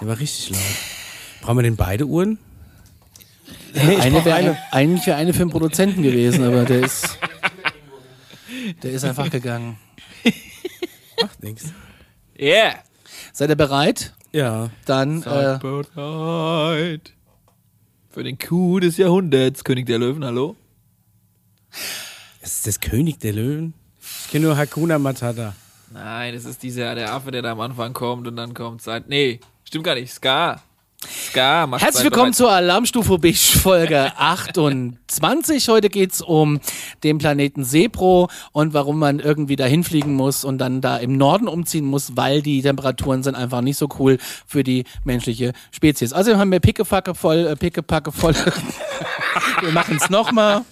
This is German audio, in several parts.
Der war richtig laut. Brauchen wir denn beide Uhren? Nee, eine wäre eine. eigentlich wäre eine für den Produzenten gewesen, aber der ist, der ist einfach gegangen. Macht nichts. Yeah. Seid ihr bereit? Ja. Dann äh, bereit. Für den Coup des Jahrhunderts, König der Löwen, hallo? Das ist das König der Löwen. Ich kenne nur Hakuna Matata. Nein, das ist dieser, der Affe, der da am Anfang kommt und dann kommt Zeit. Nee, stimmt gar nicht. Ska. Ska macht Herzlich willkommen bereit. zur Alarmstufe Bisch Folge 28. Heute geht's um den Planeten Sepro und warum man irgendwie dahin fliegen muss und dann da im Norden umziehen muss, weil die Temperaturen sind einfach nicht so cool für die menschliche Spezies. Also haben wir pickepacke voll, äh, pickepacke voll. wir machen's nochmal.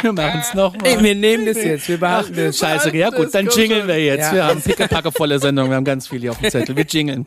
Wir machen's nochmal. Ey, wir nehmen das jetzt. Wir behalten das. Scheiße, ja gut, dann jingeln wir jetzt. Ja. Wir haben pickepacke volle Sendung, wir haben ganz viel hier auf dem Zettel. Wir jingeln.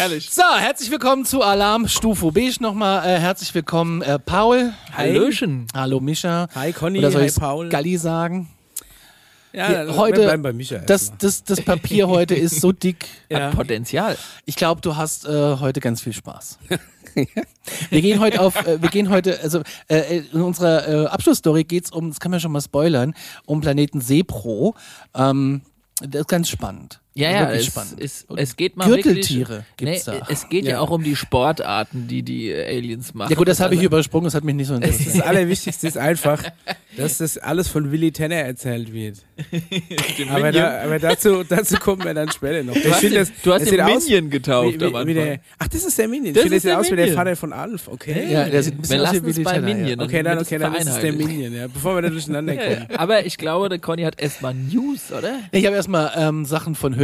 Herrlich. So, herzlich willkommen zu Alarm Stufe Beige nochmal. Äh, herzlich willkommen, äh, Paul. Hallöchen. Hallo, Mischa. Hi Conny, Oder soll ich Paul. Galli sagen? Ja, Wir- wir heute- bleiben bei Micha Das, das, das Papier heute ist so dick. Ja. Hat Potenzial. Ich glaube, du hast äh, heute ganz viel Spaß. wir gehen heute auf, äh, wir gehen heute, also äh, in unserer äh, Abschlussstory geht's um, das kann man schon mal spoilern, um Planeten Sepro. Ähm, das ist ganz spannend. Ja, Das ist ja, es, spannend. es, es geht mal Gürteltiere wirklich, gibt's nee, da. Es geht ja. Ja. auch um die Sportarten, die die Aliens machen. ja gut, das habe ich Also- übersprungen, das hat mich nicht so interessiert. Das Allerwichtigste ist einfach, dass das alles von Willy Tanner erzählt wird. aber, da, aber dazu, dazu kommen wir dann später noch. Du hast, den, du hast den Minion getauft wie, wie, wie der, Ach, das ist der Minion. Das ich finde, ist das sieht der aus wie der. Vater von Alf. Okay. ja, der sieht ein bisschen aus wie Willy bei Tanner, Minion. Ja. Okay, dann, okay, dann ist es der. Minion, ja. Bevor wir da durcheinander kommen. Aber ich glaube, der Conny hat erstmal News, oder? Ich habe erstmal ähm, Sachen von Hörern,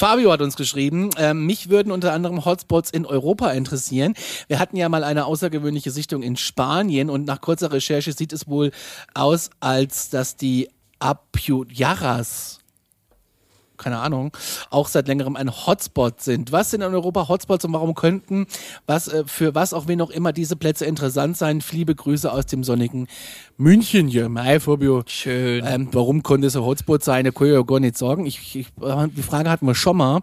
Fabio hat uns geschrieben, ähm, mich würden unter anderem Hotspots in Europa interessieren. Wir hatten ja mal eine außergewöhnliche Sichtung in Spanien und nach kurzer Recherche sieht es wohl aus, als dass die Apyuyaras keine Ahnung, auch seit längerem ein Hotspot sind. Was sind in Europa Hotspots und warum könnten, was, äh, für was auch wen auch immer diese Plätze interessant sein? Liebe Grüße aus dem sonnigen München hier. Hi, Fabio. Schön. Ähm, warum konnte es ein Hotspot sein? Da kann ich ja gar nicht sagen. Ich, ich, die Frage hatten wir schon mal.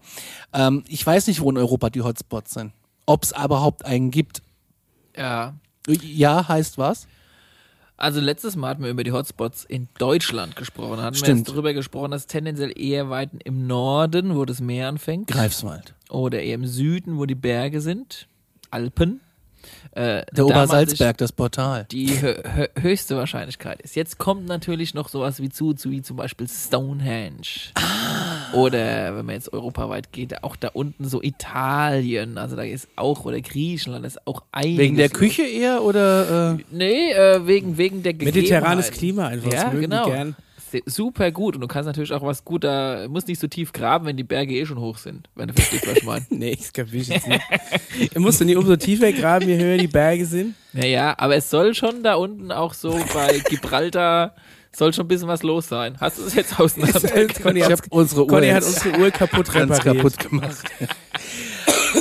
Ähm, ich weiß nicht, wo in Europa die Hotspots sind. Ob es überhaupt einen gibt. ja. Ja, heißt was? Also letztes Mal hatten wir über die Hotspots in Deutschland gesprochen. Hatten wir Stimmt. jetzt darüber gesprochen, dass tendenziell eher weit im Norden, wo das Meer anfängt, Greifswald. oder eher im Süden, wo die Berge sind, Alpen. Äh, Der Obersalzberg, das Portal. Die hö hö höchste Wahrscheinlichkeit ist. Jetzt kommt natürlich noch sowas wie zu, zu wie zum Beispiel Stonehenge. Ah. Oder wenn man jetzt europaweit geht, auch da unten so Italien, also da ist auch, oder Griechenland ist auch einiges. Wegen der. Küche eher oder? Äh, Nee, äh, wegen, wegen der Mediterranes. Klima einfach. Ja, genau. Super gut. Und du kannst natürlich auch was gut da, musst nicht so tief graben, wenn die Berge eh schon hoch sind, wenn du verstehst, was ich meine. Nee, ich jetzt nicht. Ihr musst nicht umso tiefer graben, je höher die Berge sind. Naja, aber es soll schon da unten auch so bei Gibraltar, soll schon ein bisschen was los sein. Hast du es jetzt auseinander? Conny hat, habe unsere Uhr Conny hat unsere Uhr kaputt repariert. kaputt gemacht.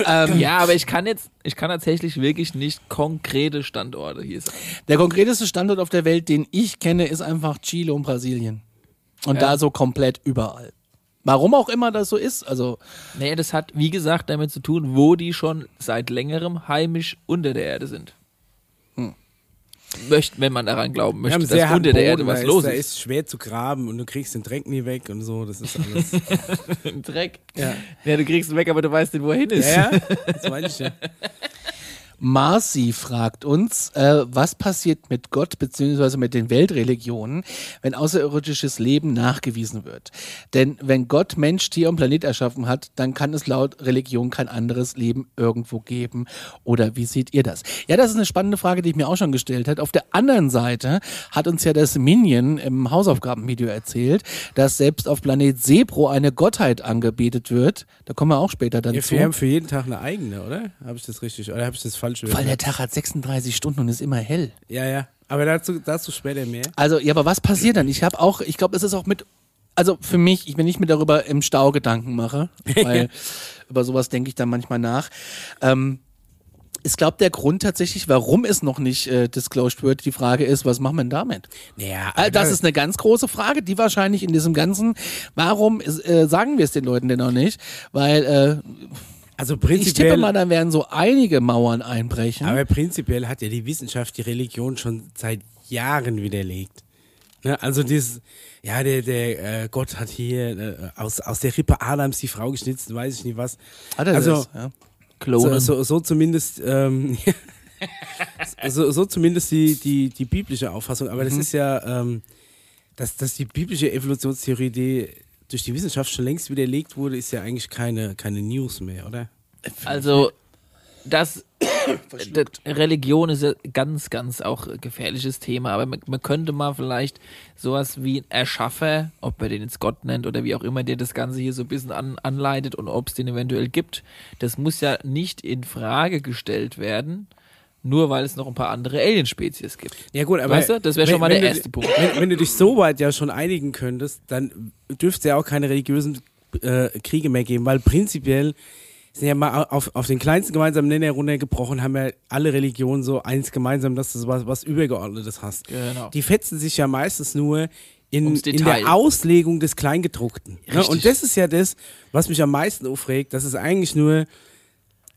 Ähm, ja, aber ich kann jetzt, ich kann tatsächlich wirklich nicht konkrete Standorte hier sagen. Der konkreteste Standort auf der Welt, den ich kenne, ist einfach Chile und Brasilien. Und ja. da so komplett überall. Warum auch immer das so ist, also. Nee, das hat, wie gesagt, damit zu tun, wo die schon seit längerem heimisch unter der Erde sind. Möchte, wenn man daran glauben möchte, dass unter Boden, der Erde was ist, los ist. Da ist schwer zu graben und du kriegst den Dreck nie weg und so, das ist alles. Dreck? Ja. ja. du kriegst ihn weg, aber du weißt nicht, wo er hin ist. Ja, ja. das meine ich ja. Marcy fragt uns, äh, was passiert mit Gott bzw. mit den Weltreligionen, wenn außerirdisches Leben nachgewiesen wird? Denn wenn Gott Mensch, Tier und Planet erschaffen hat, dann kann es laut Religion kein anderes Leben irgendwo geben. Oder wie seht ihr das? Ja, das ist eine spannende Frage, die ich mir auch schon gestellt habe. Auf der anderen Seite hat uns ja das Minion im Hausaufgabenvideo erzählt, dass selbst auf Planet Sebro eine Gottheit angebetet wird. Da kommen wir auch später dann ja, zu. Wir haben für jeden Tag eine eigene, oder? Habe ich das richtig? Oder habe ich das falsch? Falsch Weil der Tag hat 36 Stunden und ist immer hell. Ja, ja. Aber dazu, dazu später mehr. Also, ja, aber was passiert dann? Ich habe auch, ich glaube, es ist auch mit, also für mich, ich, wenn ich mir darüber im Stau Gedanken mache, weil über sowas denke ich dann manchmal nach. Ähm, ich glaube, der Grund tatsächlich, warum es noch nicht äh, disclosed wird, die Frage ist, was machen wir denn damit? Ja, also das ist eine ganz große Frage, die wahrscheinlich in diesem ganzen, warum äh, sagen wir es den Leuten denn noch nicht? Weil äh, also prinzipiell. Ich tippe mal, dann werden so einige Mauern einbrechen. Aber prinzipiell hat ja die Wissenschaft die Religion schon seit Jahren widerlegt. Ne? Also dieses, ja, der, der äh, Gott hat hier äh, aus, aus der Rippe Adams die Frau geschnitzt, weiß ich nicht was. Hat er also, das? Ja. Klonen. So, so, so zumindest, ähm, so, so zumindest die, die, die biblische Auffassung. Aber mhm. das ist ja, ähm, dass, dass die biblische Evolutionstheorie, die durch die Wissenschaft schon längst widerlegt wurde, ist ja eigentlich keine, keine News mehr, oder? Also, das, Religion ist ja ganz, ganz auch gefährliches Thema, aber man, man, könnte mal vielleicht sowas wie ein Erschaffer, ob man den jetzt Gott nennt oder wie auch immer, der das Ganze hier so ein bisschen an, anleitet und ob es den eventuell gibt, das muss ja nicht in Frage gestellt werden nur weil es noch ein paar andere Alienspezies gibt. Ja gut, aber weißt du, das wäre schon mal der erste du, Punkt. Wenn, wenn, du dich so weit ja schon einigen könntest, dann dürfte es ja auch keine religiösen äh, Kriege mehr geben, weil prinzipiell sind ja mal auf, auf den kleinsten gemeinsamen Nenner runtergebrochen, haben ja alle Religionen so eins gemeinsam, dass du was, was Übergeordnetes hast. Genau. Die fetzen sich ja meistens nur in, in der Auslegung des Kleingedruckten. Ne? Und das ist ja das, was mich am meisten aufregt, dass es eigentlich nur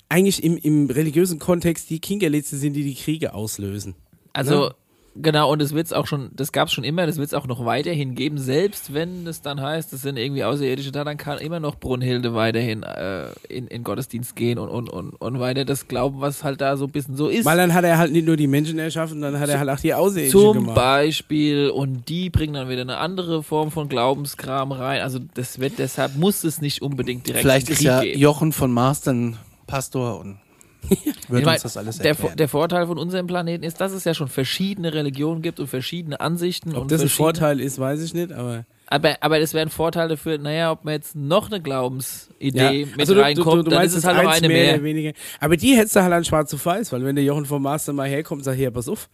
eigentlich im, im religiösen Kontext die Kinkerlitzte sind, die die Kriege auslösen. Also, ja? genau, und das wird es auch schon, das gab es schon immer, das wird es auch noch weiterhin geben, selbst wenn es dann heißt, das sind irgendwie Außerirdische da, dann kann immer noch Brunhilde weiterhin äh, in, in Gottesdienst gehen und, und, und, und weiter das glauben, was halt da so ein bisschen so ist. Weil dann hat er halt nicht nur die Menschen erschaffen, dann hat er halt auch die Außerirdischen Zum gemacht. Beispiel, und die bringen dann wieder eine andere Form von Glaubenskram rein. Also das wird, deshalb muss es nicht unbedingt direkt Vielleicht ist ja geben. Jochen von Mars dann Pastor und wird uns das alles der, der, Vorteil von unserem Planeten ist, dass es ja schon verschiedene Religionen gibt und verschiedene Ansichten. Ob und das ein Vorteil ist, weiß ich nicht, aber. Aber, aber das wäre ein Vorteil dafür, naja, ob man jetzt noch eine Glaubensidee ja. mit also reinkommt, du, du, du dann ist es halt noch eine mehr. mehr. Weniger. Aber die hättest du halt an schwarz zu weiß, weil wenn der Jochen vom Master mal herkommt und sagt, hier, pass auf,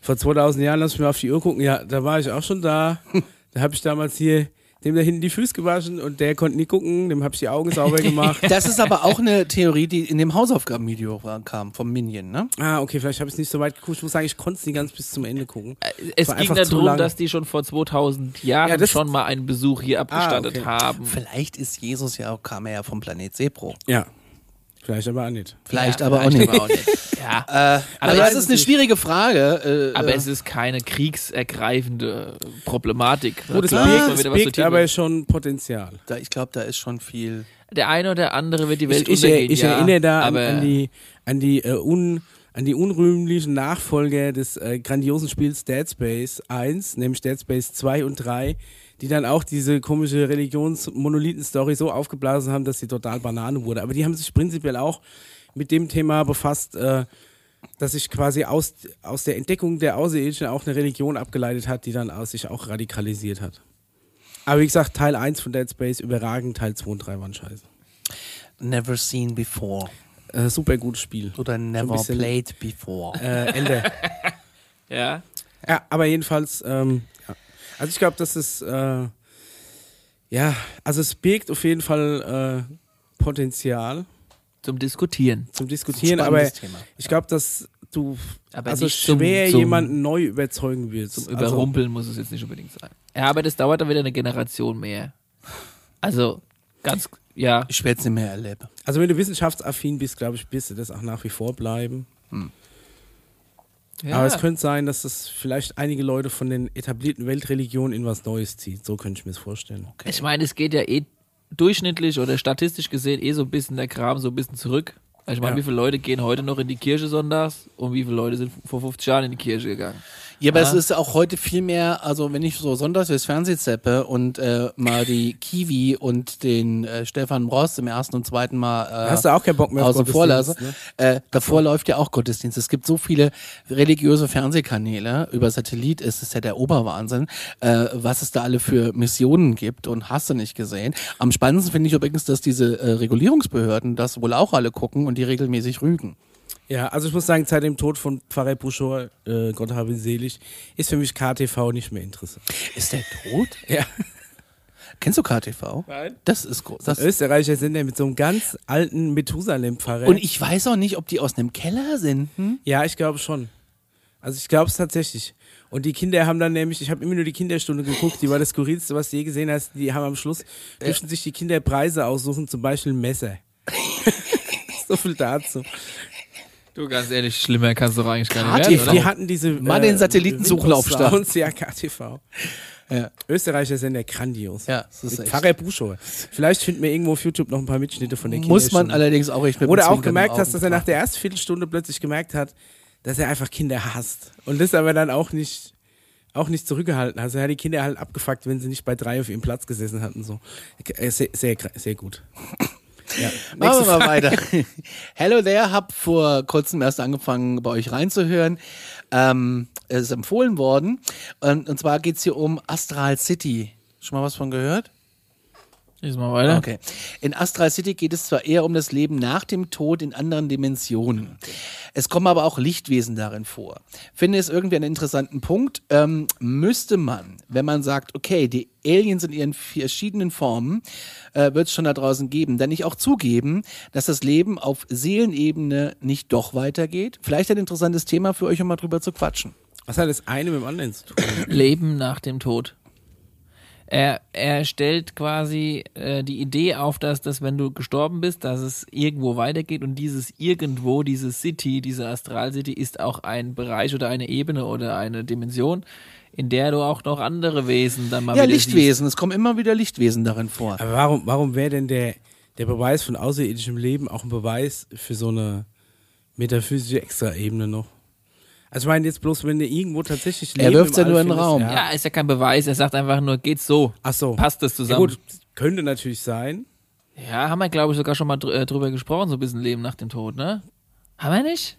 vor 2000 Jahren lass mich mal auf die Uhr gucken, ja, da war ich auch schon da. da habe ich damals hier dem da hinten die Füße gewaschen und der konnte nie gucken, dem habe ich die Augen sauber gemacht. Das ist aber auch eine Theorie, die in dem Hausaufgabenvideo kam, vom Minion, ne? Ah, okay, vielleicht habe ich es nicht so weit geguckt. Ich muss sagen, ich konnte es nie ganz bis zum Ende gucken. Äh, es ging darum, dass die schon vor 2000 Jahren ja, schon mal einen Besuch hier abgestattet ah, okay. haben. Vielleicht ist Jesus ja auch, kam er ja vom Planet Sepro. Ja. Vielleicht aber auch nicht. Vielleicht, ja, aber, vielleicht auch aber, auch nicht. ja. Äh, aber das ist eine schwierige Frage. Äh, aber es ist keine kriegsergreifende Problematik. Gut, es birgt, aber schon Potenzial. Da, ich glaube, da ist schon viel. Der eine oder andere wird die Welt ich, untergehen. Ich, ich ja, erinnere da an, an, die, an die uh, un an die unrühmlichen Nachfolger des äh, grandiosen Spiels Dead Space 1, nämlich Dead Space 2 und 3, die dann auch diese komische Religionsmonolithen-Story so aufgeblasen haben, dass sie total Banane wurde. Aber die haben sich prinzipiell auch mit dem Thema befasst, äh, dass sich quasi aus, aus der Entdeckung der Außerirdischen auch eine Religion abgeleitet hat, die dann aus sich auch radikalisiert hat. Aber wie gesagt, Teil 1 von Dead Space überragend, Teil 2 und 3 waren scheiße. Never seen before. Äh, super gutes Spiel. Oder never bisschen, played before. Äh, Ende. ja. Ja, aber jedenfalls, ähm, also ich glaube, das ist, äh, ja, also es birgt auf jeden Fall äh, Potenzial. zum Diskutieren. zum Diskutieren, aber Thema. ich glaube, dass du Aber also nicht zum- schwer zum- jemanden neu überzeugen willst. Zum also, Überrumpeln muss es jetzt nicht unbedingt sein. Ja, aber das dauert dann wieder eine Generation mehr. Also, ganz, ja. Ich werde es nicht mehr erleben. also wenn du wissenschaftsaffin bist, glaube ich, bist du das auch nach wie vor bleiben. Ja. Aber es könnte sein, dass das vielleicht einige Leute von den etablierten Weltreligionen in was Neues zieht. So könnte ich mir das vorstellen. Ich meine, es geht ja eh durchschnittlich oder statistisch gesehen eh so ein bisschen der Kram so ein bisschen zurück. Ich meine, Ja. wie viele Leute gehen heute noch in die Kirche sonntags und wie viele Leute sind vor 50 Jahren in die Kirche gegangen? Ja, aber Ah. es ist auch heute viel mehr, also wenn ich so sonntags durchs Fernsehen zeppe und äh, mal die Kiwi und den äh, Stefan Brost im ersten und zweiten Mal äh, Hast du auch keinen Bock mehr außen vor lasse, ne? äh, davor läuft ja auch Gottesdienst. Es gibt so viele religiöse Fernsehkanäle, über Satellit ist es ja der Oberwahnsinn, äh, was es da alle für Missionen gibt und hast du nicht gesehen. Am spannendsten finde ich übrigens, dass diese äh, Regulierungsbehörden das wohl auch alle gucken und die regelmäßig rügen. Ja, also ich muss sagen, seit dem Tod von Pfarrer Buschor, äh, Gott habe ihn selig, ist für mich KTV nicht mehr interessant. Ist der tot? Ja. Kennst du KTV? Nein. Das ist groß. Das Österreicher sind ja mit so einem ganz alten Methusalem-Pfarrer. und ich weiß auch nicht, ob die aus einem Keller sind. Hm? Ja, ich glaube schon. Also ich glaube es tatsächlich. Und die Kinder haben dann nämlich, ich habe immer nur die Kinderstunde geguckt, die war das skurrilste, was du je gesehen hast. Die haben am Schluss, dürfen sich die Kinder Preise aussuchen, zum Beispiel ein Messer. so viel dazu. Du, ganz ehrlich, schlimmer kannst du doch eigentlich gar nicht KTV. werden, Die oder? hatten diese. Mal den Satellitensuchlaufstart. Windows Sounds, Ja, KTV. Ja. Österreicher sind ja grandios. Ja, das ist Mit echt. Pfarrer Buschor. Vielleicht finden wir irgendwo auf YouTube noch ein paar Mitschnitte von der Muss man allerdings auch echt mit Oder auch gemerkt hast, dass er nach der ersten Viertelstunde plötzlich gemerkt hat, dass er einfach Kinder hasst. Und das aber dann auch nicht, auch nicht zurückgehalten hat. Also er hat die Kinder halt abgefuckt, wenn sie nicht bei drei auf ihrem Platz gesessen hatten. So. Äh, Sehr, sehr, sehr gut. Ja. Machen wir mal weiter. Hello there, hab vor kurzem erst angefangen, bei euch reinzuhören. Ähm, es ist empfohlen worden. Und, und zwar geht's hier um Astral City. Schon mal was von gehört? Lies mal weiter. Okay. In Astral City geht es zwar eher um das Leben nach dem Tod in anderen Dimensionen. Es kommen aber auch Lichtwesen darin vor. Finde es irgendwie einen interessanten Punkt. Ähm, müsste man, wenn man sagt, okay, die Aliens in ihren verschiedenen Formen äh, wird es schon da draußen geben, dann nicht auch zugeben, dass das Leben auf Seelenebene nicht doch weitergeht? Vielleicht ein interessantes Thema für euch, um mal drüber zu quatschen. Was hat das eine mit dem anderen zu tun? Leben nach dem Tod. Er, er stellt quasi äh, die Idee auf, dass, dass wenn du gestorben bist, dass es irgendwo weitergeht und dieses irgendwo, diese City, diese Astral-City ist auch ein Bereich oder eine Ebene oder eine Dimension, in der du auch noch andere Wesen dann mal Ja, Lichtwesen. Es kommen immer wieder Lichtwesen darin vor. Aber warum, warum wäre denn der, der Beweis von außerirdischem Leben auch ein Beweis für so eine metaphysische Extraebene noch? Also ich meine jetzt bloß, wenn der irgendwo tatsächlich Er Leben wirft's im ja nur in den Raum. siehst. Ja, ist ja kein Beweis, er sagt einfach nur, geht's so. Ach so. Passt das Ja, zusammen? gut, könnte natürlich sein. Ja, haben wir, glaube ich, sogar schon mal dr äh, drüber gesprochen, so ein bisschen Leben nach dem Tod, ne? Haben wir nicht?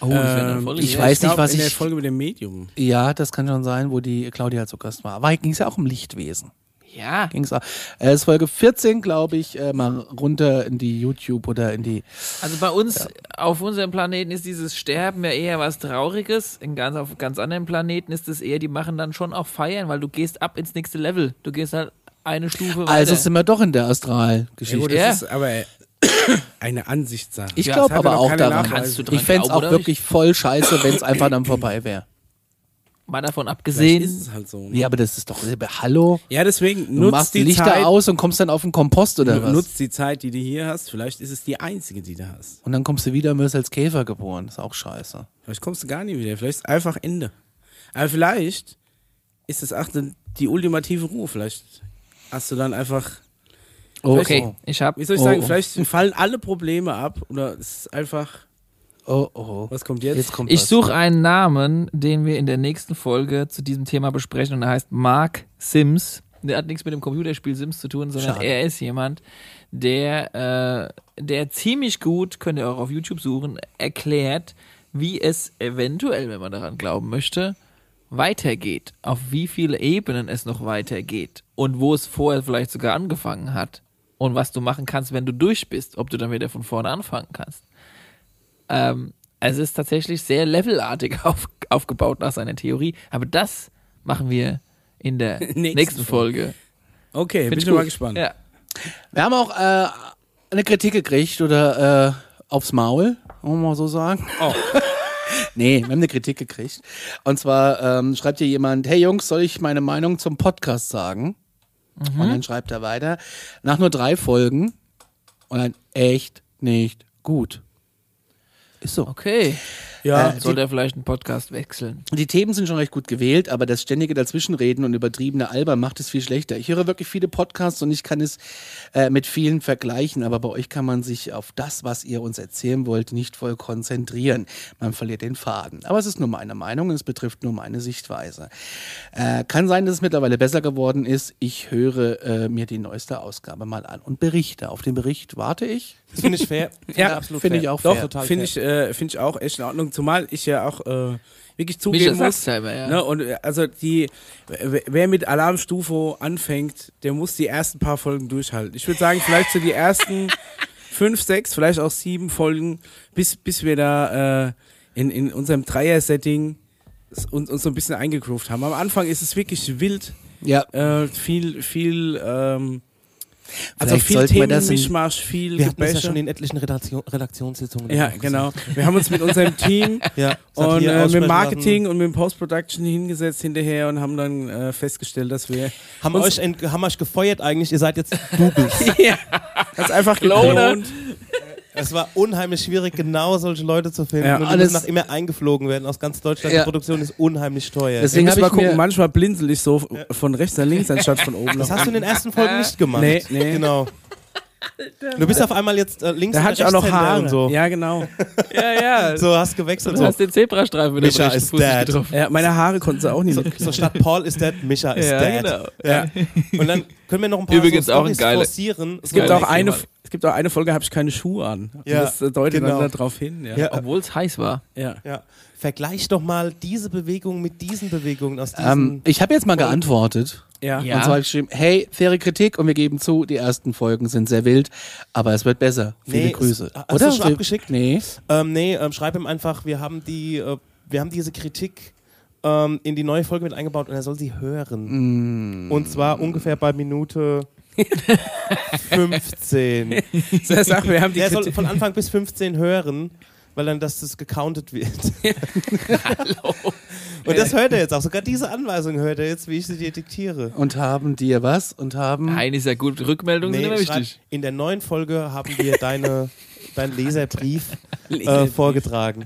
Oh, eine Ähm, ich ja. weiß nicht, glaub, was in der ich- Folge mit dem Medium. Ja, das kann schon sein, wo die Claudia zu Gast war. Aber ging es ja auch um Lichtwesen. Ja, Ging's auch. Äh, ist Folge 14, glaube ich, äh, mal runter in die YouTube oder in die. also bei uns auf unserem Planeten ist dieses Sterben ja eher was Trauriges. In ganz, auf ganz anderen Planeten ist es eher, die machen dann schon auch Feiern, weil du gehst ab ins nächste Level. Du gehst halt eine Stufe weiter. Also sind wir doch in der Ja, Astralgeschichte. gut, das Ja. ist aber eine Ansichtssache. ich Ja, glaube ja aber auch daran. Nachweise. Kannst du dran Ich fände es auch wirklich voll scheiße, wenn es einfach dann vorbei wäre. Mal davon Vielleicht abgesehen, ist es halt so. Ne? Ja, aber das ist doch. Hallo? Ja, deswegen Du nutzt machst die Lichter Zeit, aus und kommst dann auf den Kompost oder was? nutzt die Zeit, die du hier hast. Vielleicht ist es die einzige, die du hast. Und dann kommst du wieder und wirst als Käfer geboren. ist auch scheiße. Vielleicht kommst du gar nie wieder. Vielleicht ist einfach Ende. Aber vielleicht ist es auch die- die ultimative Ruhe. Vielleicht hast du dann einfach, okay, ich habe wie soll ich Oh, sagen, oh. vielleicht fallen alle Probleme ab oder es ist einfach, Oh, oh. was kommt jetzt? Jetzt kommt Ich suche einen Namen, den wir in der nächsten Folge zu diesem Thema besprechen und er heißt Mark Sims. Der hat nichts mit dem Computerspiel Sims zu tun, sondern Schade. er ist jemand, der, äh, der ziemlich gut, könnt ihr auch auf YouTube suchen, erklärt, wie es eventuell, wenn man daran glauben möchte, weitergeht. Auf wie viele Ebenen es noch weitergeht und wo es vorher vielleicht sogar angefangen hat. Und was du machen kannst, wenn du durch bist, ob du dann wieder von vorne anfangen kannst. Ähm, es ist tatsächlich sehr levelartig auf, aufgebaut nach seiner Theorie, aber das machen wir in der nächsten, Nächsten Folge. Okay, Find bin ich schon mal gespannt. Ja. Wir haben auch äh, eine Kritik gekriegt oder äh, aufs Maul, wollen wir mal so sagen. Oh. nee, wir haben eine Kritik gekriegt. Und zwar ähm, schreibt hier jemand, hey Jungs, soll ich meine Meinung zum Podcast sagen? Und dann schreibt er weiter, nach nur drei Folgen und dann echt nicht gut. Ist so. Okay. Ja, Äh, Sollte er vielleicht einen Podcast wechseln? Die Themen sind schon recht gut gewählt, aber das ständige Dazwischenreden und übertriebene Alber macht es viel schlechter. Ich höre wirklich viele Podcasts und ich kann es äh, mit vielen vergleichen, aber bei euch kann man sich auf das, was ihr uns erzählen wollt, nicht voll konzentrieren. Man verliert den Faden. Aber es ist nur meine Meinung und es betrifft nur meine Sichtweise. Äh, kann sein, dass es mittlerweile besser geworden ist. Ich höre äh, mir die neueste Ausgabe mal an und berichte. Auf den Bericht warte ich. Das finde ich fair. Ja, absolut finde fair. ich auch Doch, fair. Total finde ich, äh, find ich auch echt in Ordnung. Zumal ich ja auch äh, wirklich Micha zugeben sagt muss. selber, ja. Ne, und äh, also die, wer- mit Alarmstufe anfängt, der muss die ersten paar Folgen durchhalten. Ich würde sagen, vielleicht so die ersten fünf, sechs, vielleicht auch sieben Folgen, bis, bis wir da äh, in, in unserem Dreier-Setting uns, uns so ein bisschen eingegroovt haben. Am Anfang ist es wirklich wild, Ja, äh, viel, viel, ähm, also Vielleicht viel Themenmischmasch, viel Wir hatten das ja schon in etlichen Redaktion, Redaktionssitzungen. Ja, genau. Wir haben uns mit unserem Team. Ja, und äh, mit Marketing lassen. und mit Post-Production hingesetzt hinterher und haben dann äh, festgestellt, dass wir Haben uns- euch, haben euch gefeuert eigentlich, ihr seid jetzt Doubles. das einfach Cloner. geklont. Es war unheimlich schwierig, genau solche Leute zu finden. Ja. und die Alles- müssen nach immer eingeflogen werden aus ganz Deutschland. Ja. Die Produktion ist unheimlich teuer. Deswegen mal ich gucken, manchmal blinzel ich so von rechts nach links anstatt von oben das nach hast du in den ersten Folgen nicht gemacht. Nee, nee. Genau. Du bist auf einmal jetzt äh, links Da hatte ich auch noch Haare. und so. Ja, genau. Ja, ja. So hast gewechselt. Du So, hast den Zebrastreifen mit Micha rechten is Fuß nicht dead. getroffen. Ja, meine Haare konnten sie auch nicht so, so statt Paul is dead, Misha is Ja, dead. genau. Ja. Und dann können wir noch ein paar Übrigens so auch ein geile- forcieren. Es gibt, auch eine, es gibt auch eine Folge, habe ich keine Schuhe an. Und Ja, das deutet genau. dann darauf hin. Ja. Ja. Obwohl es heiß war. Ja. Ja. Vergleich doch mal diese Bewegung mit diesen Bewegungen aus diesen. ähm, ich habe jetzt mal geantwortet. Ja. Ja. Und zwar geschrieben, hey, faire Kritik und wir geben zu, die ersten Folgen sind sehr wild, aber es wird besser. Viele Nee, Grüße. hast du schon abgeschickt? Nee. ähm, nee, ähm, schreib ihm einfach, wir haben die, äh, wir haben diese Kritik ähm, in die neue Folge mit eingebaut und er soll sie hören. Und zwar ungefähr bei Minute 15. Er sagt, wir haben die Der soll von Anfang bis 15 hören, weil dann dass das gecountet wird. Hallo. Und das hört er jetzt auch. Sogar diese Anweisung hört er jetzt, wie ich sie dir diktiere. Und haben dir was? Und haben. Nein, ist ja gut. Rückmeldungen sind immer wichtig. in der neuen Folge haben wir deine, deinen Leserbrief äh, vorgetragen.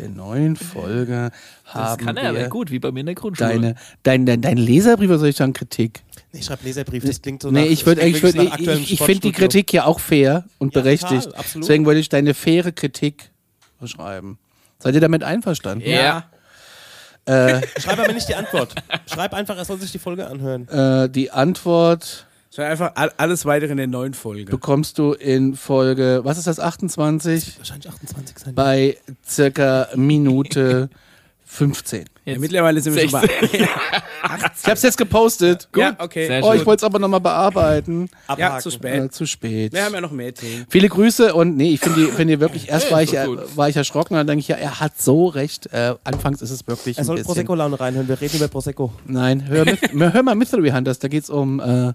der neuen Folge Das haben kann er aber wir gut, wie bei mir in der Grundschule. deine, dein, dein, dein Leserbrief oder soll ich sagen Kritik? Nee, ich schreibe Leserbrief, das klingt so nee, nach, ich das klingt ich, würd, ich, aktuellem ich, ich finde die. Kritik ja auch fair und Ja, berechtigt. total, absolut. Deswegen würde ich deine faire Kritik beschreiben. Seid ihr damit einverstanden? Ja. Äh, Schreib aber nicht die Antwort. Schreib einfach, er soll sich die Folge anhören. äh, die Antwort Das war einfach all- alles weitere in der neuen Folge. bekommst du in Folge, was ist das, 28? Wahrscheinlich 28 sein. Bei circa Minute 15. Ja, Jetzt mittlerweile sind wir schon bei. Ich hab's jetzt gepostet. Ja, okay. Sehr Oh, ich wollte es aber nochmal bearbeiten. Ja, Abhaken. zu spät. Äh, zu spät. Wir haben ja noch mehr Themen. Viele Grüße und nee, ich finde die, finde die wirklich, erst war ich, gut. war ich erschrocken, dann denke ich, ja, er hat so recht. Äh, anfangs ist es wirklich Er ein soll. Prosecco-Laune reinhören. Wir reden über Prosecco. Nein, hör, Myth- hör mal Mystery Hunters, da geht's um äh,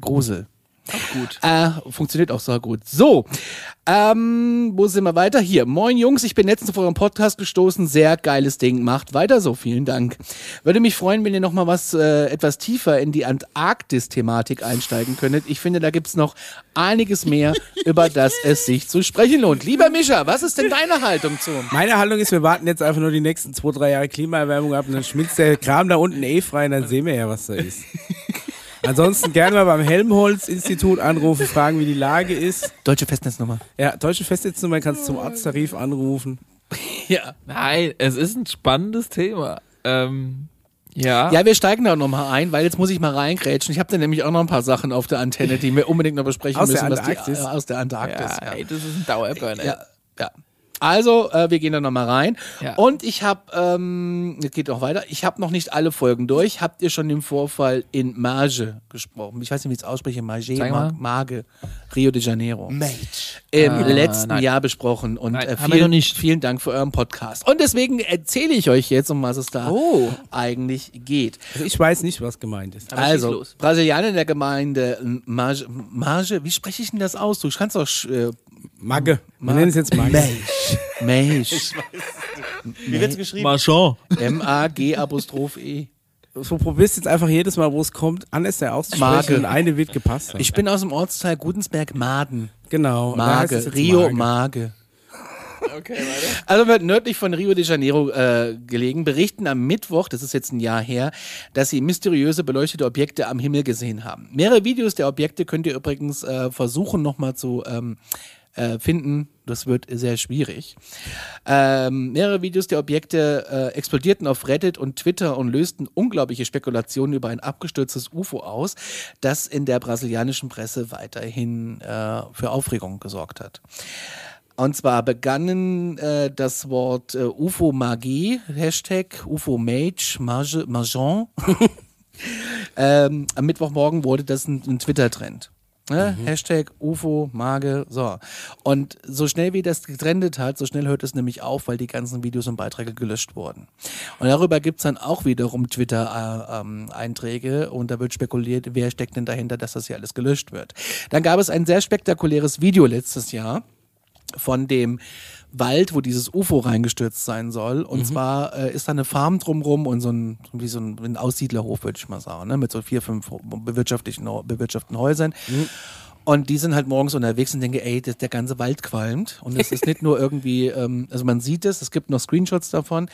Grusel. Auch gut. Äh, funktioniert auch sehr gut. So, ähm, wo sind wir weiter? Hier. Moin Jungs, ich bin letztens auf euren Podcast gestoßen. Sehr geiles Ding. Macht weiter so. Vielen Dank. Würde mich freuen, wenn ihr noch mal was äh, etwas tiefer in die Antarktis-Thematik einsteigen könntet. Ich finde, da gibt's noch einiges mehr, über das es sich zu sprechen lohnt. Lieber Mischa, was ist denn deine Haltung zum? Meine Haltung ist, wir warten jetzt einfach nur die nächsten zwei, drei Jahre Klimaerwärmung ab und dann schmilzt der Kram da unten eh frei und dann sehen wir ja, was da ist. Ansonsten gerne mal beim Helmholtz-Institut anrufen, fragen, wie die Lage ist. Deutsche Festnetznummer. Ja, deutsche Festnetznummer kannst du zum Arzttarif anrufen. Ja. Nein, es ist ein spannendes Thema. Ähm, ja. Ja, wir steigen da nochmal ein, weil jetzt muss ich mal reingrätschen. Ich habe da nämlich auch noch ein paar Sachen auf der Antenne, die wir unbedingt noch besprechen Aus der müssen. was die- Antarktis? äh, aus der Antarktis. ja, ey, das ist ein Dauerburner. Ja, ja. Also, äh, wir gehen da nochmal rein. Ja. Und ich habe, ähm, es geht auch weiter, ich habe noch nicht alle Folgen durch. Habt ihr schon den Vorfall in Marge gesprochen? Ich weiß nicht, wie ich es ausspreche. Marge, Mar. Marge, Rio de Janeiro. Mage. im Ah, letzten nein. Jahr besprochen. Und Nein, äh, haben wir noch vielen, nicht. vielen Dank für euren Podcast. Und deswegen erzähle ich euch jetzt, um was es da Oh. eigentlich geht. Also ich weiß nicht, was gemeint ist. Aber also, los. Brasilianer in der Gemeinde Marge, Marge, wie spreche ich denn das aus? Du kannst doch äh, Magge. Wir nennen es jetzt Magge. Mensch. Wie wird's geschrieben? Marchand. M-A-G Apostroph E. So probierst jetzt einfach jedes Mal, wo es kommt, anders auszusprechen Magge. und eine wird gepasst. haben. Ich bin aus dem Ortsteil genau. da heißt es Mage, Rio. Mage. Also wird nördlich von Rio de Janeiro äh, gelegen, berichten am Mittwoch, das ist jetzt ein Jahr her, dass sie mysteriöse beleuchtete Objekte am Himmel gesehen haben. Mehrere Videos der Objekte könnt ihr übrigens äh, versuchen nochmal zu ähm, äh, finden. Das wird sehr schwierig. Ähm, mehrere Videos der Objekte äh, explodierten auf Reddit und Twitter und lösten unglaubliche Spekulationen über ein abgestürztes UFO aus, das in der brasilianischen Presse weiterhin äh, für Aufregung gesorgt hat. Und zwar begannen äh, das Wort äh, UFO-Magie, Hashtag UFO-Mage, Marge, Margent. ähm, am Mittwochmorgen wurde das ein, ein Twitter-Trend. Ne? Hashtag UFO, Mage, so. Und so schnell wie das getrendet hat, so schnell hört es nämlich auf, weil die ganzen Videos und Beiträge gelöscht wurden. Und darüber gibt's dann auch wiederum Twitter-Einträge und da wird spekuliert, wer steckt denn dahinter, dass das hier alles gelöscht wird. Dann gab es ein sehr spektakuläres Video letztes Jahr von dem Wald, wo dieses UFO reingestürzt sein soll. Und zwar äh, ist da eine Farm drumrum und so ein, wie so ein, ein Aussiedlerhof, würde ich mal sagen, ne? mit so vier, fünf bewirtschaftlichen, bewirtschafteten Häusern. Und die sind halt morgens unterwegs und denken, ey, das, der ganze Wald qualmt. Und es ist nicht nur irgendwie, ähm, also man sieht es, es gibt noch Screenshots davon.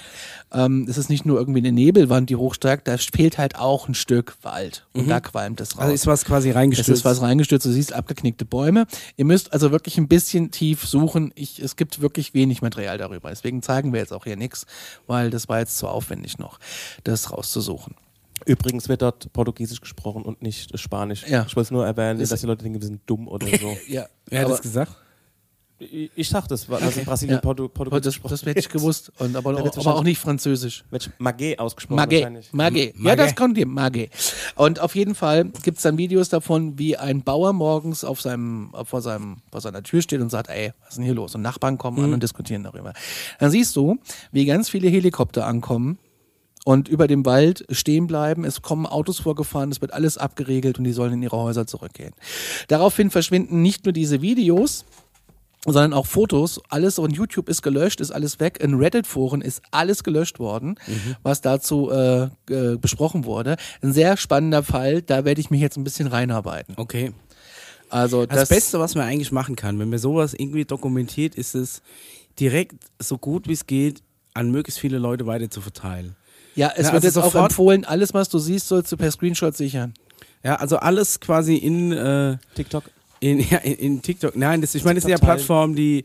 Ähm, es ist nicht nur irgendwie eine Nebelwand, die hochsteigt, da fehlt halt auch ein Stück Wald. Und da qualmt es raus. Also ist was quasi Es reingestürzt. ist was reingestürzt, du siehst abgeknickte Bäume. Ihr müsst also wirklich ein bisschen tief suchen. Ich, es gibt wirklich wenig Material darüber. Deswegen zeigen wir jetzt auch hier nichts, weil das war jetzt zu aufwendig noch, das rauszusuchen. Übrigens wird dort Portugiesisch gesprochen und nicht Spanisch. Ja. Ich wollte es nur erwähnen, Ist- dass die Leute denken, wir sind dumm oder so. Ja, Wer hat aber das gesagt? ich, ich sag das, weil also in Brasilien Ja. Portu Portugiesisch das, gesprochen das hätte ich gewusst. Und aber, aber auch nicht Französisch. Wird Magé ausgesprochen Magé, wahrscheinlich. Magé. Ja, das kommt hier, Magé. Und auf jeden Fall gibt es dann Videos davon, wie ein Bauer morgens auf seinem, vor, seinem, vor seiner Tür steht und sagt, ey, was ist denn hier los? Und Nachbarn kommen Mhm. an und diskutieren darüber. Dann siehst du, wie ganz viele Helikopter ankommen und über dem Wald stehen bleiben. Es kommen Autos vorgefahren, es wird alles abgeregelt und die sollen in ihre Häuser zurückgehen. Daraufhin verschwinden nicht nur diese Videos, sondern auch Fotos. Alles on YouTube ist gelöscht, ist alles weg. In Reddit-Foren ist alles gelöscht worden, was dazu äh, äh, besprochen wurde. Ein sehr spannender Fall, da werde ich mich jetzt ein bisschen reinarbeiten. Okay. Also Das, das, Beste, was man eigentlich machen kann, wenn man sowas irgendwie dokumentiert, ist es direkt so gut wie es geht an möglichst viele Leute weiter zu verteilen. Ja, es Ja, wird also jetzt auch sofort- empfohlen, alles, was du siehst, sollst du per Screenshot sichern. Ja, also alles quasi in, äh, TikTok. in, ja, in, in TikTok. Nein, das, ich meine, das sind ja. Plattformen, die,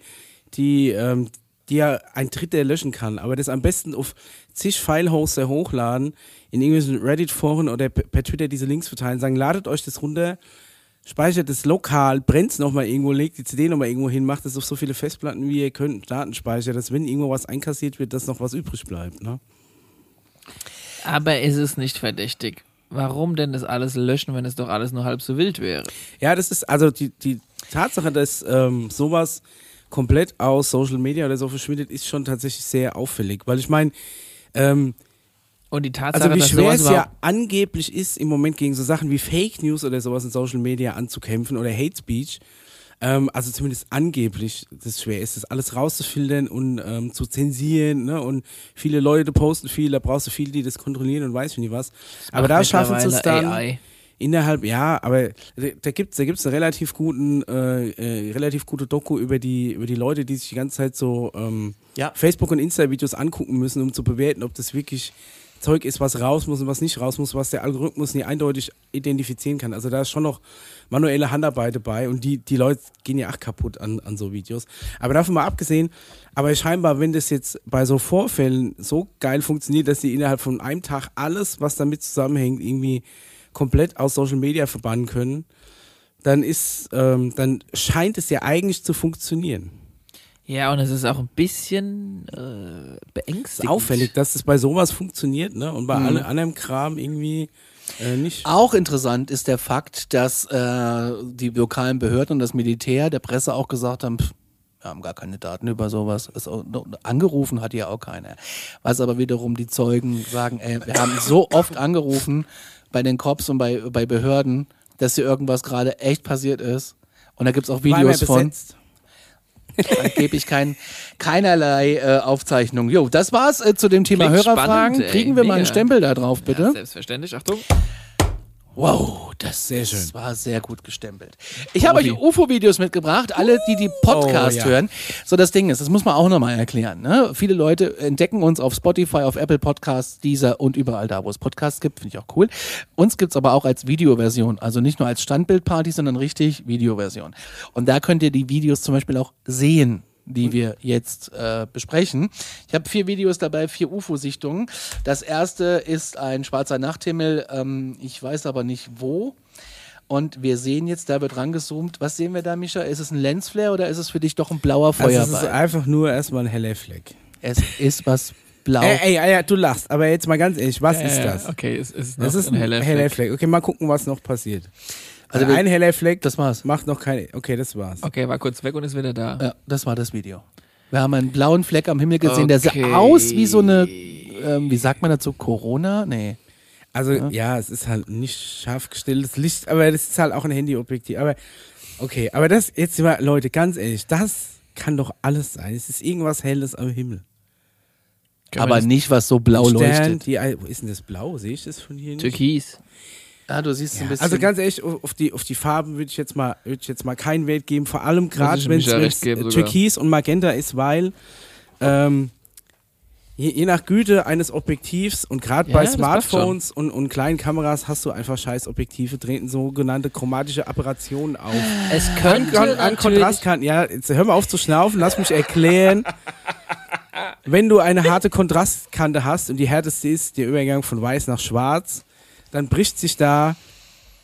die, ähm, die ja ein Dritter löschen kann, aber das am besten auf zig File-Hoster hochladen, in irgendwelchen Reddit-Foren oder per, per Twitter diese Links verteilen, sagen, ladet euch das runter, speichert es lokal, brennt es nochmal irgendwo, legt die CD nochmal irgendwo hin, macht es auf so viele Festplatten, wie ihr könnt, Datenspeicher, dass wenn irgendwo was einkassiert wird, dass noch was übrig bleibt. Ne? Aber ist es nicht verdächtig? Warum denn das alles löschen, wenn es doch alles nur halb so wild wäre? Ja, das ist also die, die Tatsache, dass ähm, sowas komplett aus Social Media oder so verschwindet, ist schon tatsächlich sehr auffällig. Weil ich meine, ähm, Und die Tatsache, also wie dass schwer es ja angeblich ist, im Moment gegen so Sachen wie Fake News oder sowas in Social Media anzukämpfen oder Hate Speech, ähm, also zumindest angeblich, das schwer ist, das alles rauszufiltern und ähm, zu zensieren, ne? Und viele Leute posten viel, da brauchst du viele, die das kontrollieren und weiß nicht was. Aber da schaffen sie es dann. AI. Innerhalb, ja, aber da, gibt's, da gibt's eine relativ guten, äh, äh, relativ gute Doku über die, über die Leute, die sich die ganze Zeit so ähm, Ja. Facebook und Insta-Videos angucken müssen, um zu bewerten, ob das wirklich Zeug ist, was raus muss und was nicht raus muss, was der Algorithmus nie eindeutig identifizieren kann. Also da ist schon noch manuelle Handarbeit dabei und die, die Leute gehen ja auch kaputt an, an so Videos. Aber davon mal abgesehen, aber scheinbar, wenn das jetzt bei so Vorfällen so geil funktioniert, dass die innerhalb von einem Tag alles, was damit zusammenhängt, irgendwie komplett aus Social Media verbannen können, dann ist, ähm, dann scheint es ja eigentlich zu funktionieren. Ja, und es ist auch ein bisschen äh, Es ist beängstigend. auffällig, dass das bei sowas funktioniert, ne? Und bei Mhm. allem anderen Kram irgendwie Äh, nicht. Auch interessant ist der Fakt, dass äh, die lokalen Behörden und das Militär der Presse auch gesagt haben, pff, wir haben gar keine Daten über sowas. Auch, angerufen hat ja auch keiner. Was aber wiederum die Zeugen sagen, ey, wir haben so oft angerufen bei den Cops und bei, bei Behörden, dass hier irgendwas gerade echt passiert ist. Und da gibt's auch War Videos von. besetzt. Da gebe ich kein, keinerlei äh, Aufzeichnung. Jo, das war's äh, zu dem Thema Klingt Hörerfragen. spannend, ey, Kriegen wir mal einen. Stempel da drauf, bitte? Ja, selbstverständlich. Achtung. Wow, das Sehr schön. war sehr gut gestempelt. Ich habe euch UFO-Videos mitgebracht, alle, die die Podcast Oh, ja. hören. So, das Ding ist, das muss man auch nochmal erklären. Ne? Viele Leute entdecken uns auf Spotify, auf Apple Podcasts, Deezer und überall da, wo es Podcasts gibt. Finde ich auch cool. Uns gibt's aber auch als Videoversion. Also nicht nur als Standbildparty, sondern richtig Videoversion. Und da könnt ihr die Videos zum Beispiel auch sehen die wir jetzt äh, besprechen. Ich habe vier Videos dabei, vier UFO-Sichtungen. Das erste ist ein schwarzer Nachthimmel, ähm, ich weiß aber nicht wo. Und wir sehen jetzt, da wird rangezoomt. Was sehen wir da, Mischa? Ist es ein Lensflare oder ist es für dich doch ein blauer Also es ist Feuerball? einfach nur erstmal ein heller Fleck. es ist was blau. Ey, ey, ey, du lachst, aber jetzt mal ganz ehrlich, was ist Ja, das? Okay, es ist, noch ist ein heller, Fleck. Fleck. Okay, mal gucken, was noch passiert. Also Also ein heller Fleck das war's. macht noch keine. Okay, das war's. Okay, war kurz weg und ist wieder da. Ja, das war das Video. Wir haben einen blauen Fleck am Himmel gesehen, der Okay. sah aus wie so eine, ähm, wie sagt man dazu, Corona? Nee. Also ja. es ist halt nicht scharf gestelltes Licht, aber das ist halt auch ein Handyobjektiv. Aber okay, aber das jetzt mal, Leute, ganz ehrlich, das kann doch alles sein. Es ist irgendwas Helles am Himmel. Kann Aber nicht, was so blau Stern, leuchtet. die, wo ist denn das blau? Sehe ich das von hier nicht? Türkis. Ah, du siehst ein bisschen. Also ganz ehrlich, auf die, auf die Farben würde ich jetzt mal, würde ich jetzt mal keinen Wert geben, vor allem gerade wenn es. Türkis und Magenta ist, weil ähm, je, je nach Güte eines Objektivs und gerade Ja, bei Smartphones und, und kleinen Kameras hast du einfach scheiß Objektive, treten sogenannte chromatische Aberrationen auf. Es könnte an, an Kontrastkanten, ja, jetzt hör mal auf zu schnaufen, lass mich erklären. Wenn du eine harte Kontrastkante hast und die härteste ist der Übergang von weiß nach schwarz, dann bricht sich da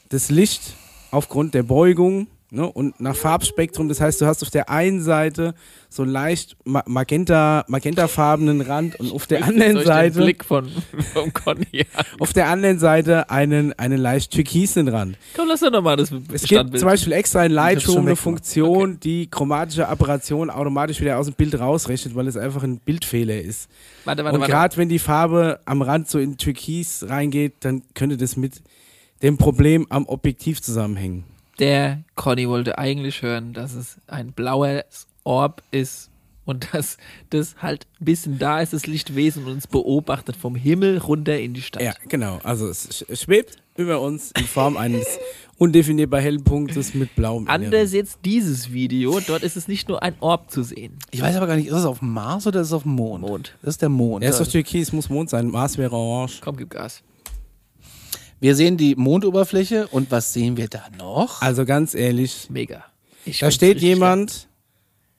das Licht aufgrund der Beugung ne, und nach Farbspektrum. Das heißt, du hast auf der einen Seite so einen leicht ma magenta, magentafarbenen Rand und auf der anderen ich den Seite Blick von, vom Conny auf der anderen Seite einen, einen leicht türkisen Rand. Komm, lass doch nochmal das Es gibt Standbild. zum Beispiel extra in Lightroom eine. Funktion, die chromatische Aberration automatisch wieder aus dem Bild rausrechnet, weil es einfach ein Bildfehler ist. warte, warte, Und warte. gerade wenn die Farbe am Rand so in Türkis reingeht, dann könnte das mit dem Problem am Objektiv zusammenhängen. Der Conny wollte eigentlich hören, dass es ein blauer Orb ist und dass das halt ein bisschen da ist, das Lichtwesen und uns beobachtet vom Himmel runter in die Stadt. Ja, genau. Also es sch- schwebt über uns in Form eines undefinierbar hellen Punktes mit blauem Anders Inneren. jetzt dieses Video, dort ist es nicht nur ein Orb zu sehen. Ich weiß aber gar nicht, ist es auf dem Mars oder ist es auf dem Mond? Mond. Das ist der Mond. Er ist doch Türkis, muss Mond sein. Mars wäre orange. Komm, gib Gas. Wir sehen die Mondoberfläche und was sehen wir da noch? Also ganz ehrlich, Mega. Ich Da steht jemand,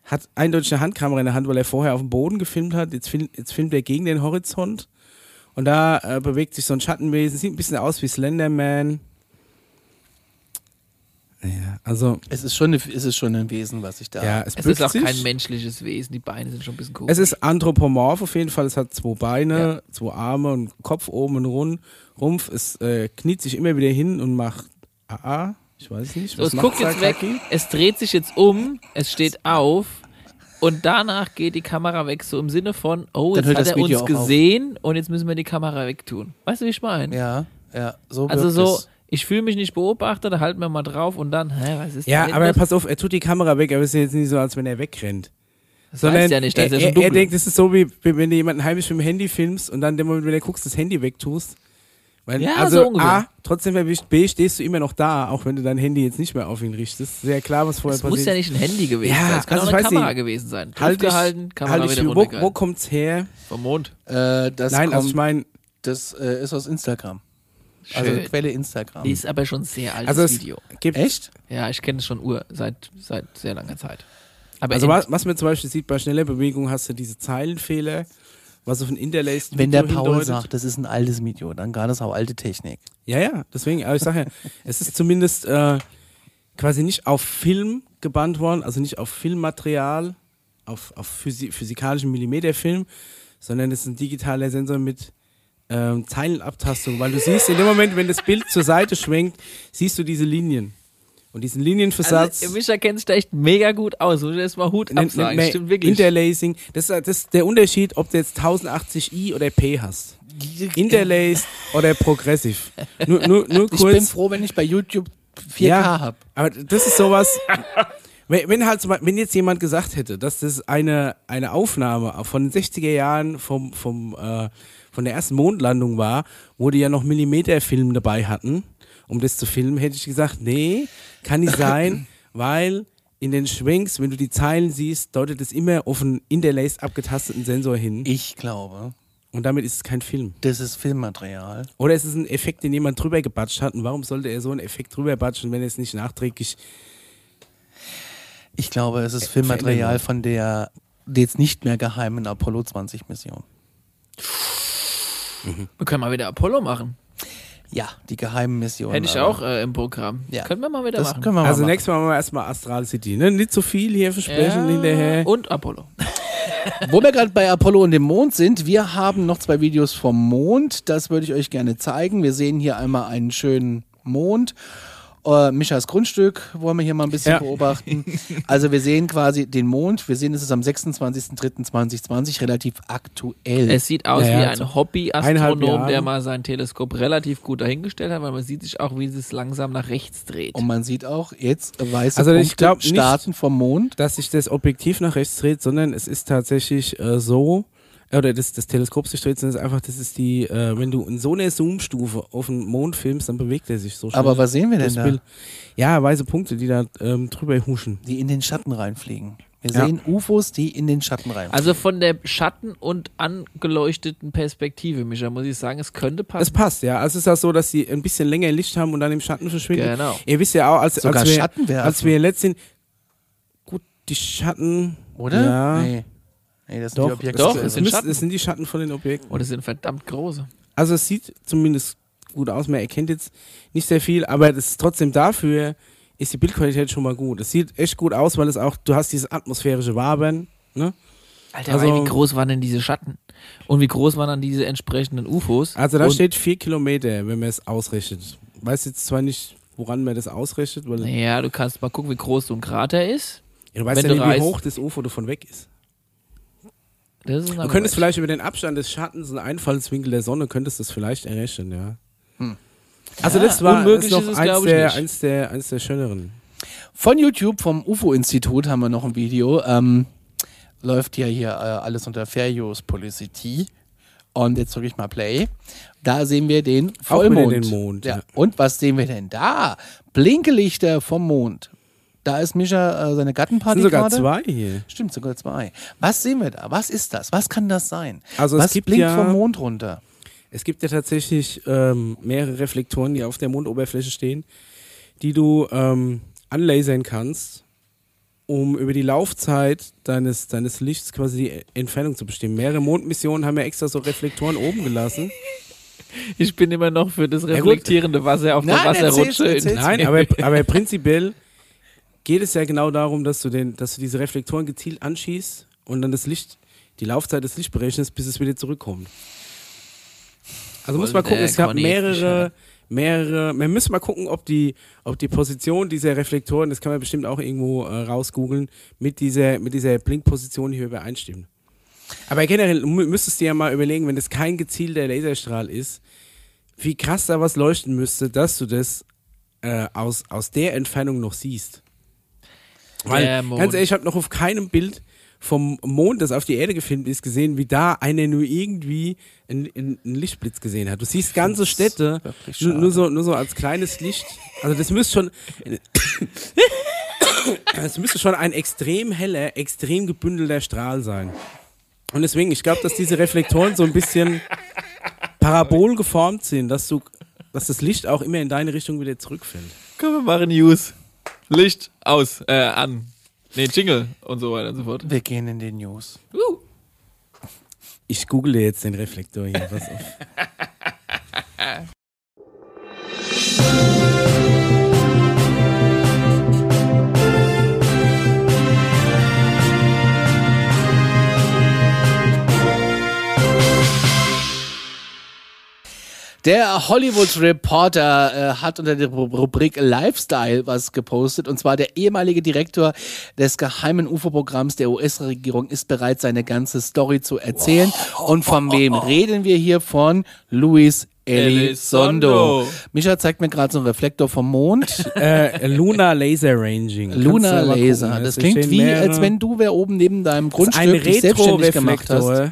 hat eindeutig eine Handkamera in der Hand, weil er vorher auf dem Boden gefilmt hat. Jetzt, film, jetzt filmt er gegen den Horizont. Und da äh, bewegt sich so ein Schattenwesen. Sieht ein bisschen aus wie Slenderman. Ja, also, Es ist schon, eine, es ist schon ein Wesen, was ich da. ja, es, Es ist auch sich. kein menschliches Wesen, die Beine sind schon ein bisschen cool. Es ist anthropomorph auf jeden Fall. Es hat zwei Beine, zwei Arme und Kopf oben und Rund, Rumpf. Es äh, kniet sich immer wieder hin und macht AA. Ich weiß nicht. so, Was es macht guckt jetzt weg, es dreht sich jetzt um, es steht auf und danach geht die Kamera weg, so im Sinne von, oh, Dann jetzt hat das er Video uns auch auf. gesehen und jetzt müssen wir die Kamera wegtun. Weißt du, wie ich meine? ja, ja, so Also so, es. Ich fühle mich nicht beobachtet, da halten wir mal drauf und dann, hä, was ist Ja, aber das? pass auf, er tut die Kamera weg, aber es ist jetzt nicht so, als wenn er wegrennt. Das Sondern heißt ja nicht, da ist ja er, schon er, er denkt, es ist so wie wenn du jemanden heimisch mit dem Handy filmst und dann, in dem Moment, wenn du guckst, das Handy wegtust. Weil, Ja, also so ungefähr. A, trotzdem erwischt, B, stehst du immer noch da, auch wenn du dein Handy jetzt nicht mehr auf ihn richtest. Sehr klar, was vorher es muss passiert. ja nicht ein Handy gewesen Ja, sein, es kann also auch eine Kamera nicht. gewesen sein. halt gehalten, Kamera halt wieder wo, wo kommt's her? Vom Mond. Äh, das Nein, kommt, also ich meine, das äh, ist aus Instagram. Also Schön. Quelle Instagram. Ist aber schon sehr altes also Video. gibt, Echt? Ja, ich kenne es schon ur, seit, seit sehr langer Zeit. Aber also was, was man zum Beispiel sieht, bei schneller Bewegung hast du diese Zeilenfehler, was auf ein interlaced Wenn der Video Paul hindeutet. sagt, das ist ein altes Video, dann gar das auch alte Technik. Ja, ja, deswegen, aber ich sage ja, es ist zumindest äh, quasi nicht auf Film gebannt worden, also nicht auf Filmmaterial, auf, auf physi physikalischen Millimeterfilm, sondern es ist ein digitaler Sensor mit ähm, Zeilenabtastung, weil du siehst in dem Moment, wenn das Bild zur Seite schwenkt, siehst du diese Linien. Und diesen Linienversatz. Also, Mischa kennt sich da echt mega gut aus. Muss ich erstmal Hut absagen. nennt man Stimmt wirklich. Interlacing. Das, ist- das ist der Unterschied, ob du jetzt 1080i oder P hast. Interlaced oder progressiv. Nur, nur, nur Ich bin kurz. froh, wenn ich bei YouTube 4K Ja. habe. Aber das ist sowas. Wenn, wenn halt, zum Beispiel- wenn jetzt jemand gesagt hätte, dass das eine, eine Aufnahme von den 60er Jahren vom, vom, äh, von der ersten Mondlandung war, wo die ja noch Millimeterfilm dabei hatten, um das zu filmen, hätte ich gesagt, nee, kann nicht sein, weil in den Schwenks, wenn du die Zeilen siehst, deutet es immer auf einen interlaced abgetasteten Sensor hin. Ich glaube, Und damit ist es kein Film. das ist Filmmaterial. Oder es ist ein Effekt, den jemand drüber gebatscht hat. Und warum sollte er so einen Effekt drüber batschen, wenn er es nicht nachträglich Ich glaube, es ist Filmmaterial von der jetzt nicht mehr geheimen Apollo 20 Mission. Wir können mal wieder Apollo machen. Ja, die geheimen Missionen. Hätte ich aber- auch äh, im Programm. Ja. Können wir mal wieder Das machen. können wir Also mal nächstes Mal machen wir erstmal Astral City. Ne? Nicht so viel hier versprechen hinterher. Und Apollo. Wo wir gerade bei Apollo und dem Mond sind, wir haben noch zwei Videos vom Mond. Das würde ich euch gerne zeigen. Wir sehen hier einmal einen schönen Mond. Äh, Mischas Grundstück wollen wir hier mal ein bisschen Ja. beobachten. Also wir sehen quasi den Mond. Wir sehen, es ist am 26.03.2020 relativ aktuell. Es sieht aus Ja, wie ein so Hobby-Astronom, der mal sein Teleskop relativ gut dahingestellt hat, weil man sieht sich auch, wie es langsam nach rechts dreht. und man sieht auch jetzt weiße Also ich Punkte glaub nicht- starten vom Mond. Dass sich das Objektiv nach rechts dreht, sondern es ist tatsächlich äh, so, oder das, das Teleskop sich dreht, sondern es ist einfach, das ist die, äh, wenn du in so einer Zoom-Stufe auf den Mond filmst, dann bewegt er sich so schnell. Aber was sehen wir denn Das da? Bild- Ja, weiße Punkte, die da ähm, drüber huschen. Die in den Schatten reinfliegen. Wir Ja. sehen UFOs, die in den Schatten reinfliegen. Also von der Schatten- und angeleuchteten Perspektive, Micha, muss ich sagen, es könnte Es passen. passt, ja. Also es ist ja so, dass sie ein bisschen länger Licht haben und dann im Schatten verschwinden. Genau. Ihr wisst ja auch, als, Sogar als, wir, als wir letztens. Gut, die Schatten. Oder? Ja. Nee. Nee, das sind Doch, die Objekte. Doch, es, sind müssen- es sind die Schatten von den Objekten. Und es sind verdammt große. Also es sieht zumindest gut aus. Man erkennt jetzt nicht sehr viel, aber das ist trotzdem dafür ist die Bildqualität schon mal gut. Es sieht echt gut aus, weil es auch, du hast dieses atmosphärische Wabern. Ne? Alter, Also- wie groß waren denn diese Schatten? Und wie groß waren dann diese entsprechenden UFOs? Also da Und, steht vier Kilometer, wenn man es ausrechnet. Weiß jetzt zwar nicht, woran man das ausrechnet, weil Naja, du kannst mal gucken, wie groß so ein Krater ist. ja, du weißt ja nicht, wie hoch das UFO davon weg ist. Das ist Du könntest vielleicht über den Abstand des Schattens und Einfallswinkel der Sonne könntest das vielleicht errechnen, ja. Also Ja, das war unmöglich ist noch ist es, eins, der, eins, der, eins der schöneren. Von YouTube, vom UFO-Institut, haben wir noch ein Video. Ähm, läuft ja hier äh, alles unter Fair Use Publicity. Und jetzt drücke ich mal Play. Da sehen wir den Vollmond. den Mond, ja. ja. Und was sehen wir denn da? Blinkelichter vom Mond. Da ist Mischa äh, seine Es Gattenparty sind sogar gerade. zwei hier. Stimmt, sogar zwei. Was sehen wir da? Was ist das? Was kann das sein? Also es was gibt blinkt ja- vom Mond runter? Es gibt ja tatsächlich ähm, mehrere Reflektoren, die auf der Mondoberfläche stehen, die du ähm, anlasern kannst, um über die Laufzeit deines, deines Lichts quasi die Entfernung zu bestimmen. Mehrere Mondmissionen haben ja extra so Reflektoren oben gelassen. Ich bin immer noch für das reflektierende Wasser auf der Nein, Wasserrutsche. erzähl's, erzähl's. Nein, aber, aber prinzipiell geht es ja genau darum, dass du, den, dass du diese Reflektoren gezielt anschießt und dann das Licht, die Laufzeit des Lichts berechnest, bis es wieder zurückkommt. Also muss man gucken, es gab Conny mehrere, mehrere, man muss mal gucken, ob die, ob die Position dieser Reflektoren, das kann man bestimmt auch irgendwo äh, rausgoogeln, mit dieser, mit dieser Blinkposition hier übereinstimmen. Aber generell mü- müsstest du dir ja mal überlegen, wenn das kein gezielter Laserstrahl ist, wie krass da was leuchten müsste, dass du das äh, aus, aus der Entfernung noch siehst. Weil, Der Mond. ganz ehrlich, ich habe noch auf keinem Bild vom Mond, das auf die Erde gefilmt ist, gesehen, wie da einer nur irgendwie einen, einen Lichtblitz gesehen hat. Du siehst ganze Städte nur, nur, so, nur so als kleines Licht. Also das müsste schon... Es müsste schon ein extrem heller, extrem gebündelter Strahl sein. Und deswegen, ich glaube, dass diese Reflektoren so ein bisschen parabol geformt sind, dass du, dass das Licht auch immer in deine Richtung wieder zurückfällt. Komm, wir machen News. Licht aus, äh, an. Nee, Jingle und so weiter und so fort. Wir gehen in die News. Uh. Ich google jetzt den Reflektor hier. Pass auf. Der Hollywood Reporter äh, hat unter der Ru- Rubrik Lifestyle was gepostet. Und zwar der ehemalige Direktor des geheimen UFO-Programms der US-Regierung ist bereit, seine ganze Story zu erzählen. Und von wem reden wir hier? Von Luis Elizondo. Micha zeigt mir gerade so einen Reflektor vom Mond. Äh, Lunar Laser Ranging. Lunar Laser. gucken. Das Es klingt wie, als wenn du wer oben neben deinem Das Grundstück dich selbstständig gemacht hast.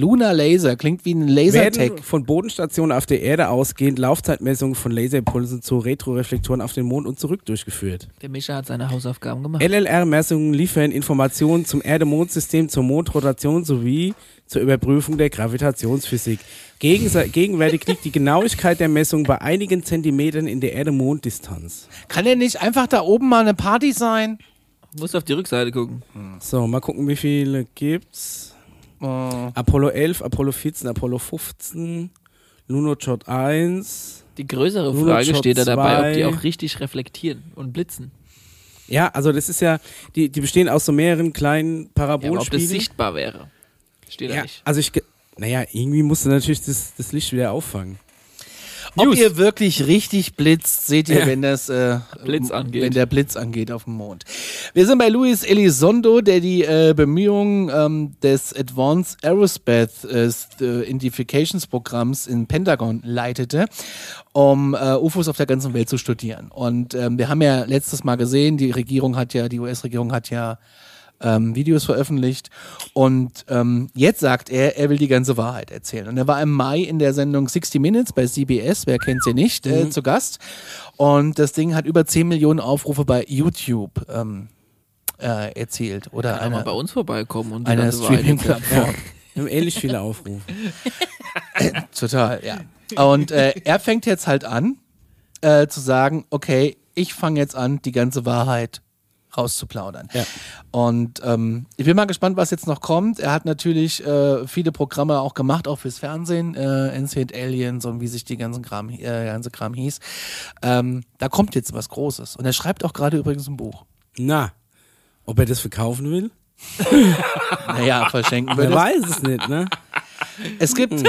Lunar Laser klingt wie ein Lasertag. Von Bodenstationen auf der Erde ausgehend Laufzeitmessungen von Laserimpulsen zu Retroreflektoren auf den Mond und zurück durchgeführt. Der Mischa hat seine Hausaufgaben gemacht. LLR-Messungen liefern Informationen zum Erde-Mond-System, zur Mondrotation sowie zur Überprüfung der Gravitationsphysik. Gegense- Gegenwärtig liegt die Genauigkeit der Messung bei einigen Zentimetern in der Erde-Mond-Distanz. Kann ja nicht einfach da oben mal eine Party sein? Muss auf die Rückseite gucken. So, mal gucken, wie viele gibt's. Oh. Apollo 11, Apollo 14, Apollo 15, Lunoshot 1. Die größere Luno Frage Shot steht da dabei, ob die 2. auch richtig reflektieren und blitzen. Ja, also das ist ja, die, die bestehen aus so mehreren kleinen Ja, aber ob das Parabolspiegeln. sichtbar wäre. Steht da ja, nicht. also ich, ge- naja, irgendwie musst du natürlich das, das Licht wieder auffangen. Ob News. ihr wirklich richtig blitzt, seht ihr, Ja. wenn das äh, Blitz angeht. wenn der Blitz angeht auf dem Mond. Wir sind bei Luis Elizondo, der die äh, Bemühungen ähm, des Advanced Aerospace äh, Identifications Programms in Pentagon leitete, um äh, UFOs auf der ganzen Welt zu studieren. Und ähm, wir haben ja letztes Mal gesehen, die Regierung hat ja, die US-Regierung hat ja ähm, Videos veröffentlicht. Und ähm, jetzt sagt er, er will die ganze Wahrheit erzählen. Und er war im Mai in der Sendung 60 Minutes bei CBS, wer kennt sie nicht, äh, zu Gast. Und das Ding hat über 10 Millionen Aufrufe bei YouTube ähm, äh, erzielt. Oder Kann eine, bei uns vorbeikommen und eine. Streaming-Plattform. Haben ähnlich viele Aufrufe. Total, ja. Und äh, er fängt jetzt halt an, äh, zu sagen, okay, ich fange jetzt an, die ganze Wahrheit rauszuplaudern. Ja. Und ähm, ich bin mal gespannt, was jetzt noch kommt. Er hat natürlich äh, viele Programme auch gemacht, auch fürs Fernsehen, äh, Ancient Aliens und wie sich die ganzen Kram, äh, ganze Kram hieß. Ähm, da kommt jetzt was Großes. Und er schreibt auch gerade übrigens ein Buch. Na, ob er das verkaufen will? Naja, verschenken wir Wer weiß es nicht, ne? Es gibt.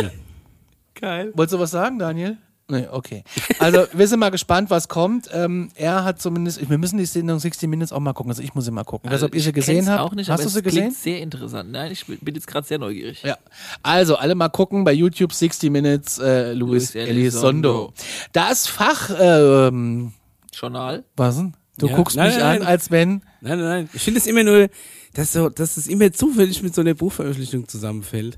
Geil. Wolltest du was sagen, Daniel? Nee, okay. Also, wir sind mal gespannt, was kommt. Ähm, er hat zumindest, wir müssen die Sendung 60 Minutes auch mal gucken. Also, ich muss sie mal gucken. Ich weiß, ob ihr sie gesehen habt. auch nicht, Hast aber du sie gesehen? sehr interessant. Nein, ich bin jetzt gerade sehr neugierig. Ja. Also, alle mal gucken bei YouTube 60 Minutes äh, Luis Luis Elizondo. Elizondo. Das Fach, ähm, Journal. was denn? Du Ja. guckst Nein, mich nein, an, nein. als wenn. Nein, nein, nein. Ich finde es immer nur, dass, so, dass es immer zufällig mit so einer Buchveröffentlichung zusammenfällt.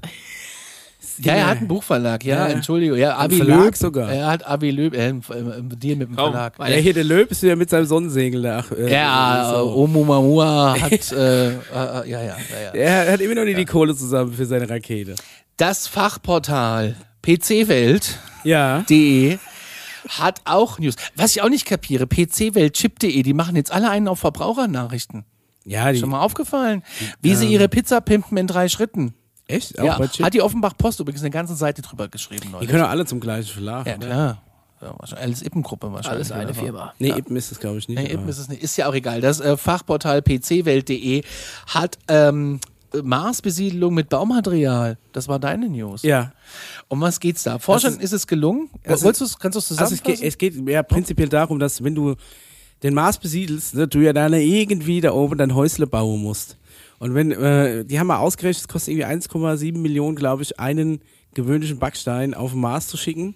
Ja, er hat einen Buchverlag, ja, Ja. Entschuldigung. Ja, Avi Verlag Löb. sogar. Er hat Avi Löb, äh, äh, Deal mit dem Raum. Verlag. Ja, hier der Löb ist wieder mit seinem Sonnensegel da. Ach, äh, Ja, äh, so. Oumuamua hat, äh, äh, ja, ja, ja, ja. Er hat immer noch nicht die Kohle zusammen für seine Rakete. Das Fachportal pcwelt.de hat auch News. Was ich auch nicht kapiere, pcweltchip.de, die machen jetzt alle einen auf Verbrauchernachrichten. Ja, die, Schon mal aufgefallen? Wie sie ihre Pizza pimpen in drei Schritten. Echt? Auch Ja, bei Chip? hat die Offenbach Post übrigens eine ganze Seite drüber geschrieben. Die Neulich. können doch alle zum gleichen Verlag. Ja, klar. Ja, wahrscheinlich. Alles Ippen-Gruppe wahrscheinlich. Alles eine? Firma. Nee, Ippen ist es, glaube ich, nicht. Nee, eben ist es nicht. Ist ja auch egal. Das äh, Fachportal pcwelt.de hat ähm, Marsbesiedlung mit Baumaterial. Das war deine News. ja. Um was geht's da? Forschern ist- ist, es gelungen? Also- Wolltest du's, kannst du es Also es zusammenfassen? geht, es geht ja prinzipiell darum, dass wenn du den Mars besiedelst, ne, du ja dann irgendwie da oben dein Häusle bauen musst. Und wenn, äh, die haben mal ausgerechnet, es kostet irgendwie 1,7 Millionen, glaube ich, einen gewöhnlichen Backstein auf den Mars zu schicken.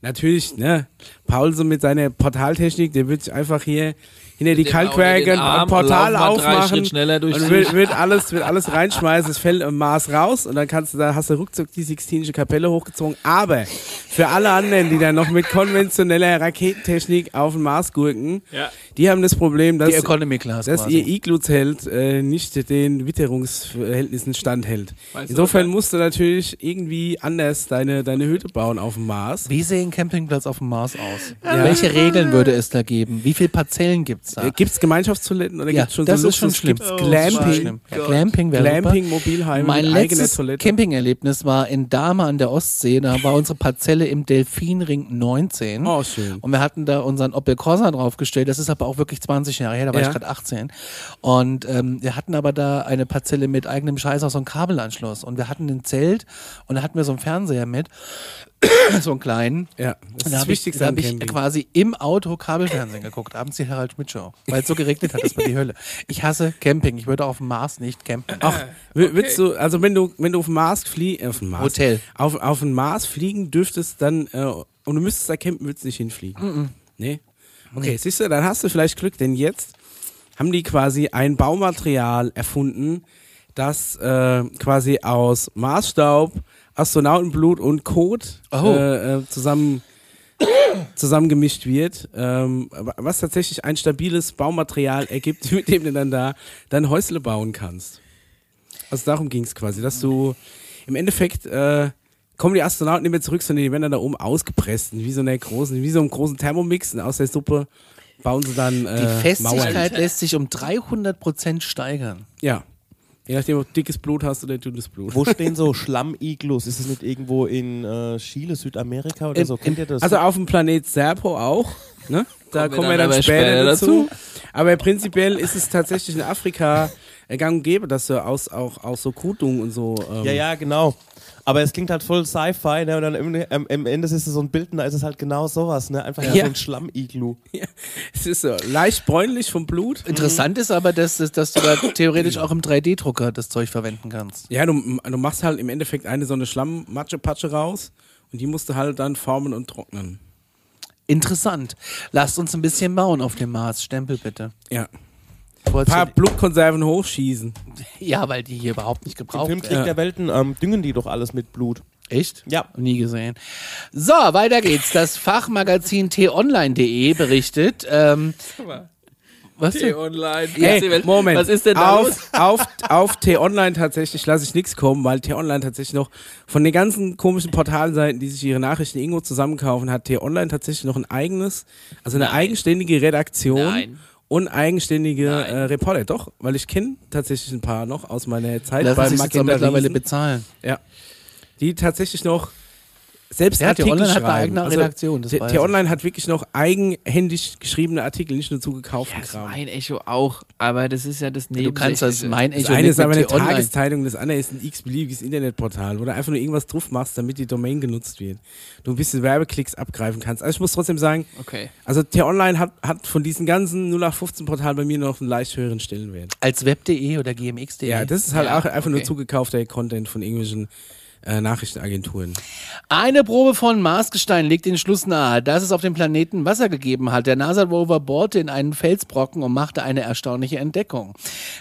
Natürlich, ne, Paul so mit seiner Portaltechnik, der wird sich einfach hier hinter die Kalkwerke ein Portal aufmachen schneller durch und die- wird, wird alles, wird alles reinschmeißen, es fällt im Mars raus und dann kannst du, da hast du ruckzuck die Sixtinische Kapelle hochgezogen. Aber für alle anderen, die dann noch mit konventioneller Raketentechnik auf den Mars gurken, Ja. die haben das Problem, dass, die Economy Class dass ihr Igloo-Zelt äh, nicht den Witterungsverhältnissen standhält. Weißt du, Insofern was- musst du natürlich irgendwie anders deine, deine Hütte bauen auf dem Mars. Wie sieht ein Campingplatz auf dem Mars aus? Welche Regeln würde es da geben? Wie viele Parzellen gibt's nichts da. Äh, Gibt's Gemeinschaftstoiletten oder Ja, gibt's schon das so ist schon schlimm. Gibt's Oh, Glamping? schlimm. Ja, Glamping. Glamping, Mobilheime Mein letztes Toilette. Campingerlebnis war in Dahme an der Ostsee. Da war unsere Parzelle im Delfinring 19. Oh, schön. Und wir hatten da unseren Opel Corsa draufgestellt. Das ist aber auch wirklich 20 Jahre her. Da war Ja. ich gerade 18. Und ähm, wir hatten aber da eine Parzelle mit eigenem Scheiß auch so einen Kabelanschluss. Und wir hatten ein Zelt und da hatten wir so einen Fernseher mit. so einen kleinen. Ja, das Und ist da das habe ich, Wichtigste da am hab ich quasi im Auto Kabelfernsehen geguckt, abends die Harald Schmidt Show, weil es so geregnet hat, das war die Hölle. Ich hasse Camping, ich würde auf dem Mars nicht campen. Ach, w- willst du, also wenn du, wenn du auf dem Mars fliegst, auf dem Mars, Hotel. Auf, auf den Mars fliegen dürftest, dann, äh, und du müsstest da campen, würdest du nicht hinfliegen. Nee? Okay, siehst du, dann hast du vielleicht Glück, denn jetzt haben die quasi ein Baumaterial erfunden, das äh, quasi aus Marsstaub, Astronautenblut und Kot Oh. äh, äh, zusammen zusammengemischt wird, ähm, was tatsächlich ein stabiles Baumaterial ergibt, mit dem du dann da dein Häusle bauen kannst. Also darum ging es quasi, dass du im Endeffekt äh, kommen die Astronauten nicht mehr zurück, sondern die werden dann da oben ausgepresst, wie so einer großen, wie so einem großen Thermomix und aus der Suppe bauen sie dann äh, Die Festigkeit Mauern. lässt sich um 300 Prozent steigern. Ja. Je nachdem, ob du dickes Blut hast oder dünnes Blut. Wo stehen so Schlamm-Iglus? Ist es nicht irgendwo in äh, Chile, Südamerika oder In- so? Kennt ihr das? Also auf dem Planet Serpo auch. Ne? Da Kommen wir kommen wir dann dann später, später dazu. Aber prinzipiell ist es tatsächlich in Afrika gang und gäbe, dass du aus, auch, aus so Kutung und so. Ähm, ja, ja, genau. Aber es klingt halt voll Sci-Fi, ne? Und dann im, am, am Ende ist es so ein Bild und da ist es halt genau sowas, ne? Einfach ja. Ja. so ein Schlamm-Iglu. Es ist so leicht bräunlich vom Blut. Interessant ist aber, dass, dass dass du da theoretisch auch im 3D-Drucker das Zeug verwenden kannst. Ja, du, du machst halt im Endeffekt eine so eine Schlamm-Matsche-Patsche raus und die musst du halt dann formen und trocknen. Interessant. Lasst uns ein bisschen bauen auf dem Mars. Stempel bitte. Ja. Ein paar Blutkonserven hochschießen. Ja, weil die hier überhaupt nicht Im gebraucht Filmkrieg werden. der Welten ähm, düngen die doch alles mit Blut. Echt? Ja. Nie gesehen. So, weiter geht's. Das Fachmagazin t-online.de berichtet. Ähm, was denn? Online. Hey, Moment. Was ist denn da los? auf, auf, auf T-Online tatsächlich lasse ich nichts kommen, weil T-Online tatsächlich noch von den ganzen komischen Portalseiten, die sich ihre Nachrichten irgendwo zusammenkaufen, hat T-Online tatsächlich noch ein eigenes, also eine Nein. eigenständige Redaktion Nein. Und eigenständige Nein. äh, Reporter. Doch, weil ich kenne tatsächlich ein paar noch aus meiner Zeit Lassen beim sich jetzt auch Magenta mittlerweile bezahlen. ja, die tatsächlich noch selbst Ja, Artikel T-Online hat eine eigene Also, Redaktion, das T-Online hat wirklich noch eigenhändig geschriebene Artikel, nicht nur zugekauften Das Kram. mein Echo auch, aber das ist ja das Du kannst das mein Das Echo eine nicht ist aber eine. Tageszeitung, das andere ist ein x-beliebiges Internetportal, wo du einfach nur irgendwas drauf machst, damit die Domain genutzt wird. Du ein bisschen Werbeklicks abgreifen kannst. Also ich muss trotzdem sagen, Okay. also T-Online hat, hat von diesen ganzen 0815-Portalen bei mir noch einen leicht höheren Stellenwert. Als web.de oder gmx.de. Ja, das ist halt Ja, auch einfach nur okay. zugekaufter Content von irgendwelchen äh, Nachrichtenagenturen. Eine Probe von Marsgestein legt den Schluss nahe, dass es auf dem Planeten Wasser gegeben hat. Der NASA-Rover bohrte in einen Felsbrocken und machte eine erstaunliche Entdeckung.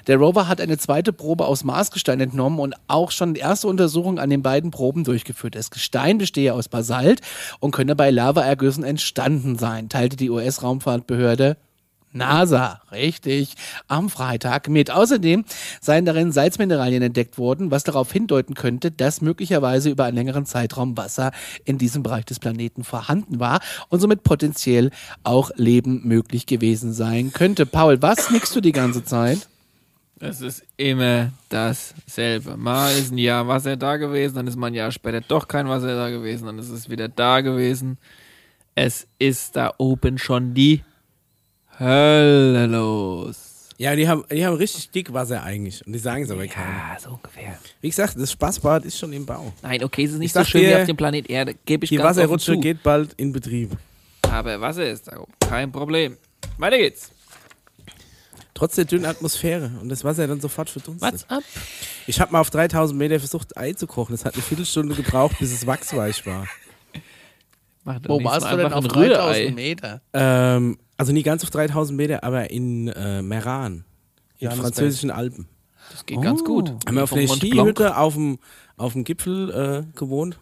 Der Rover hat eine zweite Probe aus Marsgestein entnommen und auch schon erste Untersuchungen an den beiden Proben durchgeführt. Das Gestein bestehe aus Basalt und könne bei Lavaergüssen entstanden sein, teilte die US-Raumfahrtbehörde NASA, richtig, am Freitag mit. Außerdem seien darin Salzmineralien entdeckt worden, was darauf hindeuten könnte, dass möglicherweise über einen längeren Zeitraum Wasser in diesem Bereich des Planeten vorhanden war und somit potenziell auch Leben möglich gewesen sein könnte. Paul, was nickst du die ganze Zeit? Es ist immer dasselbe. Mal ist ein Jahr Wasser da gewesen, dann ist mal ein Jahr später doch kein Wasser da gewesen, dann ist es wieder da gewesen. Es ist da oben schon die Hölle los. Ja, die haben, die haben richtig dick Wasser eigentlich und die sagen es aber keinem. Ja, so ungefähr. Wie gesagt, das Spaßbad ist schon im Bau. Nein, okay, es ist Ich nicht so sag schön wie dir, auf dem Planet Erde, gebe ich Die ganz offen Wasserrutsche zu. geht bald in Betrieb. Aber Wasser ist da kein Problem. Weiter geht's. Trotz der dünnen Atmosphäre und das Wasser dann sofort verdunstet. What's up? Ich habe mal auf 3000 Meter versucht, Ei zu kochen. Das hat eine Viertelstunde gebraucht, bis es wachsweich war. Mach Wo warst so du denn auf ein Rührei. 3000 Meter? Ähm, also nie ganz auf 3000 Meter, aber in äh, Meran, in Johannesberg. französischen Alpen. Das geht ganz gut. Haben wir auf einer. Skihütte auf dem, auf dem Gipfel äh, gewohnt.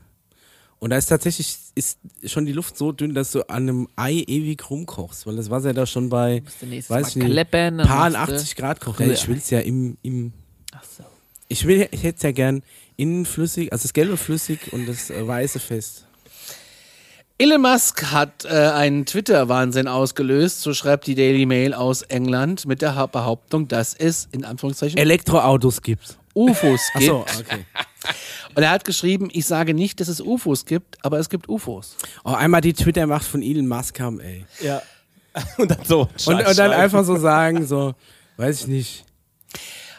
Und da ist tatsächlich ist schon die Luft so dünn, dass du an einem Ei ewig rumkochst, weil das Wasser da schon bei weiß ich nicht, paar machst du- 80 Grad kocht. Ja, ich will es ja im, im Ach so. ich will, ich hätte es ja gern innen flüssig, also das gelbe flüssig und das äh, weiße fest. Elon Musk hat äh, einen Twitter-Wahnsinn ausgelöst, so schreibt die Daily Mail aus England, mit der Behauptung, dass es in Anführungszeichen Elektroautos gibt. UFOs gibt. Achso, okay. Und er hat geschrieben, ich sage nicht, dass es UFOs gibt, aber es gibt UFOs. Oh, einmal die Twitter-Macht von Elon Musk haben, ey. Ja. Und dann so. Und, und dann einfach so sagen, so, weiß ich nicht.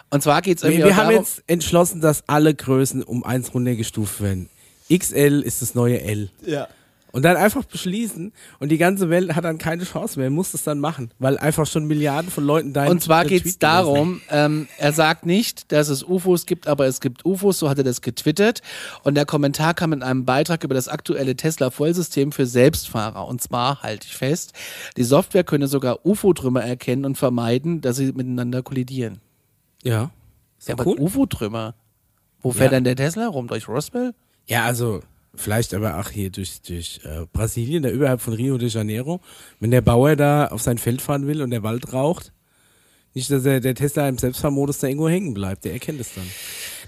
Und zwar geht es Wir, irgendwie wir auch haben darum, jetzt entschlossen, dass alle Größen um eins runtergestuft werden. XL ist das neue L. Ja. Und dann einfach beschließen und die ganze Welt hat dann keine Chance mehr, muss es dann machen, weil einfach schon Milliarden von Leuten da Und zwar geht es darum, ähm, er sagt nicht, dass es UFOs gibt, aber es gibt UFOs, so hat er das getwittert. Und der Kommentar kam in einem Beitrag über das aktuelle Tesla-Vollsystem für Selbstfahrer. Und zwar, halte ich fest, die Software könne sogar UFO-Trümmer erkennen und vermeiden, dass sie miteinander kollidieren. Ja. Ist Ja, cool. UFO-Trümmer? Wo fährt Ja. denn der Tesla rum? Durch Roswell? Ja, also vielleicht aber auch hier durch, durch äh, Brasilien, da überhalb von Rio de Janeiro, wenn der Bauer da auf sein Feld fahren will und der Wald raucht, nicht, dass er, der Tesla im Selbstfahrmodus da irgendwo hängen bleibt, der erkennt es dann.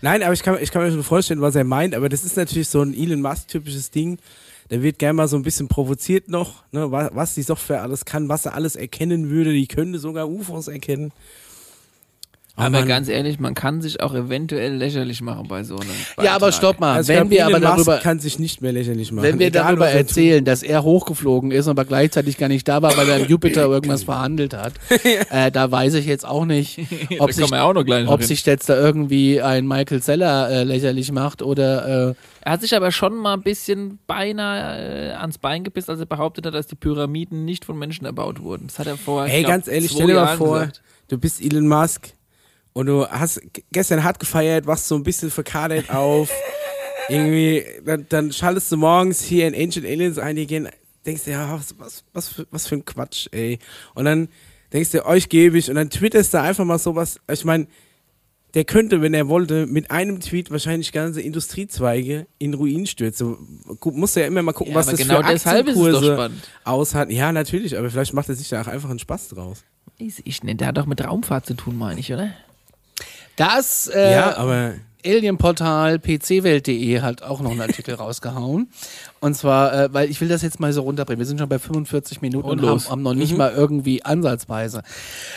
Nein, aber ich kann, ich kann mir schon vorstellen, was er meint, aber das ist natürlich so ein Elon Musk-typisches Ding. Der wird gerne mal so ein bisschen provoziert noch, ne, was, was die Software alles kann, was er alles erkennen würde. Die könnte sogar UFOs erkennen. Oh Aber Mann. ganz ehrlich, man kann sich auch eventuell lächerlich machen bei so einem Beitrag. Ja, aber stopp mal. Also wenn wir aber Elon Musk darüber, kann sich nicht mehr lächerlich machen. wenn wir Egal, darüber er erzählen, dass er hochgeflogen ist, aber gleichzeitig gar nicht da war, weil er im Jupiter irgendwas verhandelt hat, äh, da weiß ich jetzt auch nicht, ob sich auch noch gleich noch ob sich jetzt da irgendwie ein Michael Zeller äh, lächerlich macht oder äh, Er hat sich aber schon mal ein bisschen beinahe äh, ans Bein gebissen, als er behauptet hat, dass die Pyramiden nicht von Menschen erbaut wurden. Das hat er vor. ich Ey, glaub, ganz ehrlich, stell dir mal vor, gesagt. du bist Elon Musk und du hast gestern hart gefeiert, wachst so ein bisschen verkadert auf. Irgendwie, dann, dann schaltest du morgens hier in Ancient Aliens ein, die gehen, denkst dir, ja, was, was, was, für, was für ein Quatsch, ey. Und dann denkst du, euch gebe ich und dann twitterst du einfach mal sowas. Ich meine, der könnte, wenn er wollte, mit einem Tweet wahrscheinlich ganze Industriezweige in Ruin stürzen. Musst du ja immer mal gucken, Ja, was das genau für Aktienkurse spannend. aushat. Ja, natürlich, aber vielleicht macht er sich da auch einfach einen Spaß draus. Weiß ich nicht, der hat doch mit Raumfahrt zu tun, meine ich, oder? Das äh, ja, aber Alienportal pcwelt.de hat auch noch einen Artikel rausgehauen. Und zwar, äh, weil ich will das jetzt mal so runterbringen. Wir sind schon bei 45 Minuten und, Und haben, haben noch nicht mal irgendwie ansatzweise.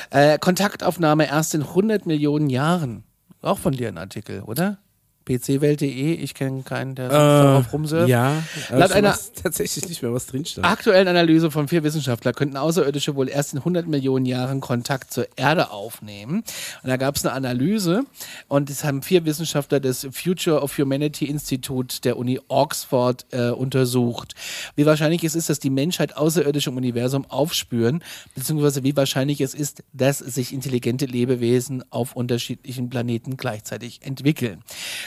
Äh, Kontaktaufnahme erst in 100 Millionen Jahren. Auch von dir ein Artikel, oder? pcwelt.de, ich kenne keinen, der sonst darauf rumsurft. Äh, Ja, Laut ich einer- tatsächlich nicht mehr, was drin stand. Aktuellen Analyse von vier Wissenschaftlern könnten Außerirdische wohl erst in 100 Millionen Jahren Kontakt zur Erde aufnehmen. Und da gab es eine Analyse und das haben vier Wissenschaftler des Future of Humanity Institut der Uni Oxford äh, untersucht. Wie wahrscheinlich es ist, dass die Menschheit Außerirdische im Universum aufspüren, beziehungsweise wie wahrscheinlich es ist, dass sich intelligente Lebewesen auf unterschiedlichen Planeten gleichzeitig entwickeln.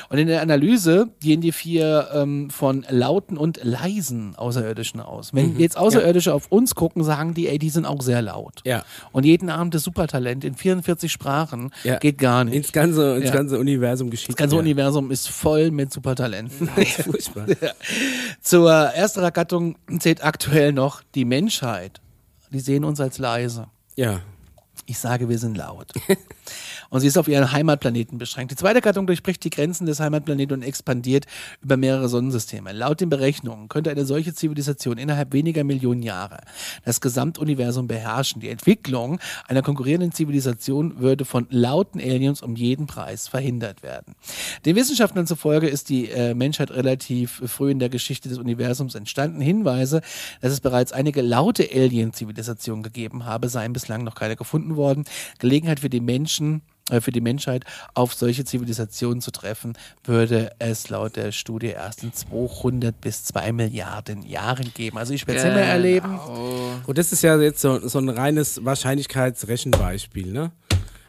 Und in der Analyse gehen die vier ähm, von lauten und leisen Außerirdischen aus. Wenn jetzt Außerirdische auf uns gucken, sagen die, ey, die sind auch sehr laut. Ja. Und jeden Abend das Supertalent in 44 Sprachen Ja. geht gar nicht. Ins ganze, ins Ja. ganze Universum geschickt. Das ganze ja. Universum ist voll mit Supertalenten. Ist furchtbar. Zur ersten Gattung zählt aktuell noch die Menschheit. Die sehen uns als leise. Ja. Ich sage, wir sind laut. Und sie ist auf ihren Heimatplaneten beschränkt. Die zweite Gattung durchbricht die Grenzen des Heimatplaneten und expandiert über mehrere Sonnensysteme. Laut den Berechnungen könnte eine solche Zivilisation innerhalb weniger Millionen Jahre das Gesamtuniversum beherrschen. Die Entwicklung einer konkurrierenden Zivilisation würde von lauten Aliens um jeden Preis verhindert werden. Den Wissenschaftlern zufolge ist die äh, Menschheit relativ früh in der Geschichte des Universums entstanden. Hinweise, dass es bereits einige laute Alien-Zivilisationen gegeben habe, seien bislang noch keine gefunden worden. Gelegenheit für die Menschen für die Menschheit auf solche Zivilisationen zu treffen, würde es laut der Studie erst in 200 bis 2 Milliarden Jahren geben. Also ich werde es nicht mehr erleben. Und das ist ja jetzt so, so ein reines Wahrscheinlichkeitsrechenbeispiel, ne?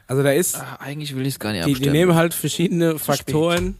Also da ist, Ah, eigentlich will ich es gar nicht die, die nehmen halt verschiedene Faktoren.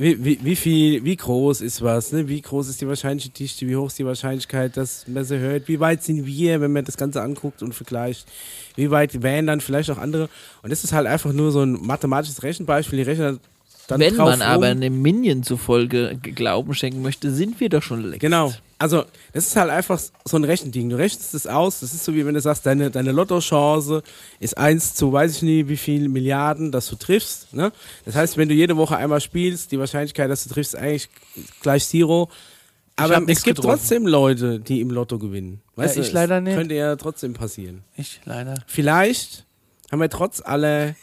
Wie, wie, wie viel, wie groß ist was, ne? Wie groß ist die wahrscheinliche Dichte, wie hoch ist die Wahrscheinlichkeit, dass man sie hört, wie weit sind wir, wenn man das Ganze anguckt und vergleicht, wie weit wären dann vielleicht auch andere. Und das ist halt einfach nur so ein mathematisches Rechenbeispiel, die rechnen dann Wenn man aber einem Minion zufolge Glauben schenken möchte, sind wir doch schon längst. Genau. Also, das ist halt einfach so ein Rechending. Du rechnest es aus. Das ist so wie wenn du sagst, deine, deine Lottochance ist eins zu, weiß ich nie, wie viel Milliarden, dass du triffst. Ne? Das heißt, wenn du jede Woche einmal spielst, die Wahrscheinlichkeit, dass du triffst, ist eigentlich gleich Zero. Aber es gibt getroffen. trotzdem Leute, die im Lotto gewinnen. Weißt Ja, du, ich leider nicht. Könnte ja trotzdem passieren. Ich leider. Vielleicht haben wir trotz aller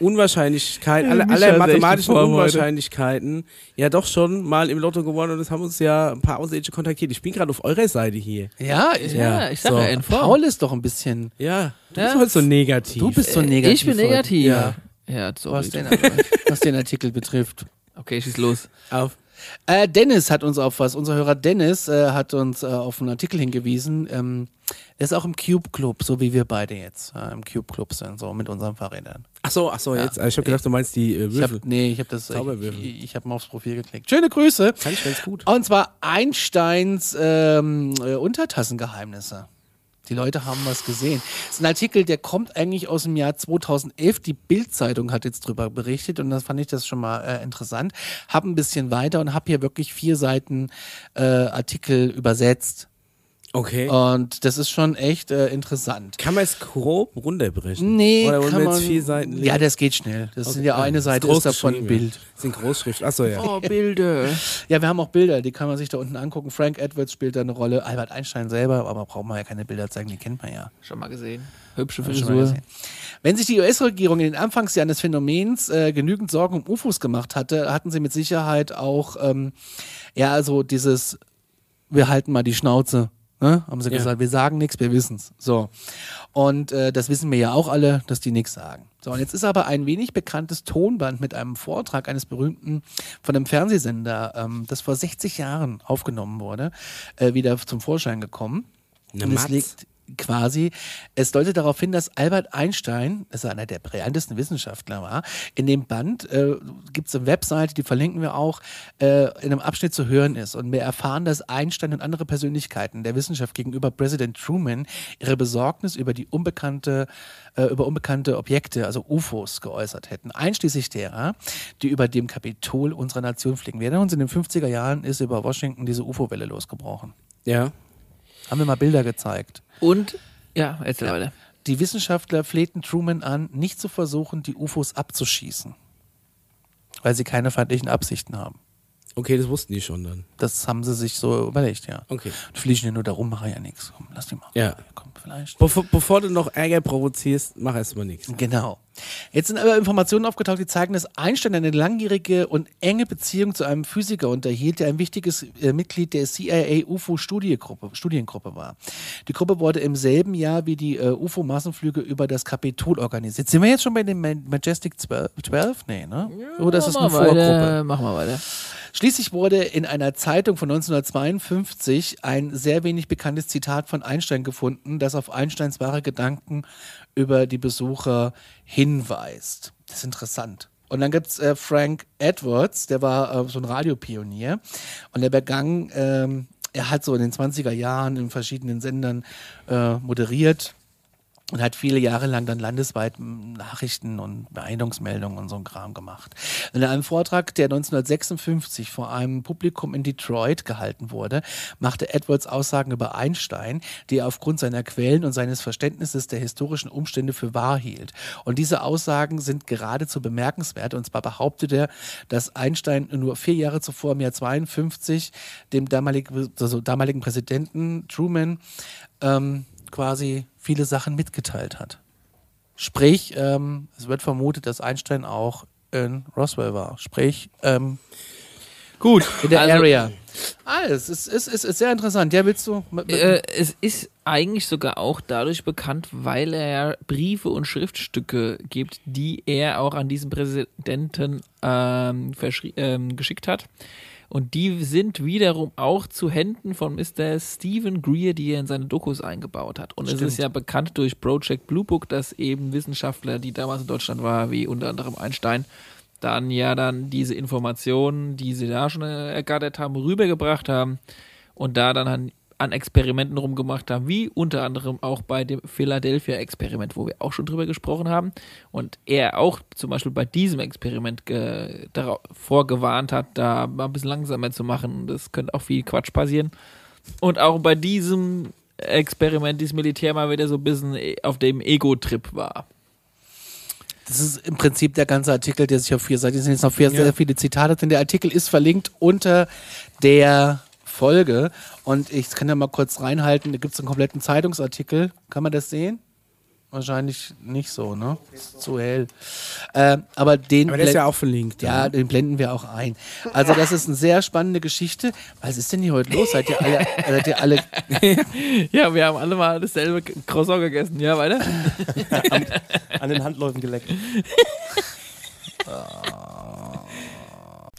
Unwahrscheinlichkeiten, alle, echt mathematischen heute. Unwahrscheinlichkeiten ja doch schon mal im Lotto gewonnen und es haben uns ja ein paar Außerirdische kontaktiert. Ich bin gerade auf eurer Seite hier. Ja, ich, Ja, ich sag so. ja, in Form. Paul ist doch ein bisschen. Ja, du Ja. bist heute so negativ. Du bist so negativ. ich bin negativ. Ja. Ja, sorry. Was den, was den Artikel betrifft. Okay, schieß los. auf. Äh, Dennis hat uns auf was. Unser Hörer Dennis äh, hat uns äh, auf einen Artikel hingewiesen. Ähm, er ist auch im Cube Club, so wie wir beide jetzt äh, im Cube Club sind, so mit unseren Fahrrädern. Ach so, ach so, jetzt. Ich habe gedacht, du meinst die äh, Ich Würfel. hab, nee, ich habe das. Zauberwürfel. Ich, ich habe mal aufs Profil geklickt. Schöne Grüße. Ich ganz gut. Und zwar Einsteins ähm, äh, Untertassengeheimnisse. Die Leute haben was gesehen. Das ist ein Artikel, der kommt eigentlich aus dem Jahr 2011. Die Bild-Zeitung hat jetzt drüber berichtet und das fand ich das schon mal äh, interessant. Hab ein bisschen weiter und habe hier wirklich vier Seiten äh, Artikel übersetzt. Okay. Und das ist schon echt äh, interessant. Kann man es grob runterbrechen? Nee, Oder wollen kann wir jetzt man, vier Seiten Ja, das geht schnell. Das sind ja eine Seite ist davon ein Bild. Das sind Großschrift. Achso, ja. Oh, Bilder. Ja, wir haben auch Bilder, die kann man sich da unten angucken. Frank Edwards spielt da eine Rolle, Albert Einstein selber, aber braucht man ja keine Bilder zeigen, die kennt man ja. Schon mal gesehen. Hübsche Frisur. gesehen. Wenn sich die US-Regierung in den Anfangsjahren des Phänomens äh, genügend Sorgen um UFOs gemacht hatte, hatten sie mit Sicherheit auch ähm, ja also dieses wir halten mal die Schnauze. Ne? Haben sie Ja. gesagt, wir sagen nichts, wir wissen's. So. Und äh, das wissen wir ja auch alle, dass die nichts sagen. So, und jetzt ist aber ein wenig bekanntes Tonband mit einem Vortrag eines berühmten von einem Fernsehsender, ähm, das vor 60 Jahren aufgenommen wurde, äh, wieder zum Vorschein gekommen. Eine und es Matz. liegt quasi, es deutet darauf hin, dass Albert Einstein, das einer der brillantesten Wissenschaftler war, in dem Band äh, gibt es eine Webseite, die verlinken wir auch, äh, in einem Abschnitt zu hören ist. Und wir erfahren, dass Einstein und andere Persönlichkeiten der Wissenschaft gegenüber Präsident Truman ihre Besorgnis über die unbekannte, äh, über unbekannte Objekte, also UFOs, geäußert hätten. Einschließlich derer, die über dem Kapitol unserer Nation fliegen. Wir erinnern uns, in den 50er Jahren ist über Washington diese UFO-Welle losgebrochen. Ja. Haben wir mal Bilder gezeigt. Und, ja, erzähl weiter. Die Wissenschaftler flehten Truman an, nicht zu versuchen, die UFOs abzuschießen, weil sie keine feindlichen Absichten haben. Okay, das wussten die schon dann. Das haben sie sich so überlegt, ja. Okay. Die fliegen ja nur darum, machen ja nichts. Komm, lass die mal. Ja. Komm, vielleicht. Bevor, bevor du noch Ärger provozierst, mach erstmal nichts. Genau. Jetzt sind aber Informationen aufgetaucht, die zeigen, dass Einstein eine langjährige und enge Beziehung zu einem Physiker unterhielt, der ein wichtiges äh, Mitglied der CIA UFO-Studiengruppe Studiengruppe war. Die Gruppe wurde im selben Jahr wie die äh, UFO-Massenflüge über das Kapitol organisiert. Sind wir jetzt schon bei dem Ma- Majestic 12? 12? Nee, ne? Oder ist das eine Vorgruppe? weiter, Mach mal weiter. Schließlich wurde in einer Zeitung von 1952 ein sehr wenig bekanntes Zitat von Einstein gefunden, das auf Einsteins wahre Gedanken über die Besucher hinweist. Das ist interessant. Und dann gibt's äh, Frank Edwards, der war äh, so ein Radiopionier und der begann, ähm, er hat so in den 20er Jahren in verschiedenen Sendern äh, moderiert und hat viele Jahre lang dann landesweit Nachrichten und Beeindungsmeldungen und so ein Kram gemacht. In einem Vortrag, der 1956 vor einem Publikum in Detroit gehalten wurde, machte Edwards Aussagen über Einstein, die er aufgrund seiner Quellen und seines Verständnisses der historischen Umstände für wahr hielt. Und diese Aussagen sind geradezu bemerkenswert. Und zwar behauptet er, dass Einstein nur vier Jahre zuvor, im Jahr 52, dem damaligen, also damaligen Präsidenten Truman ähm, quasi viele Sachen mitgeteilt hat. Sprich, ähm, es wird vermutet, dass Einstein auch in Roswell war. Sprich, ähm, gut, in der Also- Area. Ah, es ist, es ist, ist sehr interessant. Ja, willst du? Äh, es ist eigentlich sogar auch dadurch bekannt, weil er Briefe und Schriftstücke gibt, die er auch an diesen Präsidenten ähm, ähm, geschickt hat. Und die sind wiederum auch zu Händen von Mr. Stephen Greer, die er in seine Dokus eingebaut hat. Und es ist ja bekannt durch Project Blue Book, dass eben Wissenschaftler, die damals in Deutschland waren, wie unter anderem Einstein, dann ja dann diese Informationen, die sie da schon ergattert haben, rübergebracht haben und da dann an, Experimenten rumgemacht haben, wie unter anderem auch bei dem Philadelphia-Experiment, wo wir auch schon drüber gesprochen haben. Und er auch zum Beispiel bei diesem Experiment ge- darauf vorgewarnt hat, da mal ein bisschen langsamer zu machen. Das könnte auch viel Quatsch passieren. Und auch bei diesem Experiment, dieses Militär mal wieder so ein bisschen auf dem Ego-Trip war. Das ist im Prinzip der ganze Artikel, der sich auf vier Seiten, es sind jetzt noch vier, sehr viele Zitate drin. Der Artikel ist verlinkt unter der Folge. Und ich kann ja mal kurz reinhalten, da gibt es einen kompletten Zeitungsartikel. Kann man das sehen? Wahrscheinlich nicht so, ne? Ist zu hell. Äh, aber den Aber der ist ja auch verlinkt. ja, den blenden wir auch ein. Also das ist eine sehr spannende Geschichte. Was ist denn hier heute los? Seid ihr alle, seid ihr alle Ja, wir haben alle mal dasselbe Croissant gegessen. Ja, weiter? An den Handläufen geleckt.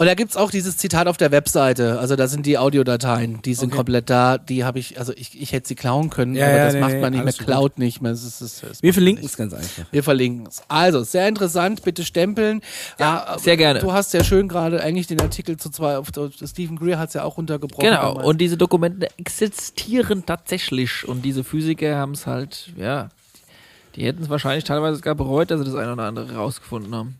Und da gibt es auch dieses Zitat auf der Webseite. Also da sind die Audiodateien, die sind komplett da. Die habe ich, also ich, ich hätte sie klauen können, Ja, aber ja, das nee, macht nee, man nicht mehr, klaut nicht mehr. Es ist, es Wir verlinken es ganz einfach. Wir verlinken es. Also, sehr interessant, bitte stempeln. Ja, sehr gerne. Du hast ja schön gerade eigentlich den Artikel zu zwei, auf, Stephen Greer hat es ja auch runtergebrochen. Genau, damals. und diese Dokumente existieren tatsächlich und diese Physiker haben es halt, ja, die hätten es wahrscheinlich teilweise sogar bereut, dass sie das eine oder andere rausgefunden haben.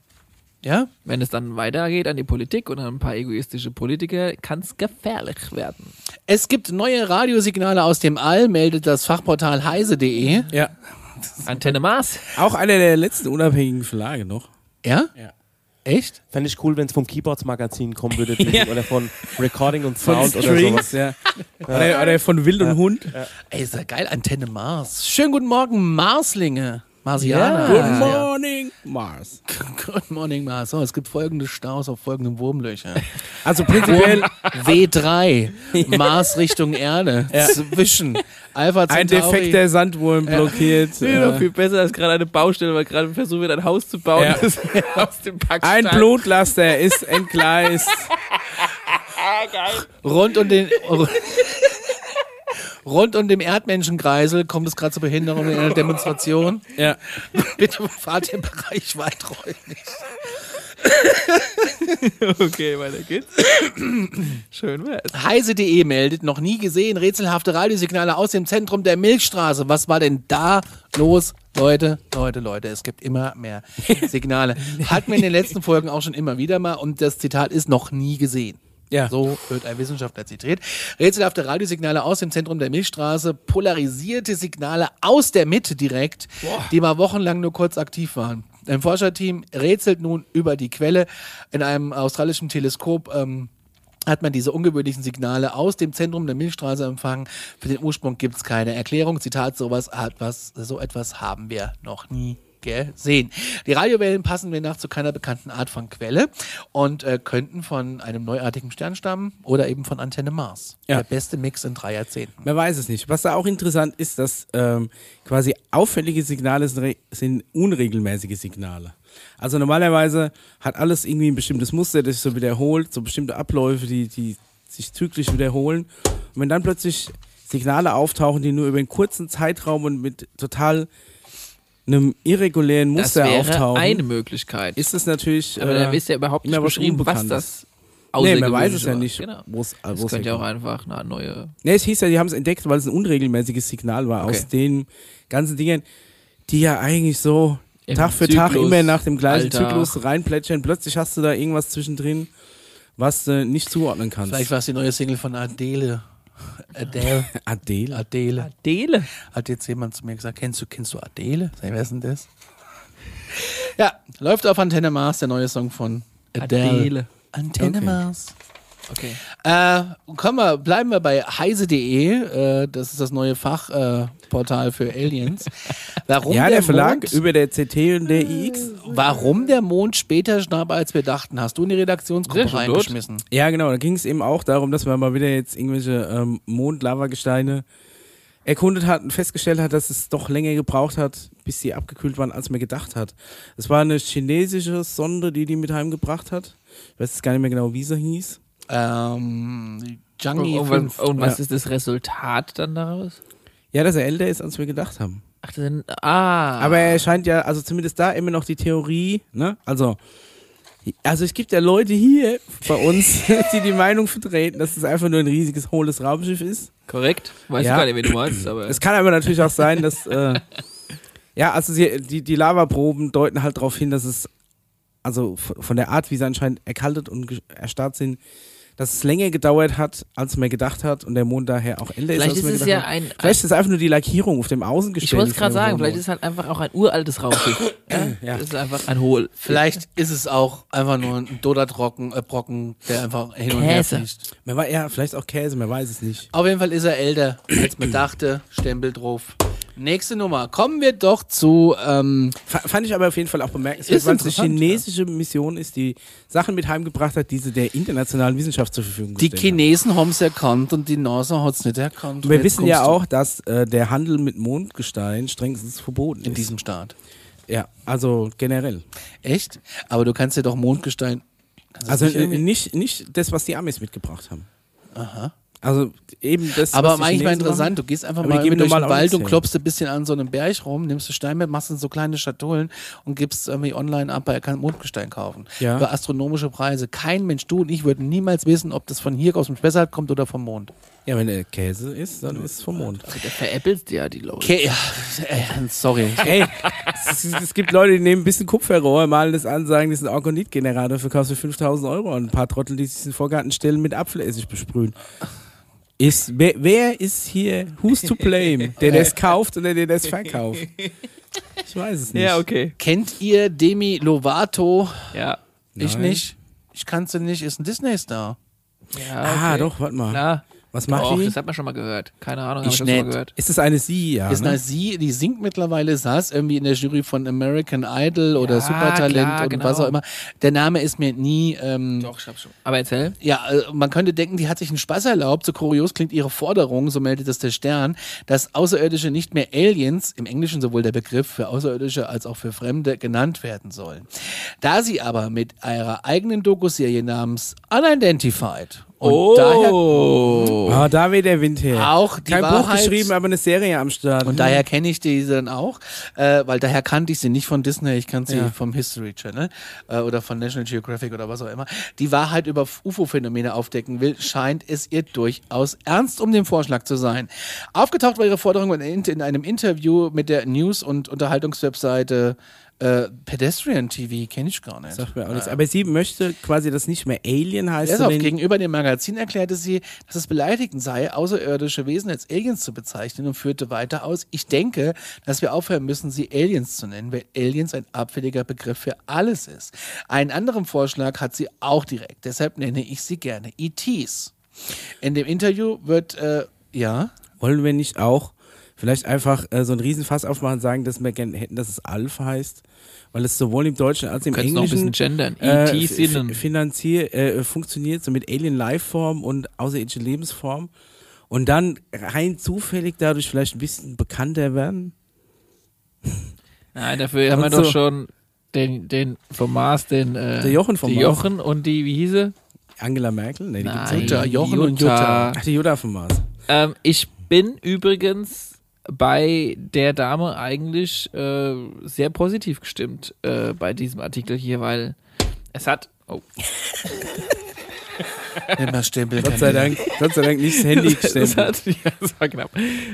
Ja? Wenn es dann weitergeht an die Politik und an ein paar egoistische Politiker, kann es gefährlich werden. Es gibt neue Radiosignale aus dem All, meldet das Fachportal heise.de. Ja. Antenne Mars. Auch einer der letzten unabhängigen Verlage noch. Ja? Ja. Echt? Fände ich cool, wenn es vom Keyboards Magazin kommen würde oder von Recording und Von Sound oder Strings, sowas. ja. Oder, oder von Wild und Hund. Ey, ist ja geil, Antenne Mars. Schönen guten Morgen, Marslinge. Marsianer. Good Ja. morning, Mars. Good morning, Mars. So, es gibt folgende Staus auf folgenden Wurmlöcher. Also prinzipiell W3, Mars Richtung Erde. Zwischen Alpha ein Centauri. defekter Sandwurm blockiert. Ja, viel besser als gerade eine Baustelle, weil gerade versuchen wir ein Haus zu bauen. Ja. Das aus dem Packstein. ein Blutlaster ist entgleist. Rund um den. Rund um dem Erdmenschenkreisel kommt es gerade zur Behinderung in einer Demonstration. Ja. Bitte fahrt den Bereich weiträumig. Okay, weiter geht's. Schön wär's. Heise.de meldet, noch nie gesehen, rätselhafte Radiosignale aus dem Zentrum der Milchstraße. Was war denn da los? Leute, Leute, Leute, es gibt immer mehr Signale. Hatten wir in den letzten Folgen auch schon immer wieder mal und das Zitat ist noch nie gesehen. Ja. So wird ein Wissenschaftler zitiert. Rätselhafte Radiosignale aus dem Zentrum der Milchstraße, polarisierte Signale aus der Mitte direkt, die mal wochenlang nur kurz aktiv waren. Ein Forscherteam rätselt nun über die Quelle. In einem australischen Teleskop ähm, hat man diese ungewöhnlichen Signale aus dem Zentrum der Milchstraße empfangen. Für den Ursprung gibt es keine Erklärung. Zitat, sowas hat was, so etwas haben wir noch nie gesehen. Die Radiowellen passen demnach zu keiner bekannten Art von Quelle und äh, könnten von einem neuartigen Stern stammen oder eben von Antenne Mars. Ja. Der beste Mix in drei Jahrzehnten. Man weiß es nicht. Was da auch interessant ist, dass ähm, quasi auffällige Signale sind, sind unregelmäßige Signale. Also normalerweise hat alles irgendwie ein bestimmtes Muster, das sich so wiederholt, so bestimmte Abläufe, die, die sich zyklisch wiederholen. Und wenn dann plötzlich Signale auftauchen, die nur über einen kurzen Zeitraum und mit total einem irregulären Das Muster wäre auftauchen, eine Möglichkeit. ist es natürlich. aber äh, da wisst ihr überhaupt nicht beschrieben, was das Nee, man weiß es ja nicht, Genau. wo es Das könnte ja auch einfach eine neue. Ne, es hieß ja, die haben es entdeckt, weil es ein unregelmäßiges Signal war Okay. aus den ganzen Dingen, die ja eigentlich so Im Tag für Tag Zyklus, immer nach dem gleichen Alltag. Zyklus reinplätschern. Plötzlich hast du da irgendwas zwischendrin, was du nicht zuordnen kannst. Vielleicht war es die neue Single von Adele. Adele. Adele. Adele. Dele. Hat jetzt jemand zu mir gesagt, kennst du, kennst du Adele? Sag ich, wer ist denn das? Ja, läuft auf Antenne Mars, der neue Song von Adele. Adele. Antenne Okay. Mars. Okay. Äh, kommen wir, bleiben wir bei heise.de, äh, das ist das neue Fachportal äh, Portal für Aliens. Warum Ja, der Verlag Mond, über der CT und der IX. warum der Mond später starb, als wir dachten, hast du in die Redaktionsgruppe reingeschmissen. Ja, genau. Da ging es eben auch darum, dass man mal wieder jetzt irgendwelche ähm, Mond-Lava-Gesteine erkundet hat und festgestellt hat, dass es doch länger gebraucht hat, bis sie abgekühlt waren, als man gedacht hat. Es war eine chinesische Sonde, die die mit heimgebracht hat. Ich weiß jetzt gar nicht mehr genau, wie sie hieß. Ähm, Und, Jungie und, 5. was- und was Ja. ist das Resultat dann daraus? Ja, dass er älter ist, als wir gedacht haben. Ach, das sind, ah. Aber er scheint ja, also zumindest da immer noch die Theorie, ne? Also, also es gibt ja Leute hier bei uns, die die Meinung vertreten, dass es einfach nur ein riesiges, hohles Raumschiff ist. Korrekt? Weiß Ja. ich gar nicht, wen du meinst, aber. Es kann aber natürlich auch sein, dass. Äh, ja, also sie, die, die Lavaproben deuten halt darauf hin, dass es. Also von der Art, wie sie anscheinend erkaltet und erstarrt sind, dass es länger gedauert hat, als man gedacht hat und der Mond daher auch älter Vielleicht ist, als ist man es gedacht ja hat. ein. ein Vielleicht ist es einfach nur die Lackierung auf dem Außengestell. ich wollte es gerade sagen, vielleicht ist es halt einfach auch ein uraltes Raumschiff. ja? Ja. Das ist einfach ein Hohl. Vielleicht ist es auch einfach nur ein Dodertrocken, äh, Brocken, der einfach hin und her. Man wei- ja, vielleicht auch Käse, man weiß es nicht. Auf jeden Fall ist er älter, als man dachte. Stempel drauf. Nächste Nummer. Kommen wir doch zu. Ähm, fand ich aber auf jeden Fall auch bemerkenswert, weil es eine chinesische Mission ist, die Sachen mit heimgebracht hat, die sie der internationalen Wissenschaft zur Verfügung die gestellt hat. Chinesen haben es erkannt und die NASA hat es nicht erkannt. Und wir wissen ja auch, dass äh, der Handel mit Mondgestein strengstens verboten In ist. diesem Staat. Ja, also generell. Echt? Aber du kannst ja doch Mondgestein. Also äh, nicht irgendwie- nicht, nicht das, was die Amis mitgebracht haben. Aha. Also eben das. Aber eigentlich mal interessant, du gehst einfach Aber mal geben durch den Wald und klopfst ein bisschen an so einem Berg rum, nimmst du Stein mit, machst in so kleine Schatullen und gibst irgendwie online ab, er kann Mondgestein kaufen. Ja. Für astronomische Preise. Kein Mensch, du und ich würden niemals wissen, ob das von hier aus dem Spessart kommt oder vom Mond. machen. Ja, wenn der Käse ist, dann ist es vom Mond. Also der veräppelt ja die Leute. Okay, ja, sorry. Ey, es, es, gibt Leute, die nehmen ein bisschen Kupferrohr, malen das an, sagen, das ist ein Argonitgenerator, verkaufst du 5000 Euro an ein paar Trottel, die sich in den Vorgarten stellen, mit Apfelessig besprühen. Ist, wer, wer ist hier, who's to blame? Der, der es kauft oder der, der es verkauft? Ich weiß es nicht. Ja, okay. Kennt ihr Demi Lovato? Ja. Ich Nein. nicht. Ich kann's nicht, ist ein Disney-Star. ja Ah, okay. doch, warte mal. Klar. Was macht Doch, die? das hat man schon mal gehört. Keine Ahnung, habe Ich das schon mal gehört. Ist es eine Sie, ja? ist ne? eine sie, die singt mittlerweile, saß irgendwie in der Jury von American Idol oder Ja, Supertalent klar, und genau. was auch immer. Der Name ist mir nie. Ähm, Doch, ich hab schon. Aber erzähl. Ja, äh, man könnte denken, die hat sich einen Spaß erlaubt. So kurios klingt ihre Forderung, so meldet es der Stern, dass Außerirdische nicht mehr Aliens, im Englischen sowohl der Begriff für Außerirdische als auch für Fremde, genannt werden sollen. Da sie aber mit ihrer eigenen Dokuserie namens Unidentified und daher oh. Ah, da weht der Wind her. auch die Kein Buch Wahrheit, geschrieben, aber eine Serie am Start. und daher kenne ich die dann auch, äh, weil daher kannte ich sie nicht von Disney, ich kannte sie Ja. vom History Channel äh, oder von National Geographic oder was auch immer. Die Wahrheit über UFO-Phänomene aufdecken will, scheint es ihr durchaus ernst um den Vorschlag zu sein. Aufgetaucht war ihre Forderung in, in einem Interview mit der News- und Unterhaltungswebseite äh, Pedestrian TV, kenne ich gar nicht. Sagt mir auch nichts. Aber sie möchte quasi, dass nicht mehr Alien heißt. Deshalb gegenüber dem Magazin erklärte sie, dass es beleidigend sei, außerirdische Wesen als Aliens zu bezeichnen und führte weiter aus, ich denke, dass wir aufhören müssen, sie Aliens zu nennen, weil Aliens ein abfälliger Begriff für alles ist. Einen anderen Vorschlag hat sie auch direkt, deshalb nenne ich sie gerne ETs. In dem Interview wird, äh, ja, Wollen wir nicht auch vielleicht einfach äh, so ein Riesenfass aufmachen und sagen, dass wir gerne hätten, dass es Alf heißt? Weil es sowohl im Deutschen als im noch ein Englischen äh, E.T. f- Sinnen. f- finanzier, äh, funktioniert, so mit Alien Lifeform und außerirdische Lebensform. Und dann rein zufällig dadurch vielleicht ein bisschen bekannter werden. Nein, dafür haben wir Und doch so. schon den, den vom Mars, den äh, Der Jochen vom die Mars. Jochen und die, wie hieße? Angela Merkel? Nee, die gibt's Nein, nicht. Jutta, Jochen und Jutta. Ach, die Jutta vom Mars. Ähm, ich bin übrigens bei der Dame eigentlich äh, sehr positiv gestimmt äh, bei diesem Artikel hier, weil es hat. Oh, immer Stempel. Gott sei Dank, Gott sei Dank nicht das Handy hat, ja, das war knapp.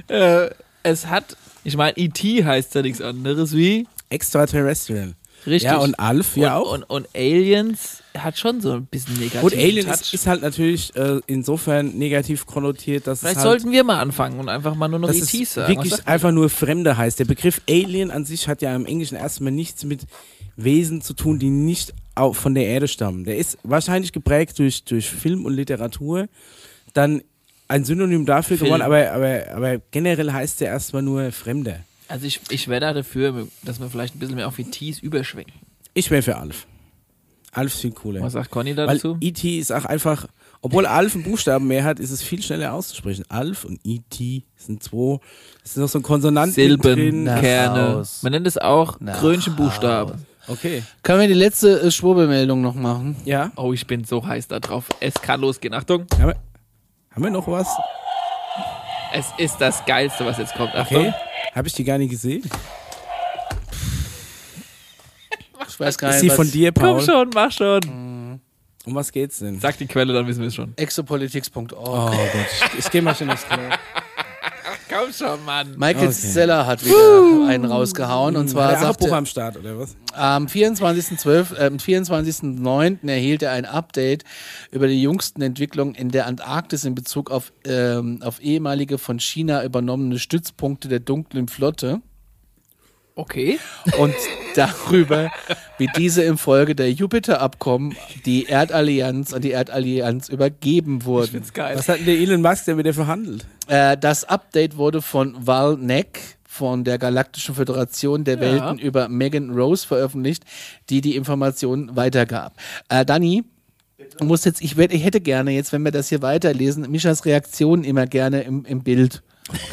Äh, es hat, ich meine, E.T. heißt ja nichts anderes wie Extraterrestrial. Richtig. Ja, und Alf ja und, auch. Und, und Aliens hat schon so ein bisschen negativ. Gut, Alien Touch. ist, halt natürlich äh, insofern negativ konnotiert, dass Vielleicht es halt, sollten wir mal anfangen und einfach mal nur noch E.T. sagen. Wirklich einfach nur Fremde heißt. Der Begriff Alien an sich hat ja im Englischen erstmal nichts mit Wesen zu tun, die nicht von der Erde stammen. Der ist wahrscheinlich geprägt durch, durch Film und Literatur. Dann ein Synonym dafür Film. geworden, aber, aber, aber generell heißt der erstmal nur Fremde. Also ich, ich wäre da dafür, dass wir vielleicht ein bisschen mehr auf E.T.s überschwenken. Ich wäre für Alf. Alf ist viel cooler. Was sagt Conny Weil dazu? E.T. ist auch einfach, obwohl Alf einen Buchstaben mehr hat, ist es viel schneller auszusprechen. Alf und E.T. sind zwei, es ist noch so ein Konsonant Silben, drin. Nach Kerne. Haus. Man nennt es auch Krönchenbuchstaben. Okay. Können wir die letzte äh, Schwurbelmeldung noch machen? Ja. Oh, ich bin so heiß da drauf. Es kann losgehen. Achtung. Haben wir, haben wir noch was? Es ist das Geilste, was jetzt kommt. Achtung. Okay. Habe ich die gar nicht gesehen? Ich weiß gar Ist nicht, sie was von dir, Komm Paul? schon, mach schon. Um was geht's denn? Sag die Quelle, dann wissen wir es schon. exopolitics.org. Oh Gott, ich, ich gehe mal schon aufs Klo. Komm schon, Mann. Michael Okay. Zeller hat wieder einen rausgehauen und zwar sagt Abbruch er, am Start, oder was? am 24.12., äh, am 24.09. erhielt er ein Update über die jüngsten Entwicklungen in der Antarktis in Bezug auf, ähm, auf ehemalige von China übernommene Stützpunkte der dunklen Flotte Okay. und darüber, wie diese im Folge der Jupiter-Abkommen die Erdallianz an die Erdallianz übergeben wurden. Find's geil. Was hat denn der Elon Musk denn mit der verhandelt? Äh, das Update wurde von Val Neck von der Galaktischen Föderation der Welten über Megan Rose veröffentlicht, die die Informationen weitergab. Äh, Dani, du musst jetzt, ich, werd, ich hätte gerne jetzt, wenn wir das hier weiterlesen, Mischas Reaktion immer gerne im, im Bild.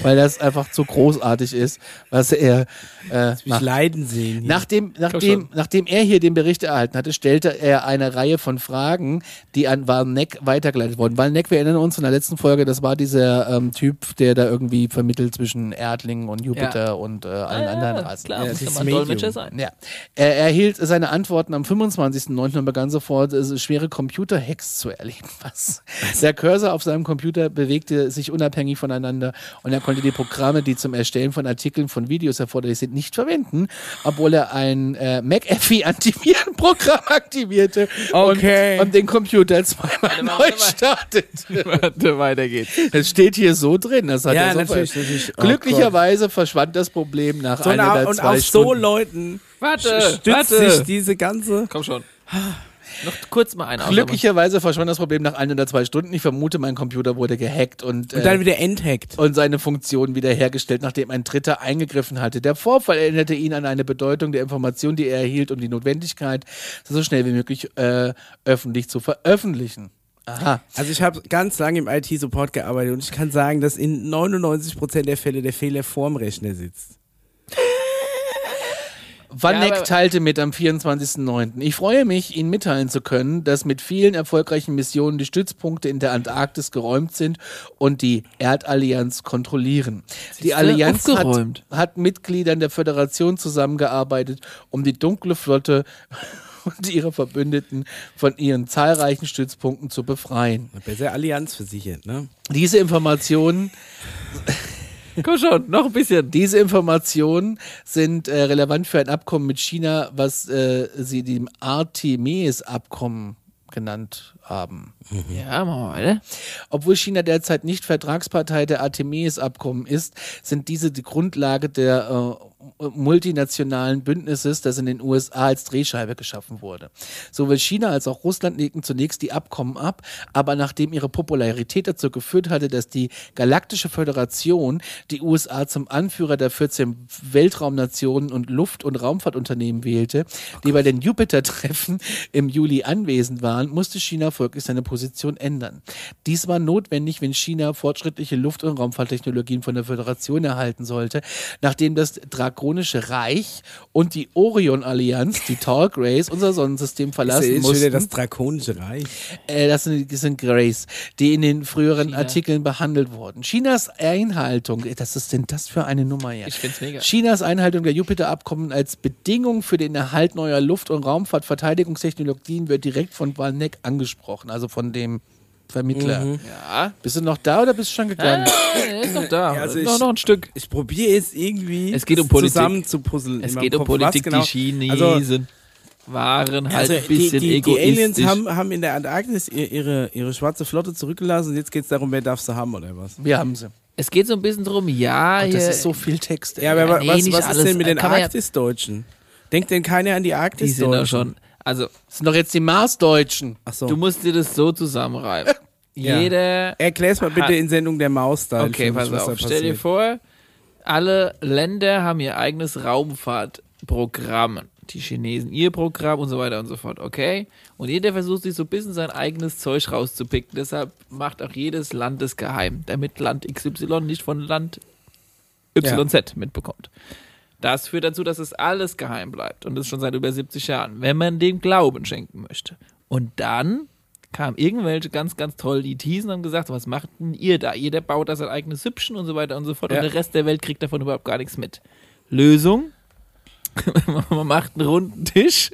Weil das einfach zu großartig ist, was er äh, Mich macht. leiden sehen. Hier. Nachdem, nachdem, nachdem er hier den Bericht erhalten hatte, stellte er eine Reihe von Fragen, die an Warneck weitergeleitet wurden. Warneck, wir erinnern uns von der letzten Folge, das war dieser ähm, Typ, der da irgendwie vermittelt zwischen Erdlingen und Jupiter Ja. und äh, allen anderen Rassen. Klar, Ja, muss das ja ein Medium. Dolmetscher sein. Ja. Er erhielt seine Antworten am 25.09. und begann sofort äh, schwere Computer-Hacks zu erleben. Was? Der Cursor auf seinem Computer bewegte sich unabhängig voneinander und er konnte die Programme, die zum Erstellen von Artikeln von Videos erforderlich sind, nicht verwenden, obwohl er ein äh, McAfee-Antivirenprogramm aktivierte Okay. und, und den Computer zweimal Warte neu warte startete. Warte, weiter geht's. Es steht hier so drin. Das hat Ja, er so natürlich, natürlich. Oh Glücklicherweise verschwand das Problem nach so einer na, der und zwei auf so Stunden. Leuten Warte, stützt warte. sich diese ganze. Komm schon. Noch kurz mal einen Glücklicherweise verschwand das Problem nach ein oder zwei Stunden. Ich vermute, mein Computer wurde gehackt und, Und äh, dann wieder enthackt. und seine Funktion wiederhergestellt, nachdem ein Dritter eingegriffen hatte. Der Vorfall erinnerte ihn an eine Bedeutung der Information, die er erhielt und die Notwendigkeit, so schnell wie möglich äh, öffentlich zu veröffentlichen. Aha. Also ich habe ganz lange im IT-Support gearbeitet und ich kann sagen, dass in 99% der Fälle der Fehler vorm Rechner sitzt. Vanek Ja, teilte mit am 24.09. Ich freue mich, Ihnen mitteilen zu können, dass mit vielen erfolgreichen Missionen die Stützpunkte in der Antarktis geräumt sind und die Erdallianz kontrollieren. Die du, Allianz hat, hat Mitgliedern der Föderation zusammengearbeitet, um die dunkle Flotte und ihre Verbündeten von ihren zahlreichen Stützpunkten zu befreien. Besser Allianz versichert, ne? Diese Informationen Komm schon, noch ein bisschen. Diese Informationen sind äh, relevant für ein Abkommen mit China, was äh, sie dem Artemis-Abkommen genannt haben. Ja, machen wir weiter. Obwohl China derzeit nicht Vertragspartei der Artemis-Abkommen ist, sind diese die Grundlage der äh, multinationalen Bündnisses, das in den USA als Drehscheibe geschaffen wurde. Sowohl China als auch Russland legten zunächst die Abkommen ab, aber nachdem ihre Popularität dazu geführt hatte, dass die Galaktische Föderation die USA zum Anführer der 14 Weltraumnationen und Luft- und Raumfahrtunternehmen wählte, die bei den Jupiter-Treffen im Juli anwesend waren, musste China folglich seine Position ändern. Dies war notwendig, wenn China fortschrittliche Luft- und Raumfahrttechnologien von der Föderation erhalten sollte, nachdem das Drakonische Reich und die Orion-Allianz, die Tall Grays, unser Sonnensystem Das verlassen ist mussten. wieder das drakonische Reich. Äh, das, sind, das sind Grays, die in den früheren Artikeln behandelt wurden. Chinas Einhaltung, äh, das ist denn das für eine Nummer hier? Ich find's mega. Chinas Einhaltung der Jupiter-Abkommen als Bedingung für den Erhalt neuer Luft- und Raumfahrtverteidigungstechnologien wird direkt von Valneck angesprochen, also von dem Vermittler. Ja. Bist du noch da oder bist du schon gegangen? Er ist noch da. Ja, also noch, ich- noch ein Stück. Ich probiere jetzt irgendwie Es geht um Politik. zusammen zu puzzeln. Es in geht um Kopf. Politik. genau? Die Chinesen Also, waren halt also ein bisschen die, die, die egoistisch. Aliens haben, haben in der Antarktis ihr- ihre, ihre schwarze Flotte zurückgelassen und jetzt geht es darum, wer darf sie haben oder was? Wir haben sie. es geht so ein bisschen drum, ja, Gott, das hier, ist so viel Text. ey. Ja, aber nee, was, was ist alles. denn mit den ja- Arktisdeutschen? Denkt denn keiner an die die Arktisdeutschen? sind da schon. Also, Das sind doch jetzt die Marsdeutschen. Ach so. du musst dir das so zusammenreiben. Ja. Jeder. Erklär's mal bitte in Sendung der Maus da. Okay, pass auf. Stell dir vor, alle Länder haben ihr eigenes Raumfahrtprogramm. Die Chinesen ihr Programm und so weiter und so fort, okay? Und jeder versucht sich so ein bisschen sein eigenes Zeug rauszupicken. Deshalb macht auch jedes Land es geheim, damit Land XY nicht von Land YZ mitbekommt. Das führt dazu, dass es alles geheim bleibt und das schon seit über 70 Jahren, wenn man dem Glauben schenken möchte. Und dann kamen irgendwelche ganz, ganz toll die Teasen und haben gesagt, was macht denn ihr da? Jeder baut da sein eigenes Hübschen und so weiter und so fort Ja. und der Rest der Welt kriegt davon überhaupt gar nichts mit. Lösung? man macht einen runden Tisch,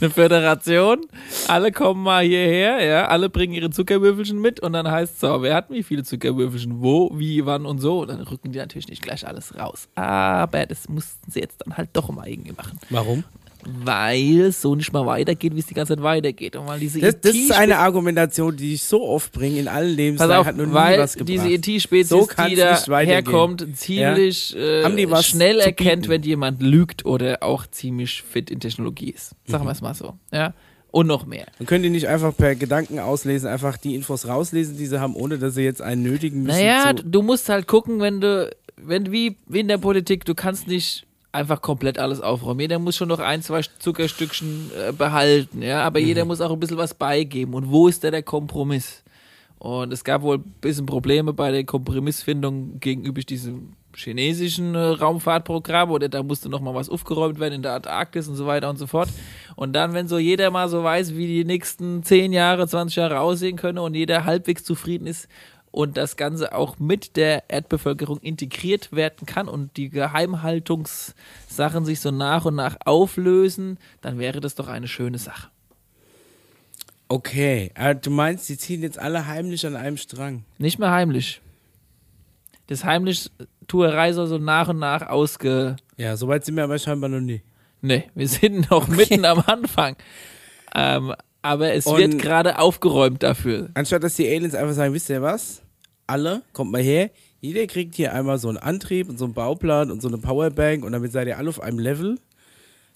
eine Föderation, alle kommen mal hierher, ja, alle bringen ihre Zuckerwürfelchen mit und dann heißt es so, wer hat wie viele Zuckerwürfelchen, wo, wie, wann und so. Und dann rücken die natürlich nicht gleich alles raus. Aber das mussten sie jetzt dann halt doch mal irgendwie machen. Warum? Weil es so nicht mal weitergeht, wie es die ganze Zeit weitergeht. Und weil diese Das, das ist eine Argumentation, die ich so oft bringe in allen auf, hat noch nie weil was gebracht. diese ET-Spezies, So die da herkommt, ziemlich die äh, schnell erkennt, wenn jemand lügt oder auch ziemlich fit in Technologie ist. Mhm. Sagen wir es mal so. Ja? Und noch mehr. Man könnte nicht einfach per Gedanken auslesen, einfach die Infos rauslesen, die sie haben, ohne dass sie jetzt einen nötigen müssen. Naja, du musst halt gucken, wenn du, wenn wie, wie in der Politik, du kannst nicht einfach komplett alles aufräumen. Jeder muss schon noch ein, zwei Zuckerstückchen äh, behalten, ja, aber Mhm. jeder muss auch ein bisschen was beigeben. Und wo ist da der Kompromiss? Und es gab wohl ein bisschen Probleme bei der Kompromissfindung gegenüber diesem chinesischen äh, Raumfahrtprogramm oder da musste noch mal was aufgeräumt werden in der Antarktis und so weiter und so fort. Und dann, wenn so jeder mal so weiß, wie die nächsten 10 Jahre, 20 Jahre aussehen können und jeder halbwegs zufrieden ist und das Ganze auch mit der Erdbevölkerung integriert werden kann und die Geheimhaltungssachen sich so nach und nach auflösen, dann wäre das doch eine schöne Sache. Okay, aber du meinst, die ziehen jetzt alle heimlich an einem Strang. Nicht mehr heimlich. Das heimlich Tuerei soll so nach und nach ausge. Ja, soweit sind wir aber scheinbar noch nie. Nee, wir sind noch mitten am Anfang. Ähm, aber es Und- wird gerade aufgeräumt dafür. Anstatt dass die Aliens einfach sagen, wisst ihr was? Alle, kommt mal her, jeder kriegt hier einmal so einen Antrieb und so einen Bauplan und so eine Powerbank und damit seid ihr alle auf einem Level,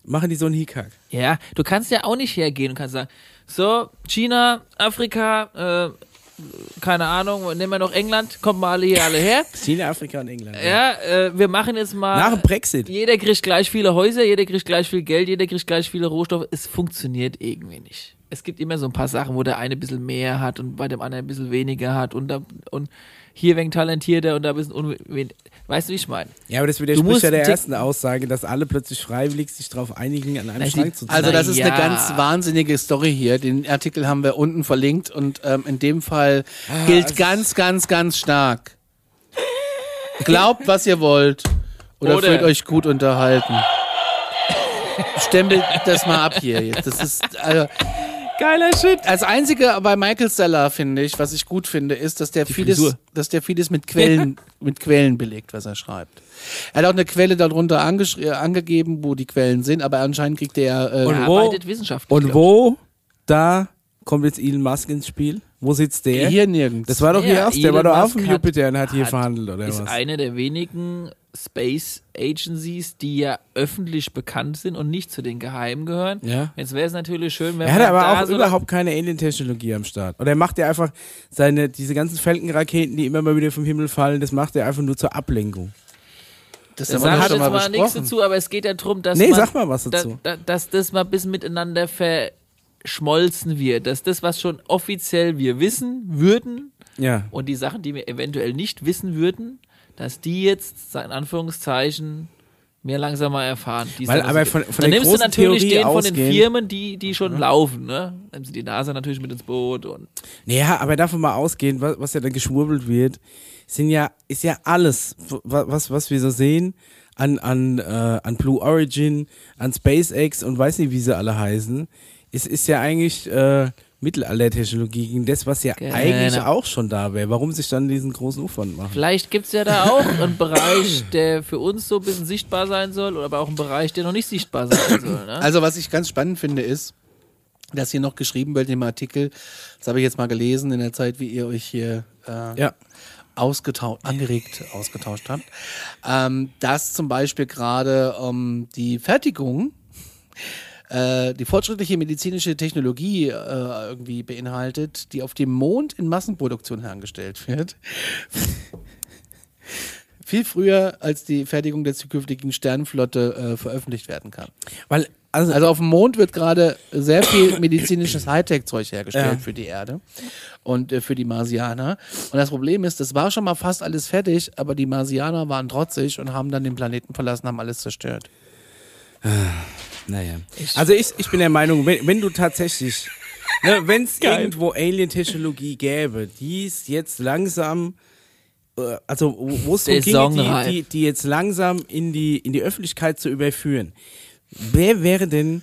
machen die so einen Hickhack. Ja, du kannst ja auch nicht hergehen und kannst sagen, so, China, Afrika, äh, keine Ahnung, nehmen wir noch England, kommt mal alle hier alle her. China, Afrika und England. Ja, äh, wir machen jetzt mal. Nach dem Brexit. Jeder kriegt gleich viele Häuser, jeder kriegt gleich viel Geld, jeder kriegt gleich viele Rohstoffe. Es funktioniert irgendwie nicht. Es gibt immer so ein paar Sachen, wo der eine ein bisschen mehr hat und bei dem anderen ein bisschen weniger hat und, da, und hier wegen talentierter und da ein bisschen unwen Weißt du, wie ich meine? Ja, aber das widerspricht ja der ersten Aussage, dass alle plötzlich freiwillig sich darauf einigen, an einem Na, Strang die- zu ziehen. Also das ist eine Na ganz ja. wahnsinnige Story hier. Den Artikel haben wir unten verlinkt und ähm, in dem Fall gilt also- ganz, ganz, ganz stark. Glaubt, was ihr wollt oder, Oder- fühlt euch gut unterhalten. Stempelt das mal ab hier jetzt. Das ist also, Geiler Shit. als einzige bei Michael Seller finde ich, was ich gut finde, ist, dass der vieles, Frisur. dass der vieles mit Quellen, mit Quellen belegt, was er schreibt. Er hat auch eine Quelle darunter äh, angegeben, wo die Quellen sind, aber anscheinend kriegt er äh, Und Er wo- arbeitet wissenschaftlich. Und wo, da kommt jetzt Elon Musk ins Spiel? Wo sitzt der? hier nirgends. Das war doch Ja, hier erst, der war doch auf dem Jupiter und hat hier hat- verhandelt, oder ist was? eine der wenigen Space Agencies, die ja öffentlich bekannt sind und nicht zu den Geheimen gehören. Ja. Jetzt wäre es natürlich schön, wenn Er hat man aber da auch so überhaupt keine Alien-Technologie am Start. Oder er macht ja einfach seine, diese ganzen Falcon-Raketen, die immer mal wieder vom Himmel fallen, das macht er einfach nur zur Ablenkung. das Da sage ich jetzt mal mal nichts dazu, aber es geht ja darum, dass Nee, man, sag mal was da, dazu. da, dass das mal ein bisschen miteinander verschmolzen wird, dass das, was schon offiziell wir wissen würden Ja. und die Sachen, die wir eventuell nicht wissen würden, dass die jetzt in Anführungszeichen mehr langsam mal erfahren. Weil aber von- von Dann nimmst du natürlich Theorie den von den Firmen, die, die schon laufen, ne? Nimmst du die NASA natürlich mit ins Boot und Naja, aber davon mal ausgehen, was, was ja da geschwurbelt wird, sind ja, ist ja alles, wa- was, was wir so sehen, an, an, äh, an Blue Origin, an SpaceX und weiß nicht, wie sie alle heißen, ist, ist ja eigentlich äh, Mittelaltertechnologie gegen das, was ja Genau. eigentlich auch schon da wäre. Warum sich dann diesen großen Aufwand machen? Vielleicht gibt es ja da auch einen Bereich, der für uns so ein bisschen sichtbar sein soll, oder aber auch einen Bereich, der noch nicht sichtbar sein soll. Ne? Also was ich ganz spannend finde ist, dass hier noch geschrieben wird im Artikel, das habe ich jetzt mal gelesen in der Zeit, wie ihr euch hier äh, Ja. ausgetauscht, angeregt ausgetauscht habt, ähm, dass zum Beispiel gerade ähm, die Fertigung, äh, die fortschrittliche medizinische Technologie äh, irgendwie beinhaltet, die auf dem Mond in Massenproduktion hergestellt wird. Viel früher als die Fertigung der zukünftigen Sternenflotte äh, veröffentlicht werden kann. Weil, also, Also auf dem Mond wird gerade sehr viel medizinisches Hightech-Zeug hergestellt Ja. für die Erde und äh, für die Marsianer. Und das Problem ist, das war schon mal fast alles fertig, aber die Marsianer waren trotzig und haben dann den Planeten verlassen, haben alles zerstört. Naja. Also ich, ich bin der Meinung, wenn, wenn du tatsächlich, ne, wenn es irgendwo Alien-Technologie gäbe, die es jetzt langsam, äh, also wo es darum ginge, die, die, die jetzt langsam in die, in die Öffentlichkeit zu überführen, wer wäre denn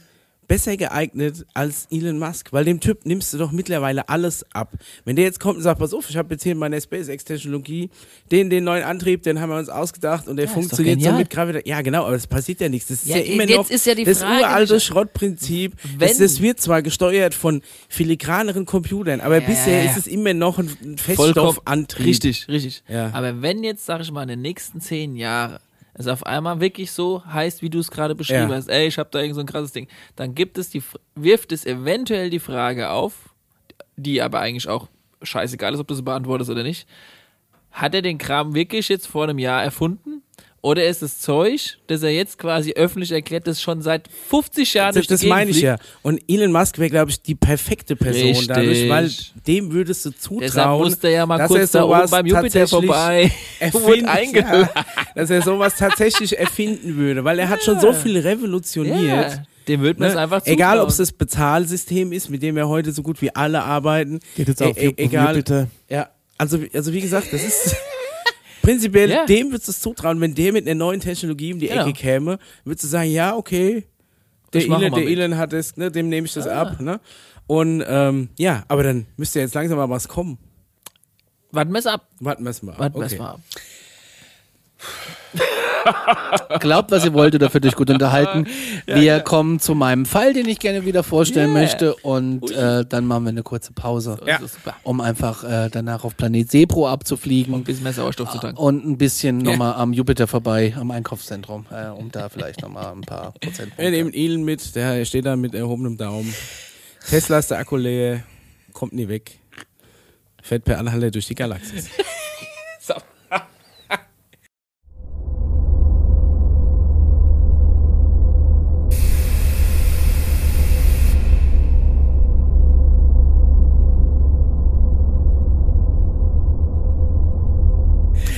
besser geeignet als Elon Musk? Weil dem Typ nimmst du doch mittlerweile alles ab. Wenn der jetzt kommt und sagt, pass auf, ich habe jetzt hier meine SpaceX-Technologie, den, den neuen Antrieb, den haben wir uns ausgedacht und der Ja, funktioniert so mit Gravitation. Ja, genau, aber es passiert ja nichts. Das ist ja, Ja, immer jetzt noch ist ja die das Frage, uralte. Schrottprinzip. Wenn- Das, das wird zwar gesteuert von filigraneren Computern, aber Ja, bisher ja, ja. ist es immer noch ein ein Vollkommen Feststoffantrieb. Richtig, richtig. Ja. Aber wenn jetzt, sag ich mal, in den nächsten zehn Jahren es auf einmal wirklich so heißt, wie du es gerade beschrieben Ja. hast, ey, ich habe da irgend so ein krasses Ding, dann gibt es die, wirft es eventuell die Frage auf, die aber eigentlich auch scheißegal ist, ob du sie beantwortest oder nicht. Hat er den Kram wirklich jetzt vor einem Jahr erfunden? Oder ist das Zeug, das er jetzt quasi öffentlich erklärt, das schon seit 50 Jahren Das, das meine ich ja. Und Elon Musk wäre, glaube ich, die perfekte Person Richtig. dadurch, weil dem würdest du Deshalb zutrauen, musste er ja mal dass kurz er da oben sowas beim Jupiter tatsächlich vorbei. erfinden, ja, dass er sowas tatsächlich erfinden würde, weil er hat schon so viel revolutioniert. Ja, dem wird man es Ne? einfach zutrauen. Egal, ob es das Bezahlsystem ist, mit dem wir heute so gut wie alle arbeiten. Geht jetzt auf, e- egal. bitte. Ja, also, also wie gesagt, das ist prinzipiell, Ja. dem würdest du es zutrauen, wenn der mit einer neuen Technologie um die Genau. Ecke käme, würdest du sagen, ja, okay, der Elon, der. Elon hat es, ne, dem nehme ich das Ah. ab. Ne? Und ähm, ja, aber dann müsste jetzt langsam mal was kommen. Warten wir es ab. Warten wir es mal. Warten wir es okay. mal ab. Glaubt, was ihr wollt oder fühlt euch gut unterhalten. wir kommen zu meinem Fall, den ich gerne wieder vorstellen Yeah. möchte und äh, dann machen wir eine kurze Pause, Ja. Um einfach äh, danach auf Planet Sepro abzufliegen. Ein bisschen mehr Sauerstoff zu tanken. Und ein bisschen nochmal am Jupiter vorbei, am Einkaufszentrum, äh, um da vielleicht nochmal ein paar Wir Prozentpunkte. nehmen Elon mit, der steht da mit erhobenem Daumen. Tesla ist der Akku leer, kommt nie weg. Fährt per Anhalter durch die Galaxis.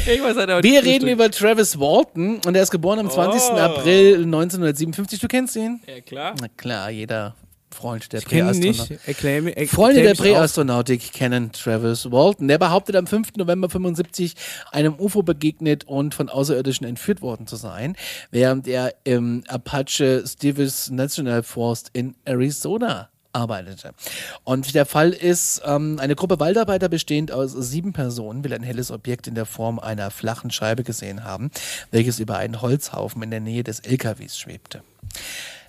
Wir reden über Travis Walton und er ist geboren am 20. April 1957. Du kennst ihn? Ja, klar. Na klar, jeder Freund der Ich kenne ihn Präastronautik. Freunde der. Präastronautik kennen Travis Walton. Der behauptet am 5. November 75 einem UFO begegnet und von Außerirdischen entführt worden zu sein, während er im Apache Stevens National Forest in Arizona arbeitete. Und der Fall ist, ähm, eine Gruppe Waldarbeiter bestehend aus sieben Personen will ein helles Objekt in der Form einer flachen Scheibe gesehen haben, welches über einen Holzhaufen in der Nähe des LKWs schwebte.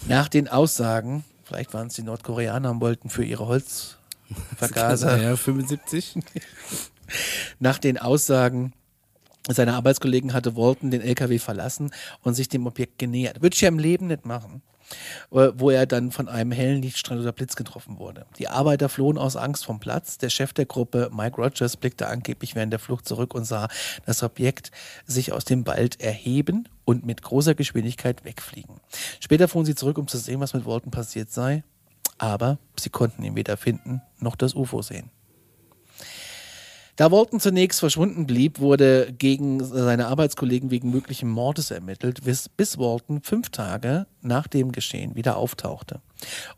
Nach den Aussagen, vielleicht waren es die Nordkoreaner und wollten für ihre Holzvergaser, Ja, 75. nach den Aussagen seiner Arbeitskollegen hatte Walton den LKW verlassen und sich dem Objekt genähert. Würde ich ja im Leben nicht machen. Äh, Wo er dann von einem hellen Lichtstrahl oder Blitz getroffen wurde. Die Arbeiter flohen aus Angst vom Platz. Der Chef der Gruppe, Mike Rogers, blickte angeblich während der Flucht zurück und sah das Objekt sich aus dem Wald erheben und mit großer Geschwindigkeit wegfliegen. Später fuhren sie zurück, um zu sehen, was mit Walton passiert sei. Aber sie konnten ihn weder finden noch das UFO sehen. Da Walton zunächst verschwunden blieb, wurde gegen seine Arbeitskollegen wegen möglichen Mordes ermittelt, bis, bis Walton fünf Tage nach dem Geschehen wieder auftauchte.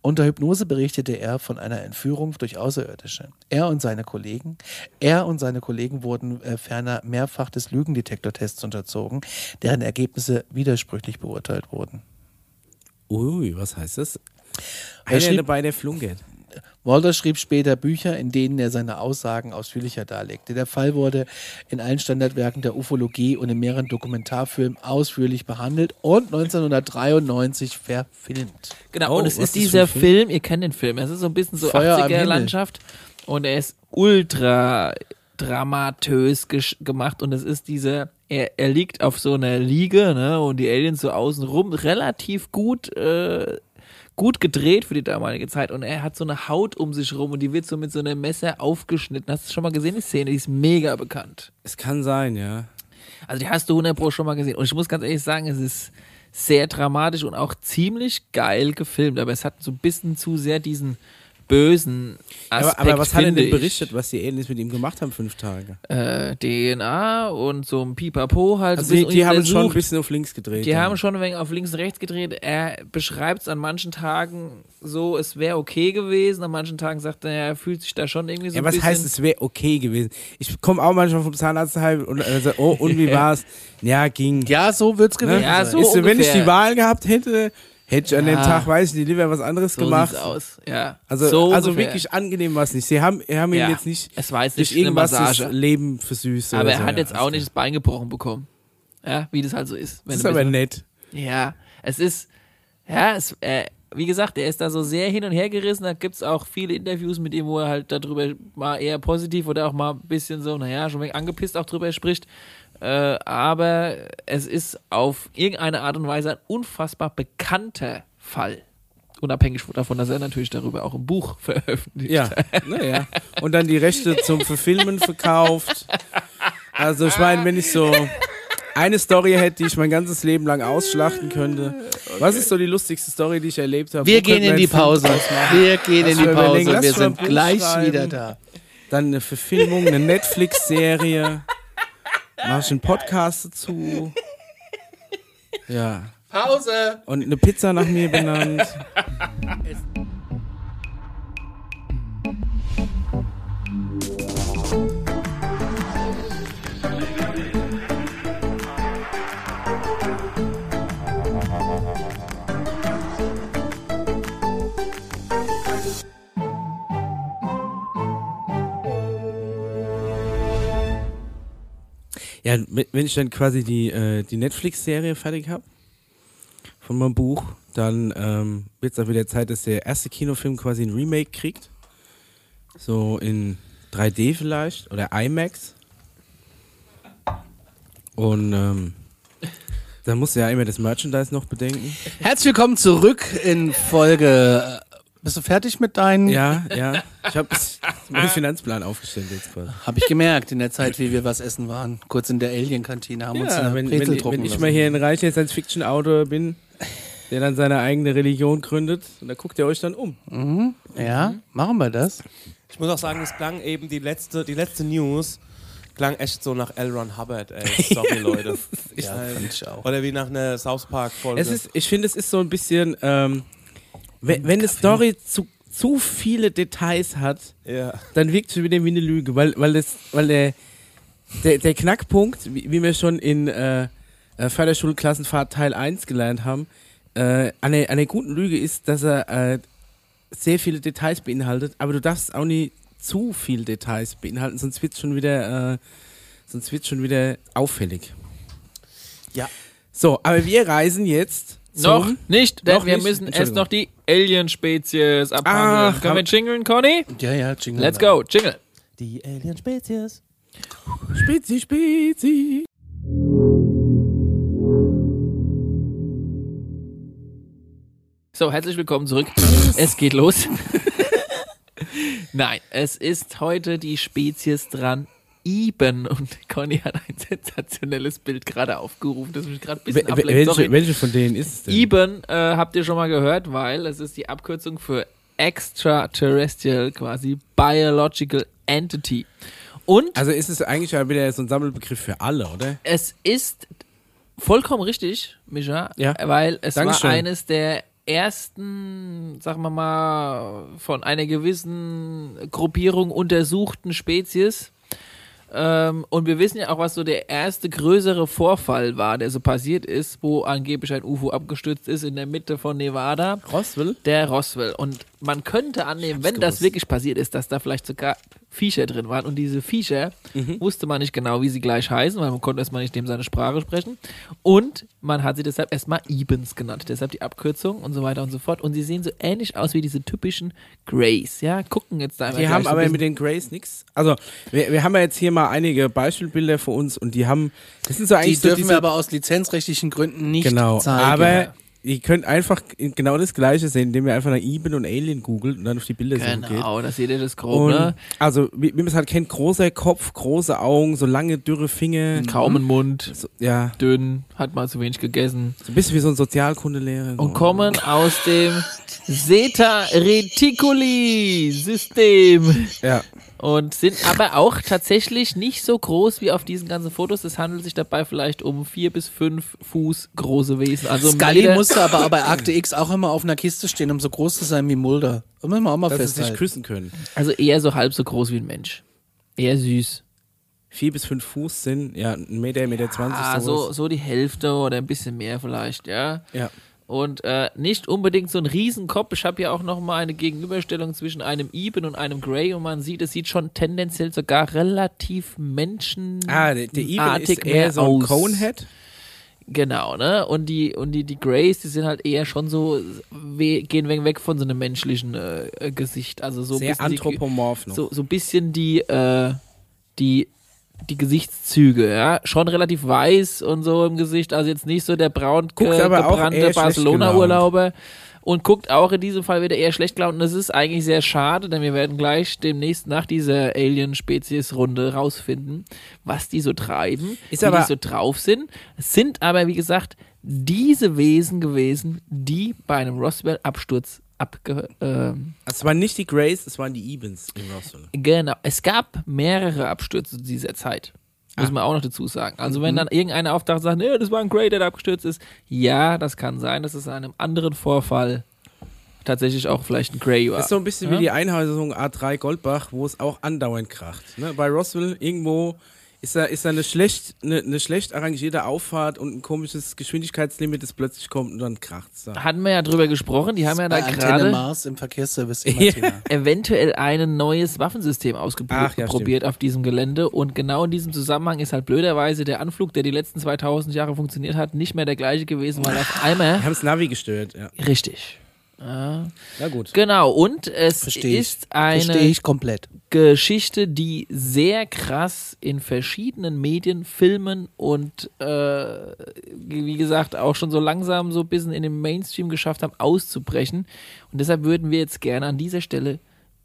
Unter Hypnose berichtete er von einer Entführung durch Außerirdische. Er und seine Kollegen, er und seine Kollegen wurden äh, ferner mehrfach des Lügendetektortests unterzogen, deren Ergebnisse widersprüchlich beurteilt wurden. Ui, was heißt das? Er Einer schrieb- dabei, der flunkert. Walter schrieb später Bücher, in denen er seine Aussagen ausführlicher darlegte. Der Fall wurde in allen Standardwerken der Ufologie und in mehreren Dokumentarfilmen ausführlich behandelt und 1993 verfilmt. Genau, Oh, und es ist dieser ein Film? ihr kennt den Film, es ist so ein bisschen so Feuer am 80er Himmel. Landschaft und er ist ultra dramatös gemacht und es ist dieser, er, er liegt auf so einer Liege, ne, und die Aliens so außenrum, relativ gut, äh, gut gedreht für die damalige Zeit und er hat so eine Haut um sich rum und die wird so mit so einem Messer aufgeschnitten. Hast du schon mal gesehen, die Szene? Die ist mega bekannt. Es kann sein, ja. Also die hast du 100 Pro schon mal gesehen. Und ich muss ganz ehrlich sagen, es ist sehr dramatisch und auch ziemlich geil gefilmt. Aber es hat so ein bisschen zu sehr diesen bösen Aspekt, Aber, aber was hat er denn ich. berichtet, was die Aliens mit ihm gemacht haben, fünf Tage? Äh, DNA und so ein Pipapo halt. Also so ein die, die haben schon ein bisschen auf links gedreht. Die dann. haben schon ein wenig auf links und rechts gedreht. Er beschreibt es an manchen Tagen so, es wäre okay gewesen. An manchen Tagen sagt er, er fühlt sich da schon irgendwie so Ja, ein was bisschen... heißt, es wäre okay gewesen? Ich komme auch manchmal vom Zahnarzt heim und äh, so, oh, und wie war's? Ja, ging. Ja, so wird's gewesen Ja, so ist, so, wenn ich ungefähr. die Wahl gehabt hätte, Hätte ich an dem. Tag, weiß ich nicht, lieber was anderes So gemacht. sieht's aus. Ja. Also, so also ungefähr. wirklich angenehm war es nicht. Sie haben, haben ihn Ja. jetzt nicht Es war jetzt durch nicht irgendwas das. Leben versüßt. Aber er so, hat ja, jetzt auch nicht das Bein gebrochen bekommen. Ja, wie das halt so ist. Das ist aber nett. Ja, es ist, ja, es, äh, wie gesagt, er ist da so sehr hin und her gerissen. Da gibt es auch viele Interviews mit ihm, wo er halt darüber mal eher positiv oder auch mal ein bisschen so, naja, schon angepisst auch drüber spricht. Äh, aber es ist auf irgendeine Art und Weise ein unfassbar bekannter Fall. Unabhängig davon, dass er natürlich darüber auch ein Buch veröffentlicht. Ja, naja. Und dann die Rechte zum Verfilmen verkauft. Also ich meine, wenn ich so eine Story hätte, die ich mein ganzes Leben lang ausschlachten könnte. Was ist so die lustigste Story, die ich erlebt habe? Wir Wo gehen in die Pause. Wir gehen in die Pause. Wir sind gleich wieder da. Dann eine Verfilmung, eine Netflix-Serie. Mach ich einen Podcast dazu. Ja. Pause. Und eine Pizza nach mir benannt. Ja, wenn ich dann quasi die, äh, die Netflix-Serie fertig habe von meinem Buch, dann ähm, wird es auch wieder Zeit, dass der erste Kinofilm quasi ein Remake kriegt. So in 3D vielleicht oder IMAX. Und ähm, dann musst du ja immer das Merchandise noch bedenken. Herzlich willkommen zurück in Folge. Bist du fertig mit deinen? Ja, ja. Ich habe meinen Finanzplan aufgestellt jetzt quasi. Habe ich gemerkt in der Zeit, wie wir was essen waren. Kurz in der Alien-Kantine haben uns Ja, eine wenn, Brezel wenn, drucken wenn ich lassen. mal hier ein reicher Science-Fiction-Autor bin, der dann seine eigene Religion gründet, und da guckt ihr euch dann um. Ja, machen wir das. Ich muss auch sagen, es klang eben die letzte, die letzte News, klang echt so nach L. Ron Hubbard, ey. Sorry, Leute. Ja, fand ich auch. Oder wie nach einer South Park-Folge. Ich finde, es ist so ein bisschen, ähm, wenn, wenn eine Story zu, zu viele Details hat, ja. dann wirkt es schon wieder wie eine Lüge, weil, weil, das, weil der, der, der Knackpunkt, wie, wie wir schon in äh, äh, Förderschulklassenfahrt Teil 1 gelernt haben, äh, an der guten Lüge ist, dass er äh, sehr viele Details beinhaltet, aber du darfst auch nie zu viel Details beinhalten, sonst wird schon wieder, äh, sonst wird schon wieder auffällig. Ja. So, aber wir reisen jetzt Noch nicht, denn Noch wir nicht? müssen erst Entschuldigung. noch die Alien-Spezies abhandeln. Ach, Können wir hab- jingeln, Conny? Ja, ja, Jingle. Let's go, jingle. Die Alien-Spezies. Spezi, Spezi. So, herzlich willkommen zurück. es geht los. Nein, es ist heute die Spezies dran. Iben und Conny hat ein sensationelles Bild gerade aufgerufen, das mich gerade ein bisschen ablenkt. welche, Sorry. welche von denen ist es denn? Iben äh, habt ihr schon mal gehört, weil es ist die Abkürzung für Extraterrestrial, quasi Biological Entity. Und Also ist es eigentlich wieder so ein Sammelbegriff für alle, oder? es ist vollkommen richtig, Micha, Ja. weil es Dankeschön. war eines der ersten, sagen wir mal, von einer gewissen Gruppierung untersuchten Spezies. Ähm, und wir wissen ja auch, was so der erste größere Vorfall war, der so passiert ist, wo angeblich ein UFO abgestürzt ist in der Mitte von Nevada. Roswell? Der Roswell. Und man könnte annehmen, wenn das gewusst. wirklich passiert ist, dass da vielleicht sogar Viecher drin waren. Und diese Viecher Mhm. wusste man nicht genau, wie sie gleich heißen, weil man konnte erstmal nicht dem seine Sprache sprechen. Und man hat sie deshalb erstmal Ibens genannt. Deshalb die Abkürzung und so weiter und so fort. Und sie sehen so ähnlich aus wie diese typischen Greys. Ja, gucken jetzt da einfach Die haben so aber mit den Grays nichts. Also, wir, wir haben ja jetzt hier mal einige Beispielbilder für uns und die haben. Das sind so Die eigentlich so dürfen diese, wir aber aus lizenzrechtlichen Gründen nicht Genau, zeigen. aber ihr könnt einfach genau das Gleiche sehen, indem ihr einfach nach Eben und Alien googelt und dann auf die Bilder geht. Genau, da seht ihr das grob, Und, ne? also, wie, wie man es halt kennt, großer Kopf, große Augen, so lange, dürre Finger. Kaum ein Mund, So, ja, dünn, hat mal zu wenig gegessen. so ein bisschen wie so ein Sozialkundelehrer. So. und kommen aus dem Zeta Reticuli System Ja. Und sind aber auch tatsächlich nicht so groß wie auf diesen ganzen Fotos. Es handelt sich dabei vielleicht um vier bis fünf Fuß große Wesen. Also Scully musste aber bei Akte X auch immer auf einer Kiste stehen, um so groß zu sein wie Mulder. Das müssen wir auch mal Dass sie sich festhalten. küssen können. also eher so halb so groß wie ein Mensch. Eher süß. Vier bis fünf Fuß sind, ja, ein Meter, Meter zwanzig, Ah, so, so die Hälfte oder ein bisschen mehr vielleicht, ja. Ja. Und äh, nicht unbedingt so ein Riesenkopf. Ich habe ja auch noch mal eine Gegenüberstellung zwischen einem Eben und einem Grey und man sieht, es sieht schon tendenziell sogar relativ menschenartig Ah, der, der Even ist eher so ein aus. Conehead. Genau, ne? Und die und die die Greys, die sind halt eher schon so gehen weg, weg von so einem menschlichen äh, Gesicht, also so ein Sehr bisschen die- anthropomorph noch. so so ein bisschen die äh, die die Gesichtszüge, ja, schon relativ weiß und so im Gesicht, also jetzt nicht so der braun ge auch gebrannte Barcelona-Urlauber und guckt auch in diesem Fall wieder eher schlecht gelaunt. Und das ist eigentlich sehr schade, denn wir werden gleich demnächst nach dieser Alien-Spezies-Runde rausfinden, was die so treiben, Ist wie aber- die so drauf sind. Es sind aber, wie gesagt, diese Wesen gewesen, die bei einem Roswell-Absturz abge... Also es waren nicht die Grays, es waren die Evens in Roswell. Genau. Es gab mehrere Abstürze zu dieser Zeit. Muss man auch noch dazu sagen. Also wenn dann irgendeiner auftaucht und sagt, nee, das war ein Grey, der da abgestürzt ist. Ja, das kann sein, dass es an einem anderen Vorfall tatsächlich auch vielleicht ein Grey war. Das ist so ein bisschen Ja? wie die Einheisung A3 Goldbach, wo es auch andauernd kracht. Ne? Bei Roswell irgendwo ist da, ist da eine, schlecht, eine, eine schlecht arrangierte Auffahrt und ein komisches Geschwindigkeitslimit, das plötzlich kommt und dann kracht es da. Hatten wir ja drüber gesprochen, die haben ja da gerade Mars im Verkehrsservice immer eventuell ein neues Waffensystem Ach, ja, ausprobiert auf diesem Gelände und genau in diesem Zusammenhang ist halt blöderweise der Anflug, der die letzten 2000 Jahre funktioniert hat, nicht mehr der gleiche gewesen, weil auf einmal Wir haben das Navi gestört, ja. richtig. Ja, Na gut. genau, und es Verstehe ich. ist eine Verstehe ich komplett. Geschichte, die sehr krass in verschiedenen Medien, Filmen und äh, wie gesagt auch schon so langsam so ein bisschen in den Mainstream geschafft haben, auszubrechen. Und deshalb würden wir jetzt gerne an dieser Stelle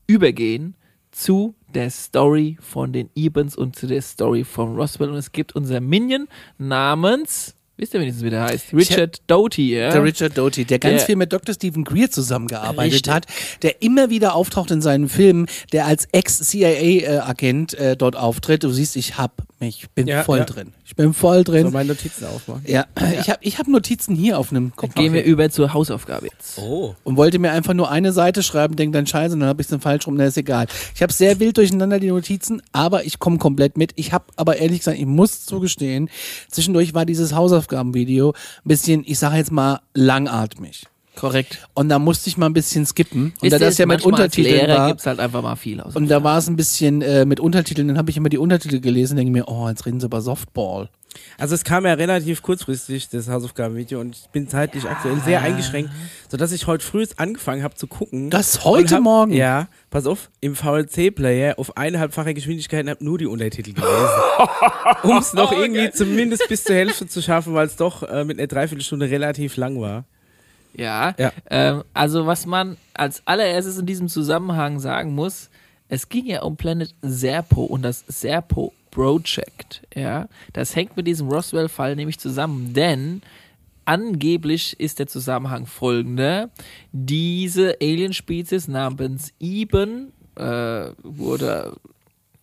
übergehen zu der Story von den Ebens und zu der Story von Roswell. Und es gibt unser Minion namens, wisst ihr wenigstens, wie der heißt? Richard Doty, ja? Der Richard Doty, der ganz Der- viel mit Dr. Stephen Greer zusammengearbeitet Richtig. hat, der immer wieder auftaucht in seinen Filmen, der als Ex-CIA-Agent äh, dort auftritt. Du siehst, ich hab mich, bin Ja, voll ja. drin. Ich bin voll So drin. meine Notizen aufmachen. ja, ich habe ich hab Notizen hier auf einem Kopf. Gehen wir über zur Hausaufgabe jetzt. Oh. und wollte mir einfach nur eine Seite schreiben, denk dann scheiße, und dann habe ich es dann falsch rum, na ist egal. Ich habe sehr wild durcheinander die Notizen, aber ich komme komplett mit. Ich habe aber ehrlich gesagt, ich muss zugestehen, zwischendurch war dieses Hausaufgabenvideo ein bisschen, ich sage jetzt mal, langatmig. Korrekt. Und da musste ich mal ein bisschen skippen. Und da Wisst ihr, das ja mit Untertiteln Lehrer war, gibt's halt einfach mal viel aus. und da war es ein bisschen äh, mit Untertiteln, dann habe ich immer die Untertitel gelesen und denke mir, oh, jetzt reden sie über Softball. Also es kam ja relativ kurzfristig, das Hausaufgabenvideo, und ich bin zeitlich aktuell sehr eingeschränkt, sodass ich heute früh angefangen habe zu gucken. Das heute hab, Morgen? Ja, pass auf, im VLC-Player auf eineinhalbfacher Geschwindigkeit und habe nur die Untertitel gelesen. um es noch irgendwie zumindest bis zur Hälfte zu schaffen, weil es doch äh, mit einer Dreiviertelstunde relativ lang war. Ja, Ja. Ähm, also was man als allererstes in diesem Zusammenhang sagen muss, es ging ja um Planet Serpo und das Serpo Project, ja. Das hängt mit diesem Roswell-Fall nämlich zusammen, denn angeblich ist der Zusammenhang folgender. Diese Alienspezies namens Eben äh, wurde,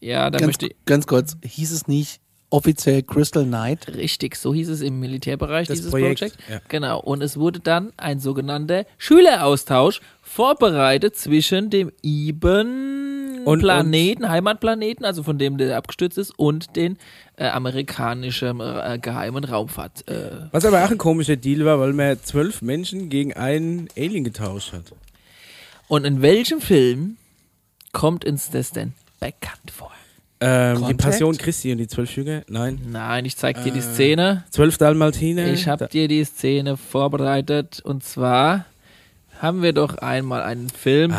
ja, da Ganz, möchte ich, ganz kurz, hieß es nicht offiziell Crystal Knight? Richtig, so hieß es im Militärbereich, Das dieses Projekt, Projekt. ja. Genau. Und es wurde dann ein sogenannter Schüleraustausch vorbereitet zwischen dem eben Und- Planeten, Heimatplaneten, also von dem der abgestürzt ist, und den äh, amerikanischen äh, geheimen Raumfahrt. Äh. Was aber auch ein komischer Deal war, weil man zwölf Menschen gegen einen Alien getauscht hat. Und in welchem Film kommt uns das denn bekannt vor? Ähm, die? Passion Christi und die zwölf Jünger? Nein. Nein, ich zeig Äh, dir die Szene. Zwölf Dalmatiner? Ich habe dir die Szene vorbereitet und zwar haben wir doch einmal einen Film Ah,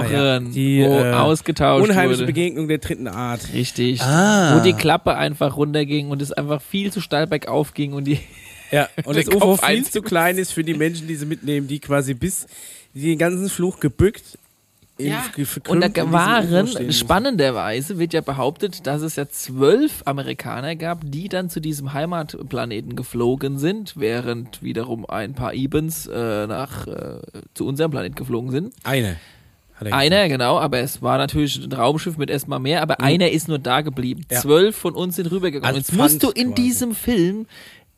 besprochen, ja. Die, wo äh, ausgetauscht Unheimliche wurde. Begegnung der dritten Art. Richtig. Ah. Wo die Klappe einfach runterging und es einfach viel zu steil bergauf ging und die. Ja, und das UFO Kopf viel einzig- zu klein ist für die Menschen, die sie mitnehmen, die quasi bis die den ganzen Fluch gebückt Ja. Und da waren, spannenderweise wird ja behauptet, dass es ja zwölf Amerikaner gab, die dann zu diesem Heimatplaneten geflogen sind, während wiederum ein paar Ebens äh, nach, äh, zu unserem Planet geflogen sind. Eine. Er Einer, genau, aber es war natürlich ein Raumschiff mit erstmal mehr, aber einer ist nur da geblieben. Ja. Zwölf von uns sind rübergegangen. Als Jetzt musst du in quasi. diesem Film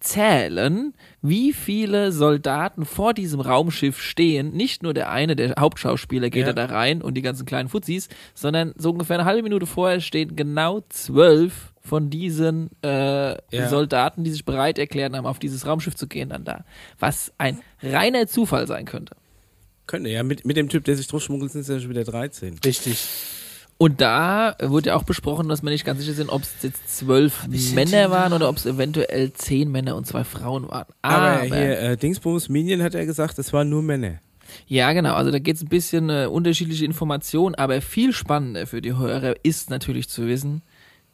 zählen, wie viele Soldaten vor diesem Raumschiff stehen. Nicht nur der eine, der Hauptschauspieler geht Ja. da rein und die ganzen kleinen Fuzis, sondern so ungefähr eine halbe Minute vorher stehen genau zwölf von diesen äh, Ja. Soldaten, die sich bereit erklärt haben, auf dieses Raumschiff zu gehen, dann da. Was ein reiner Zufall sein könnte. Könnte, ja. Mit, mit dem Typ, der sich durchschmuggelt, sind es ja schon wieder 13. Richtig. Und da wurde ja auch besprochen, dass wir nicht ganz sicher sind, ob es jetzt zwölf Männer waren oder ob es eventuell zehn Männer und zwei Frauen waren. Aber, hier, äh, Dingsbums Minion hat er gesagt, es waren nur Männer. Ja, genau. Also da geht es ein bisschen äh, unterschiedliche Informationen, aber viel spannender für die Hörer ist natürlich zu wissen,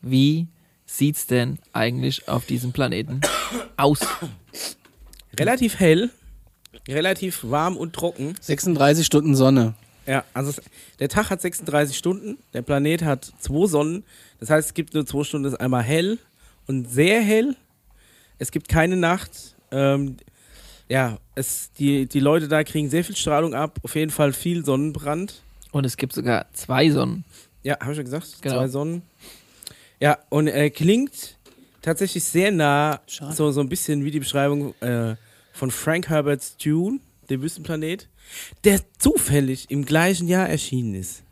wie sieht's denn eigentlich auf diesem Planeten aus? Relativ hell, relativ warm und trocken. 36 Stunden Sonne. Ja, also es, der Tag hat 36 Stunden, der Planet hat zwei Sonnen. Das heißt, es gibt nur zwei Stunden, es ist einmal hell und sehr hell. Es gibt keine Nacht. Ähm, ja, es, die, die Leute da kriegen sehr viel Strahlung ab. Auf jeden Fall viel Sonnenbrand. Und es gibt sogar zwei Sonnen. Ja, habe ich schon gesagt. Genau. Zwei Sonnen. Ja, und äh, klingt tatsächlich sehr nah, Schade. so, so ein bisschen wie die Beschreibung äh, von Frank Herbert's Dune, dem Wüstenplanet, der zufällig im gleichen Jahr erschienen ist.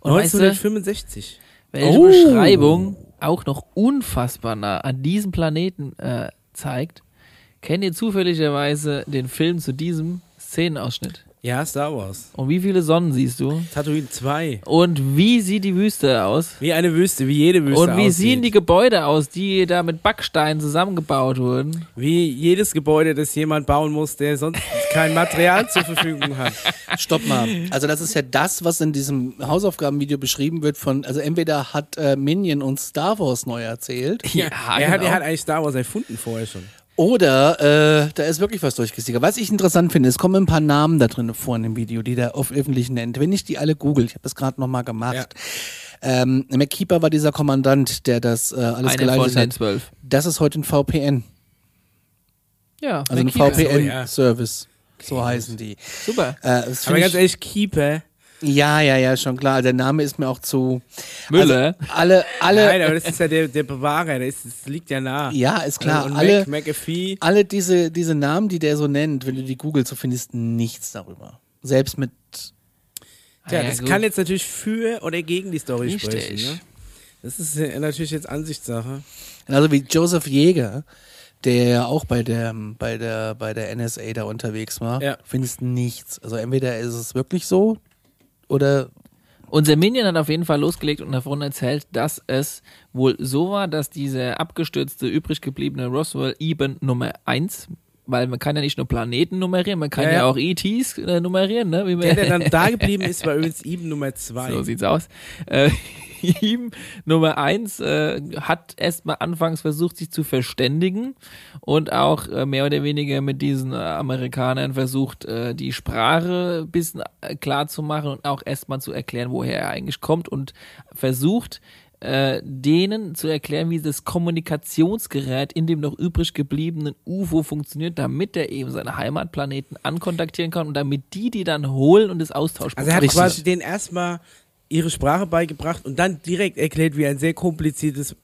Und weißt du, 1965. welche Oh. Beschreibung auch noch unfassbar nah an diesem Planeten äh, zeigt? Kennt ihr zufälligerweise den Film zu diesem Szenenausschnitt? Ja, Star Wars. Und wie viele Sonnen siehst du? Tatooine 2. Und wie sieht die Wüste aus? Wie eine Wüste, wie jede Wüste Und wie aussieht. sehen die Gebäude aus, die da mit Backsteinen zusammengebaut wurden? Wie jedes Gebäude, das jemand bauen muss, der sonst kein Material zur Verfügung hat. Stopp mal. Also das ist ja das, was in diesem Hausaufgabenvideo beschrieben wird von, also entweder hat äh, Minion uns Star Wars neu erzählt Ja, er, hat, er genau. hat eigentlich Star Wars erfunden vorher schon. Oder äh, da ist wirklich was durchgesickert. Was ich interessant finde, es kommen ein paar Namen da drin vor in dem Video, die der auf öffentlich nennt. Wenn ich die alle google, ich habe das gerade nochmal gemacht. Ähm, McKeeper war dieser Kommandant, der das äh, alles Eine von geleitet den hat. zwölf. Das ist heute ein VPN, Ja, also ein McKeeper. VPN-Service. So heißen die. Super. Äh, Aber ganz ich, ehrlich, Keeper. Ja, ja, ja, schon klar. Der Name ist mir auch zu. Müller. Also, alle, alle. Nein, aber das ist ja der, der Bewahrer, das, ist, das liegt ja nah. ja, ist klar. Und alle, Mac, McAfee. alle diese, diese Namen, die der so nennt, wenn du die googelst, du findest nichts darüber. Selbst mit. Tja, Ah, ja, das gut. kann jetzt natürlich für oder gegen die Story Richtig. sprechen. Ne? Das ist natürlich jetzt Ansichtssache. Also wie Joseph Jäger, der ja auch bei der, bei der, bei der NSA da unterwegs war, Ja. findest nichts. Also entweder ist es wirklich so oder Unser Minion hat auf jeden Fall losgelegt und davon erzählt, dass es wohl so war, dass dieser abgestürzte, übrig gebliebene Roswell Eben Nummer 1, weil man kann ja nicht nur Planeten nummerieren, man kann Ja, ja, auch ETs äh, nummerieren, ne? Wie man Der, der dann da geblieben ist, war übrigens Eben Nummer 2. So sieht's aus. Äh, ihm Nummer eins äh, hat erstmal anfangs versucht, sich zu verständigen und auch äh, mehr oder weniger mit diesen äh, Amerikanern versucht, äh, die Sprache ein bisschen äh, klar zu machen und auch erstmal zu erklären, woher er eigentlich kommt und versucht, äh, denen zu erklären, wie das Kommunikationsgerät in dem noch übrig gebliebenen UFO funktioniert, damit er eben seine Heimatplaneten ankontaktieren kann und damit die die dann holen und das austauschen. Also er hat Richtig. quasi denen erstmal ihre Sprache beigebracht und dann direkt erklärt, wie ein sehr kompliziertes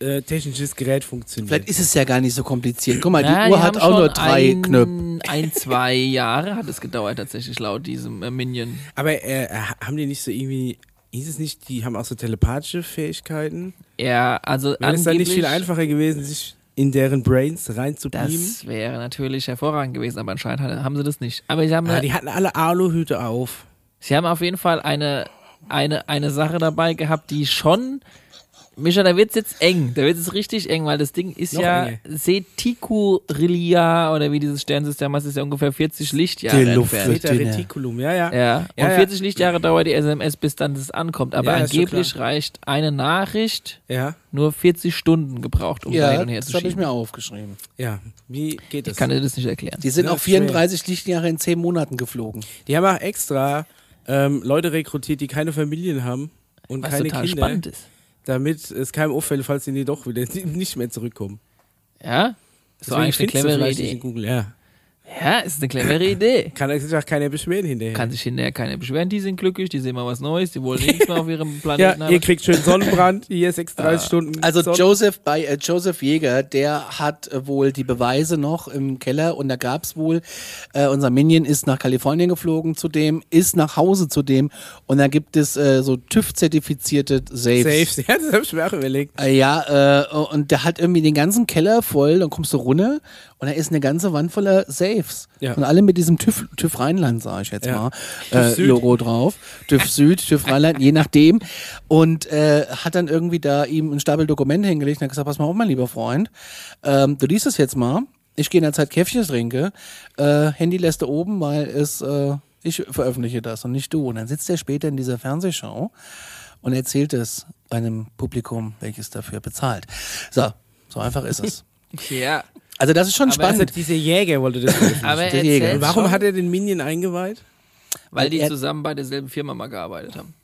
äh, technisches Gerät funktioniert. vielleicht ist es ja gar nicht so kompliziert. Guck mal, die Ja, Uhr hat haben auch nur drei ein, Knöpfe. Ein, zwei Jahre hat es gedauert tatsächlich laut diesem äh, Minion. Aber äh, haben die nicht so irgendwie, hieß es nicht, die haben auch so telepathische Fähigkeiten? Ja, also Wäre es dann nicht viel einfacher gewesen, sich in deren Brains reinzubeamen? Das wäre natürlich hervorragend gewesen, aber anscheinend haben sie das nicht. Aber sie haben, Ah, die hatten alle Aluhüte auf. sie haben auf jeden Fall eine, eine, eine Sache dabei gehabt, die schon. Micha, da wird's jetzt eng. Da wird's jetzt richtig eng, weil das Ding ist Noch ja enger. Oder wie dieses Sternsystem heißt, ist ja ungefähr 40 Lichtjahre Die Luft entfernt. wird- dünner. Reticulum, ja, ja. Ja, und Ja, ja. 40 Lichtjahre dauert die SMS, bis dann das ankommt. Aber Ja, ist schon angeblich reicht eine Nachricht Ja, nur 40 Stunden gebraucht, um Ja, und her das zu habe ich schieben. mir aufgeschrieben. ja. Wie geht das? Ich kann dir das nicht erklären. Die sind Ja, auf schwer. 34 Lichtjahre in 10 Monaten geflogen. Die haben auch extra ähm, Leute rekrutiert, die keine Familien haben und Was keine total Kinder, spannend ist. Damit es keinem auffällt, falls sie doch wieder nicht mehr zurückkommen. Ja? So Deswegen eigentlich eine clevere Idee. Google, ja. Ja, ist eine clevere Idee. Kann sich auch keiner beschweren hinterher. Kann sich hinterher keiner beschweren, die sind glücklich, die sehen mal was Neues, die wollen nichts mehr auf ihrem ja, Planeten ihr haben. kriegt schön Sonnenbrand, hier 36 Stunden. Also Sonnen- Joseph bei äh, Joseph Jäger, der hat äh, wohl die Beweise noch im Keller und da gab's wohl, äh, unser Minion ist nach Kalifornien geflogen zu dem, ist nach Hause zu dem und da gibt es äh, so TÜV-zertifizierte Safes. Safe. Ja, das habe ich mir auch überlegt. Äh, ja, äh, und der hat irgendwie den ganzen Keller voll, dann kommst du runter und da ist eine ganze Wand voller Safes. Ja. Und alle mit diesem TÜV, TÜV Rheinland, sage ich jetzt Ja. mal, äh. Logo drauf. TÜV Süd, TÜV Rheinland, je nachdem. Und äh, hat dann irgendwie da ihm einen Stapel Dokumente hingelegt und hat gesagt, pass mal auf, mein lieber Freund, ähm, du liest es jetzt mal. Ich gehe in der Zeit Käffchen trinke. Äh, Handy lässt du oben, weil es, äh, ich veröffentliche das und nicht du. Und dann sitzt er später in dieser Fernsehshow und erzählt es einem Publikum, welches dafür bezahlt. So, so einfach ist es. Ja, Also das ist schon Aber Also spannend. dieser Jäger wollte das aber er der Jäger. warum schon, hat er den Minion eingeweiht? weil die zusammen bei derselben Firma mal gearbeitet haben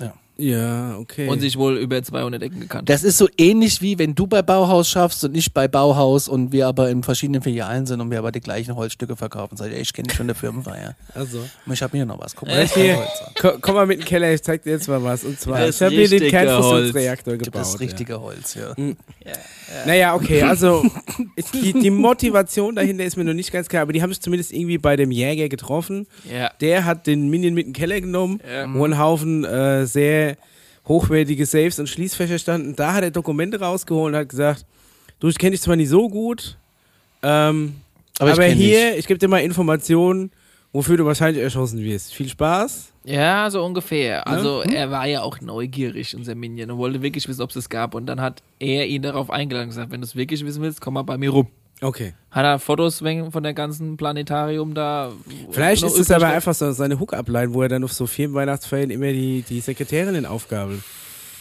Ja, okay. und sich wohl über 200 Ecken gekannt. Das ist so ähnlich wie wenn du bei Bauhaus schaffst und ich bei Bauhaus und wir aber in verschiedenen Filialen sind und wir aber die gleichen Holzstücke verkaufen. Sag ich, ey, ich kenne dich von der Firmenfeier. also. Ich habe hier noch was. Guck Ja, mal, hier, Holz. komm, komm mal mit in den Keller, ich zeig dir jetzt mal was. Und zwar, Das ich habe hier den Kernfusionsreaktor Das gebaut. ist richtige Holz, ja. ja. Naja, okay, also die, die Motivation dahinter ist mir noch nicht ganz klar, aber die haben sich zumindest irgendwie bei dem Jäger getroffen. Ja. Der hat den Minion mit in den Keller genommen, Ja. wo ein Haufen äh, sehr hochwertige Safes und Schließfächer standen. Da hat er Dokumente rausgeholt und hat gesagt, du, ich kenne dich zwar nicht so gut, ähm, Aber aber, ich hier, ich gebe dir mal Informationen, wofür du wahrscheinlich erschossen wirst. Viel Spaß. Ja, so ungefähr. Also Hm? er war ja auch neugierig, unser Minion, und wollte wirklich wissen, ob es das gab. Und dann hat er ihn darauf eingeladen und gesagt, wenn du es wirklich wissen willst, komm mal bei mir rum. Okay. Hat er Fotos wegen- von der ganzen Planetarium da. Vielleicht ist es aber einfach so seine Hook-Up-Line, wo er dann auf so Firmenweihnachtsfeiern immer die, die Sekretärinnen aufgabelt.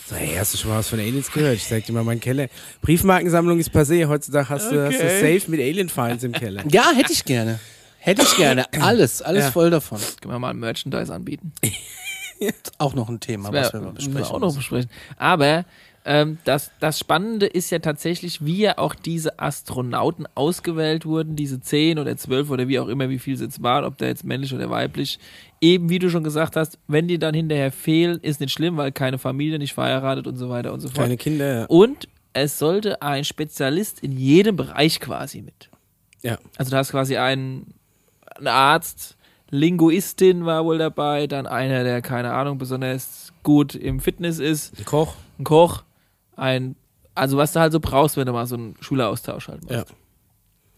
So, hey, hast du schon mal was von Aliens gehört? Ich zeig dir mal meinen Keller. Briefmarkensammlung ist passé. Heutzutage hast du, hast du Okay. safe mit Alien-Files im Keller. Ja, hätte ich gerne. Hätte ich gerne. Alles, alles Ja. voll davon. Können wir mal Merchandise anbieten. Auch noch ein Thema, Das was wir wär- mal müssen besprechen. wir auch noch besprechen. Aber ähm, das, das Spannende ist ja tatsächlich, wie ja auch diese Astronauten ausgewählt wurden, diese zehn oder zwölf oder wie auch immer, wie viel es jetzt waren, ob der jetzt männlich oder weiblich. Eben, wie du schon gesagt hast, wenn die dann hinterher fehlen, ist nicht schlimm, weil keine Familie, nicht verheiratet und so weiter und so fort. Kleine Kinder, ja. Und es sollte ein Spezialist in jedem Bereich quasi mit. ja. Also du hast quasi einen, einen Arzt, Linguistin war wohl dabei, dann einer, der, keine Ahnung, besonders gut im Fitness ist, Ein Koch. ein Koch, ein, also was du halt so brauchst, wenn du mal so einen Schüleraustausch halt machst. Ja.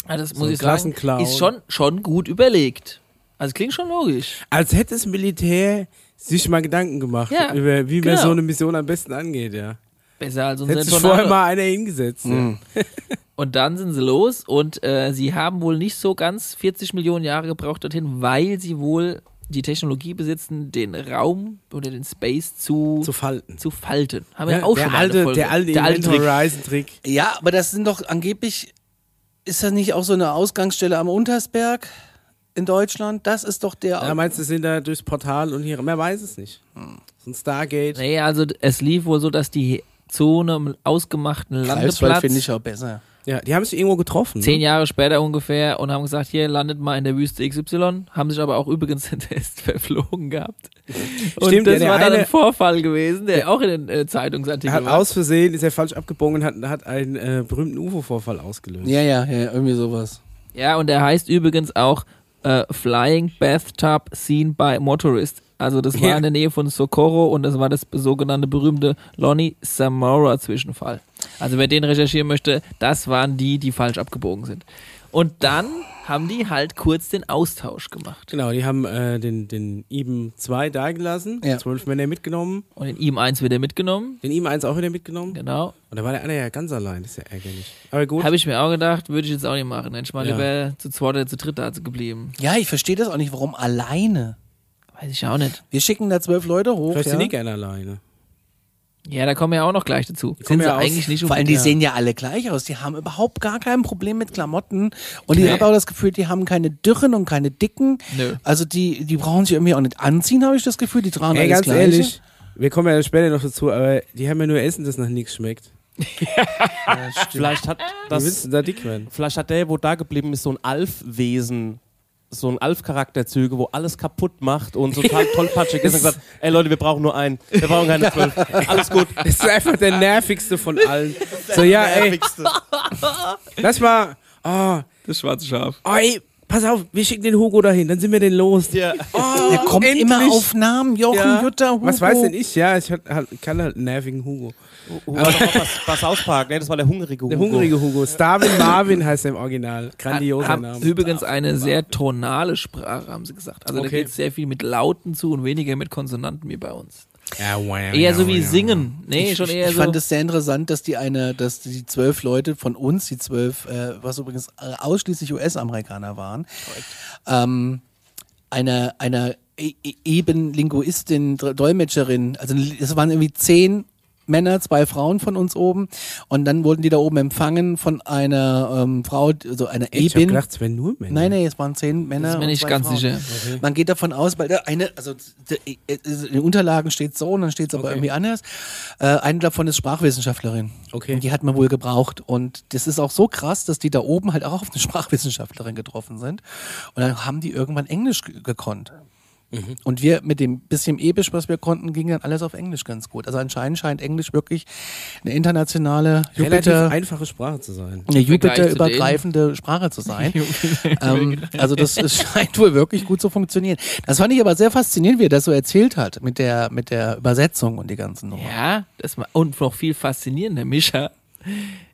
Ja, das So muss ich sagen, ist schon, schon gut überlegt. Also klingt schon logisch. Als hätte das Militär sich mal Gedanken gemacht, Ja, über wie man genau. so eine Mission am besten angeht, ja. Besser als unser Hätte sich vorher mal einer hingesetzt. Mhm. Und dann sind sie los und äh, sie haben wohl nicht so ganz 40 Millionen Jahre gebraucht dorthin, weil sie wohl die Technologie besitzen, den Raum oder den Space zu, zu, Zu falten. falten. Haben Ja, wir auch der, schon alte, der alte der alte. Horizon-Trick. Ja, aber das sind doch angeblich, ist das nicht auch so eine Ausgangsstelle am Untersberg in Deutschland? Das ist doch der. Ja, meinst du, sind da durchs Portal und hier, man weiß es nicht. So ein Stargate. Nee, also es lief wohl so, dass die zu einem ausgemachten Greifswald Landeplatz finde ich auch besser. Ja, die haben sich irgendwo getroffen. zehn ne? Jahre später ungefähr und haben gesagt, hier landet mal in der Wüste XY, haben sich aber auch übrigens den Test verflogen gehabt. Und Stimmt, das ja, der war dann eine- ein Vorfall gewesen, der auch in den äh, Zeitungsartikeln Er hat war. aus Versehen, ist er falsch abgebogen und hat, hat einen äh, berühmten UFO-Vorfall ausgelöst. Ja, ja, ja, irgendwie sowas. Ja, und der heißt übrigens auch äh, Flying Bathtub Seen by Motorist. Also das war Ja. in der Nähe von Socorro und das war das sogenannte berühmte Lonnie Samora Zwischenfall. Also wer den recherchieren möchte, das waren die, die falsch abgebogen sind. Und dann haben die halt kurz den Austausch gemacht. Genau, die haben äh, den, den IBM 2 da gelassen, Ja. zwölf Männer mitgenommen, Und in ihm eins wieder mitgenommen. den IBM 1 auch wieder mitgenommen. Genau. Und da war der eine ja ganz allein, das ist ja ärgerlich. Aber gut. Habe ich mir auch gedacht, würde ich jetzt auch nicht machen. Hätte ich mal Ja. lieber zu zweit oder zu dritt da geblieben. Ja, ich verstehe das auch nicht, warum alleine. Weiß ich auch nicht. Wir schicken da zwölf Leute hoch. Vielleicht Ja? sind die gerne alleine. Ja, da kommen wir ja auch noch gleich dazu. kommen Sind sie ja aus- eigentlich nicht Vor allem, die sehen ja alle gleich aus. Die haben überhaupt gar kein Problem mit Klamotten. Und ich habe auch das Gefühl, die haben keine Dürren und keine Dicken. Nö. Also die, die brauchen sich irgendwie auch nicht anziehen, habe ich das Gefühl. Die tragen Ey, alles ganz Gleiche. ehrlich, wir kommen ja später noch dazu, aber die haben ja nur Essen, das nach nichts schmeckt. Vielleicht hat Wie das, willst du da dick werden? vielleicht hat der, wo da geblieben ist, so ein Alf-Wesen, so ein Alf-Charakterzüge, wo alles kaputt macht und so total tollpatschig ist und gesagt, ey Leute, wir brauchen nur einen, wir brauchen keine zwölf, alles gut. Das ist einfach der nervigste von allen. So, ja, ey, Nervigste. lass mal. Oh, Das schwarze Schaf. oh, ey, pass auf, wir schicken den Hugo dahin, dann sind wir den los. Ja. Oh, Der kommt endlich. immer auf Namen. Jochen, Ja. Jutta, Hugo. Was weiß denn ich? Ja, ich halt- kann halt einen nervigen Hugo. Hugo hat doch auch was, was ausparken, ne? das war der hungrige Hugo. Der hungrige Hugo. Starvin Marvin heißt er im Original. Grandioser Haben Name. übrigens eine sehr tonale Sprache, haben sie gesagt. Also da Okay. geht es sehr viel mit Lauten zu und weniger mit Konsonanten wie bei uns. Ja, wow, Eher so wie singen. Nee, ich, schon ich, eher ich so. fand es sehr interessant, dass die eine, dass die zwölf Leute von uns, die zwölf, äh, was übrigens äh, ausschließlich US-Amerikaner waren, ähm, eine, eine e e- eben Linguistin, Dolmetscherin, also es waren irgendwie zehn Männer, zwei Frauen von uns oben und dann wurden die da oben empfangen von einer ähm, Frau, also einer Ich hab gedacht, es wären nur Männer. Nein, nein, es waren zehn Männer. Das ist mir und nicht zwei ganz Frauen. sicher. Man geht davon aus, weil der eine, also der, äh, in den Unterlagen steht so und dann steht es aber Okay. irgendwie anders. Äh, eine davon ist Sprachwissenschaftlerin. Okay. Und die hat man wohl gebraucht. Und das ist auch so krass, dass die da oben halt auch auf eine Sprachwissenschaftlerin getroffen sind. Und dann haben die irgendwann Englisch ge- gekonnt. Mhm. Und wir mit dem bisschen Ebisch, was wir konnten, ging dann alles auf Englisch ganz gut. Also anscheinend scheint Englisch wirklich eine internationale Relativ Jupiter, einfache Sprache zu sein. eine Jupiter-übergreifende Sprache zu sein. ähm, also das, das scheint wohl wirklich gut zu funktionieren. Das fand ich aber sehr faszinierend, wie er das so erzählt hat mit der, mit der Übersetzung und die ganzen Nummern. Ja, das ma- und noch viel faszinierender, Mischa,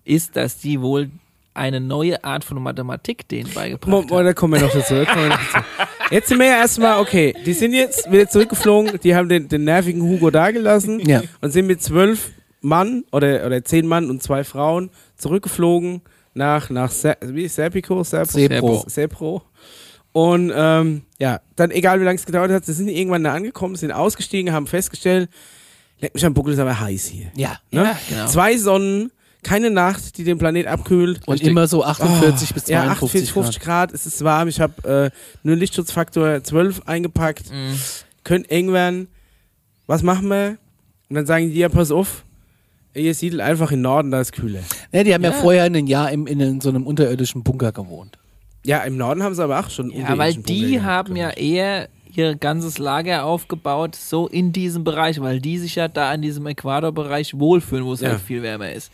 ist, dass die wohl eine neue Art von Mathematik denen beigebracht mo- haben. Da kommen wir noch dazu. Jetzt sind wir ja erstmal, okay, die sind jetzt wieder zurückgeflogen, die haben den, den nervigen Hugo dagelassen Ja. und sind mit zwölf Mann oder, oder zehn Mann und zwei Frauen zurückgeflogen nach, nach Se wie, Serpico? Serpo? Sepro. Sepro. Und ähm, ja, dann egal wie lange es gedauert hat, sie sind irgendwann da angekommen, sind ausgestiegen, haben festgestellt, leck mich am Buckel, ist aber heiß hier. Ja. Ne? Ja, genau. Zwei Sonnen, keine Nacht, die den Planet abkühlt. Und immer so 48 bis Oh, Ja, 52 48, 50 Grad, es ist warm. Ich habe äh, nur Lichtschutzfaktor 12 eingepackt. Mhm. Könnte eng werden. Was machen wir? Und dann sagen die, ja, pass auf, ihr siedelt einfach in Norden, da ist kühler. Ja, die haben ja, vorher ein Jahr im, in, so einem unterirdischen Bunker gewohnt. Ja, im Norden haben sie aber auch schon Ja, weil die Bunker gehabt, haben ja glaub ich. eher ihr ganzes Lager aufgebaut, so in diesem Bereich, weil die sich ja da in diesem Äquatorbereich wohlfühlen, wo es Ja. halt viel wärmer ist.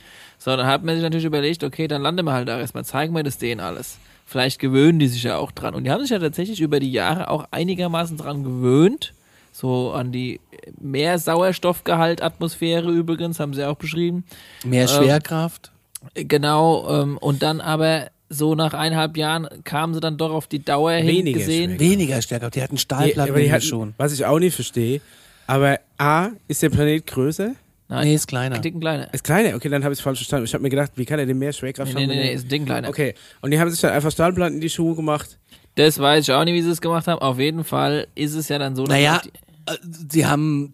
So, dann hat man sich natürlich überlegt, okay, dann landen wir halt da erstmal, zeigen wir das denen alles. Vielleicht gewöhnen die sich ja auch dran. Und die haben sich ja tatsächlich über die Jahre auch einigermaßen dran gewöhnt. So an die mehr Sauerstoffgehalt Atmosphäre übrigens, haben sie auch beschrieben. Mehr Ähm, Schwerkraft. Genau, ähm, und dann aber so nach eineinhalb Jahren kamen sie dann doch auf die Dauer hin Weniger gesehen. Schwerkraft. Weniger Schwerkraft. Die hatten Die, Stahlplatten die den hatten, Schuhen. was ich auch nicht verstehe, aber A, ist der Planet größer? Nein, Nee, ist kleiner. ein Dicken kleiner. Ist kleiner? Okay, dann habe ich es falsch verstanden. Ich habe mir gedacht, wie kann er denn mehr Schwerkraft Nee, nee, haben? nee, nee, er- ist ein Dicken kleiner. Okay, und die haben sich dann einfach Stahlplatten in die Schuhe gemacht. Das weiß ich auch nicht, wie sie es gemacht haben. Auf jeden Fall ist es ja dann so, dass Naja, äh, sie haben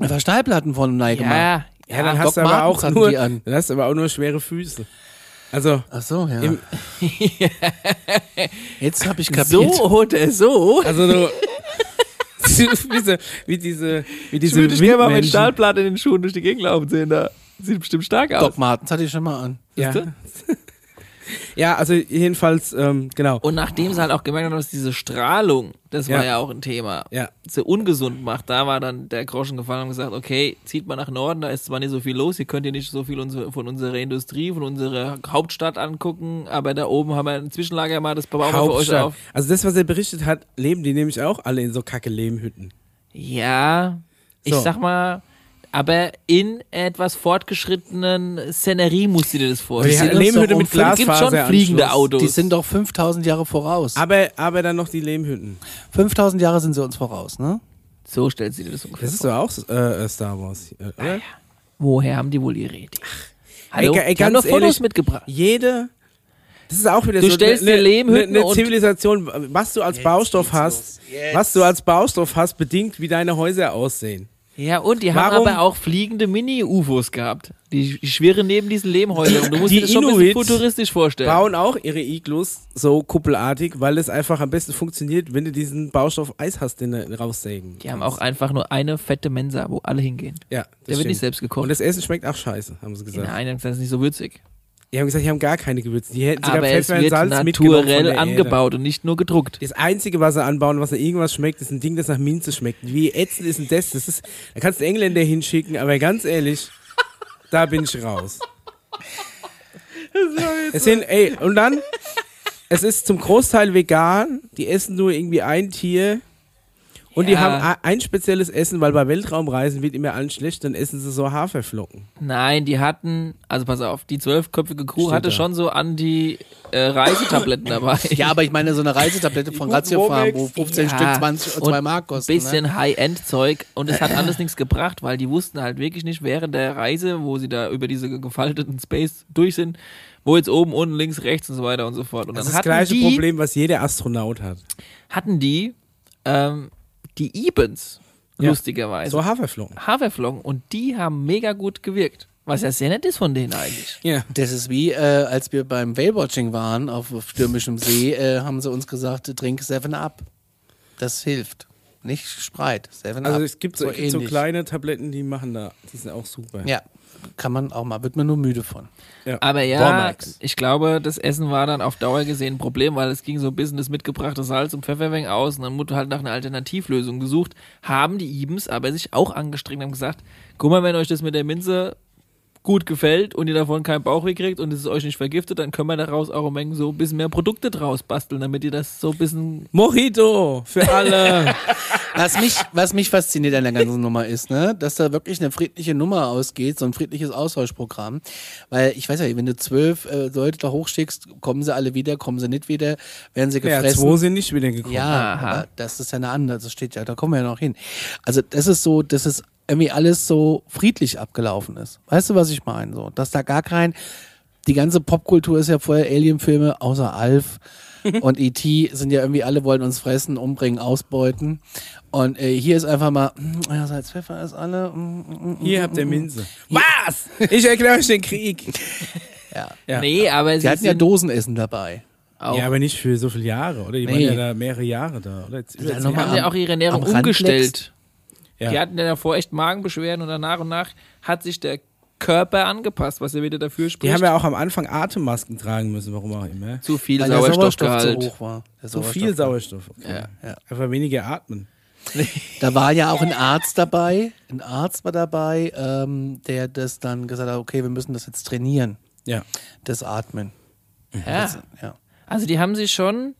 einfach Stahlplatten von Nike gemacht. ja, Ja, dann Doc hast du aber Martens auch nur, die an. dann hast du aber auch nur schwere Füße. Also, Ach so, ja. Im- Jetzt habe ich kapiert. so oder so. also du, wie, so, wie diese, wie Ich diese würde dich gerne mal mit. Stahlplatte in den Schuhen durch die Gegend laufen sehen. Da sieht bestimmt stark aus. Doc Martens hatte ich schon mal an. Ja. Ja, also jedenfalls, ähm, genau. Und nachdem sie halt auch gemerkt haben, dass diese Strahlung, das war Ja. ja auch ein Thema, Ja. so ungesund macht, da war dann der Groschen gefallen und gesagt, okay, zieht mal nach Norden, da ist zwar nicht so viel los, ihr könnt hier nicht so viel von unserer Industrie, von unserer Hauptstadt angucken, aber da oben haben wir ein Zwischenlager mal, das bauen wir für euch auf. Also das, was er berichtet hat, leben die nämlich auch alle in so kacke Lehmhütten. Ja, ich So. sag mal, aber in etwas fortgeschrittenen Szenerie musst du dir das Die vorstellen. sind Lehmhütte doch mit um- Da gibt schon Glasfaser. fliegende Autos. Die sind doch 5000 Jahre voraus. Aber, aber dann noch die Lehmhütten. 5000 Jahre sind sie uns voraus, ne? so stellt sie dir das ungefähr Das ist vor. doch auch äh, Star Wars, äh, oder? Woher haben die wohl ihre Idee? Hallo, Ey, ey, die haben ganz doch Fotos ehrlich, mitgebracht. Jede. Das ist auch wieder Du so stellst eine, dir Lehmhütten eine, eine Zivilisation, was du als Baustoff hast, was du als Baustoff hast, bedingt, wie deine Häuser aussehen. Ja, und die haben Warum- aber auch fliegende Mini-UFOs gehabt. Die, die schwirren neben diesen Lehmhäusern. Und du musst Die dir das schon ein bisschen futuristisch vorstellen. bauen auch ihre Iglus so kuppelartig, weil es einfach am besten funktioniert, wenn du diesen Baustoff Eis hast, den du raussägen. Die haben auch einfach nur eine fette Mensa, wo alle hingehen. Ja, das Der wird stimmt. nicht selbst gekocht. Und das Essen schmeckt auch scheiße, haben sie gesagt. Nein, die haben das ist nicht so würzig. Die haben gesagt, die haben gar keine Gewürze. Die hätten sogar Aber es Pfeffer und wird Salz mitgenommen von naturell der Erde. angebaut und nicht nur gedruckt. Das Einzige, was sie anbauen, was nach irgendwas schmeckt, ist ein Ding, das nach Minze schmeckt. Wie ätzend ist denn das? das ist, da kannst du Engländer hinschicken, aber ganz ehrlich, da bin ich raus. Es sind, ey, und dann, es ist zum Großteil vegan, die essen nur irgendwie ein Tier und die Ja. haben a- ein spezielles Essen, weil bei Weltraumreisen wird immer allen schlecht, dann essen sie so Haferflocken. Nein, die hatten, also pass auf, die zwölfköpfige Crew Steht hatte da. schon so an die äh, Reisetabletten dabei. Ja, aber ich meine, so eine Reisetablette von Ratio Farm, wo Womex. 15 Ja, Stück 20 und und 2 Mark kosten. Ein ne? bisschen High-End-Zeug und es hat alles nichts gebracht, weil die wussten halt wirklich nicht während der Reise, wo sie da über diese gefalteten Space durch sind, wo jetzt oben, unten, links, rechts und so weiter und so fort. Und Das dann ist das gleiche die, Problem, was jeder Astronaut hat. hatten die ähm, die Ebens, Ja. lustigerweise. So Haferflocken. Haferflocken und die haben mega gut gewirkt. Was ja sehr nett ist von denen eigentlich. Ja. Das ist wie, äh, als wir beim Whale-Watching waren auf, auf stürmischem See, äh, haben sie uns gesagt, trink 7-Up. Das hilft. Nicht Spreit, 7-Up. Also es gibt so, so so kleine Tabletten, die machen da, die sind auch super. Ja, kann man auch mal, wird man nur müde von. Aber ja, ich glaube, das Essen war dann auf Dauer gesehen ein Problem, weil es ging so ein bisschen das mitgebrachte Salz und Pfefferweng aus und dann wurde halt nach einer Alternativlösung gesucht. Haben die Ibens aber sich auch angestrengt und haben gesagt, guck mal, wenn euch das mit der Minze gut gefällt und ihr davon keinen Bauchweh kriegt und es ist euch nicht vergiftet, dann können wir daraus auch ein Menge so ein bisschen mehr Produkte draus basteln, damit ihr das so ein bisschen Mojito für alle. Was mich, was mich fasziniert an der ganzen Nummer ist, ne, dass da wirklich eine friedliche Nummer ausgeht, so ein friedliches Austauschprogramm. Weil ich weiß ja, wenn du zwölf äh, Leute da hochschickst, kommen sie alle wieder, kommen sie nicht wieder, werden sie ja, gefressen. zwei sind nicht wieder gekommen. Ja, das ist ja eine andere, das steht ja, da kommen wir ja noch hin. Also das ist so, das ist irgendwie alles so friedlich abgelaufen ist. Weißt du, was ich meine? So, dass da gar kein, die ganze Popkultur ist ja vorher Alien-Filme, außer Alf und E.T. sind ja irgendwie alle wollen uns fressen, umbringen, ausbeuten. Und äh, hier ist einfach mal, mm, ja, Salz, Pfeffer ist alle. mm, mm, mm, Hier mm, habt ihr mm. Minze. Was? Ich erkläre euch den Krieg. Ja. Ja. Nee, aber sie hatten ja Dosenessen dabei. auch, Ja, aber nicht für so viele Jahre, oder? Die waren Nee. ja da mehrere Jahre da, oder? Jetzt mal haben ja auch ihre Ernährung umgestellt. Ja. Die hatten ja davor echt Magenbeschwerden und dann nach und nach hat sich der Körper angepasst, was ja wieder dafür spricht. Die haben ja auch am Anfang Atemmasken tragen müssen, warum auch immer. zu viel Weil der Sauerstoffgehalt. zu hoch war. Der So viel Sauerstoff. Sauerstoff. Okay. Ja. Ja. Einfach weniger atmen. Da war ja auch ein Arzt dabei, ein Arzt war dabei, ähm, der das dann gesagt hat, okay, wir müssen das jetzt trainieren, Ja. das Atmen. Ja. Das, ja. Also die haben sich schon,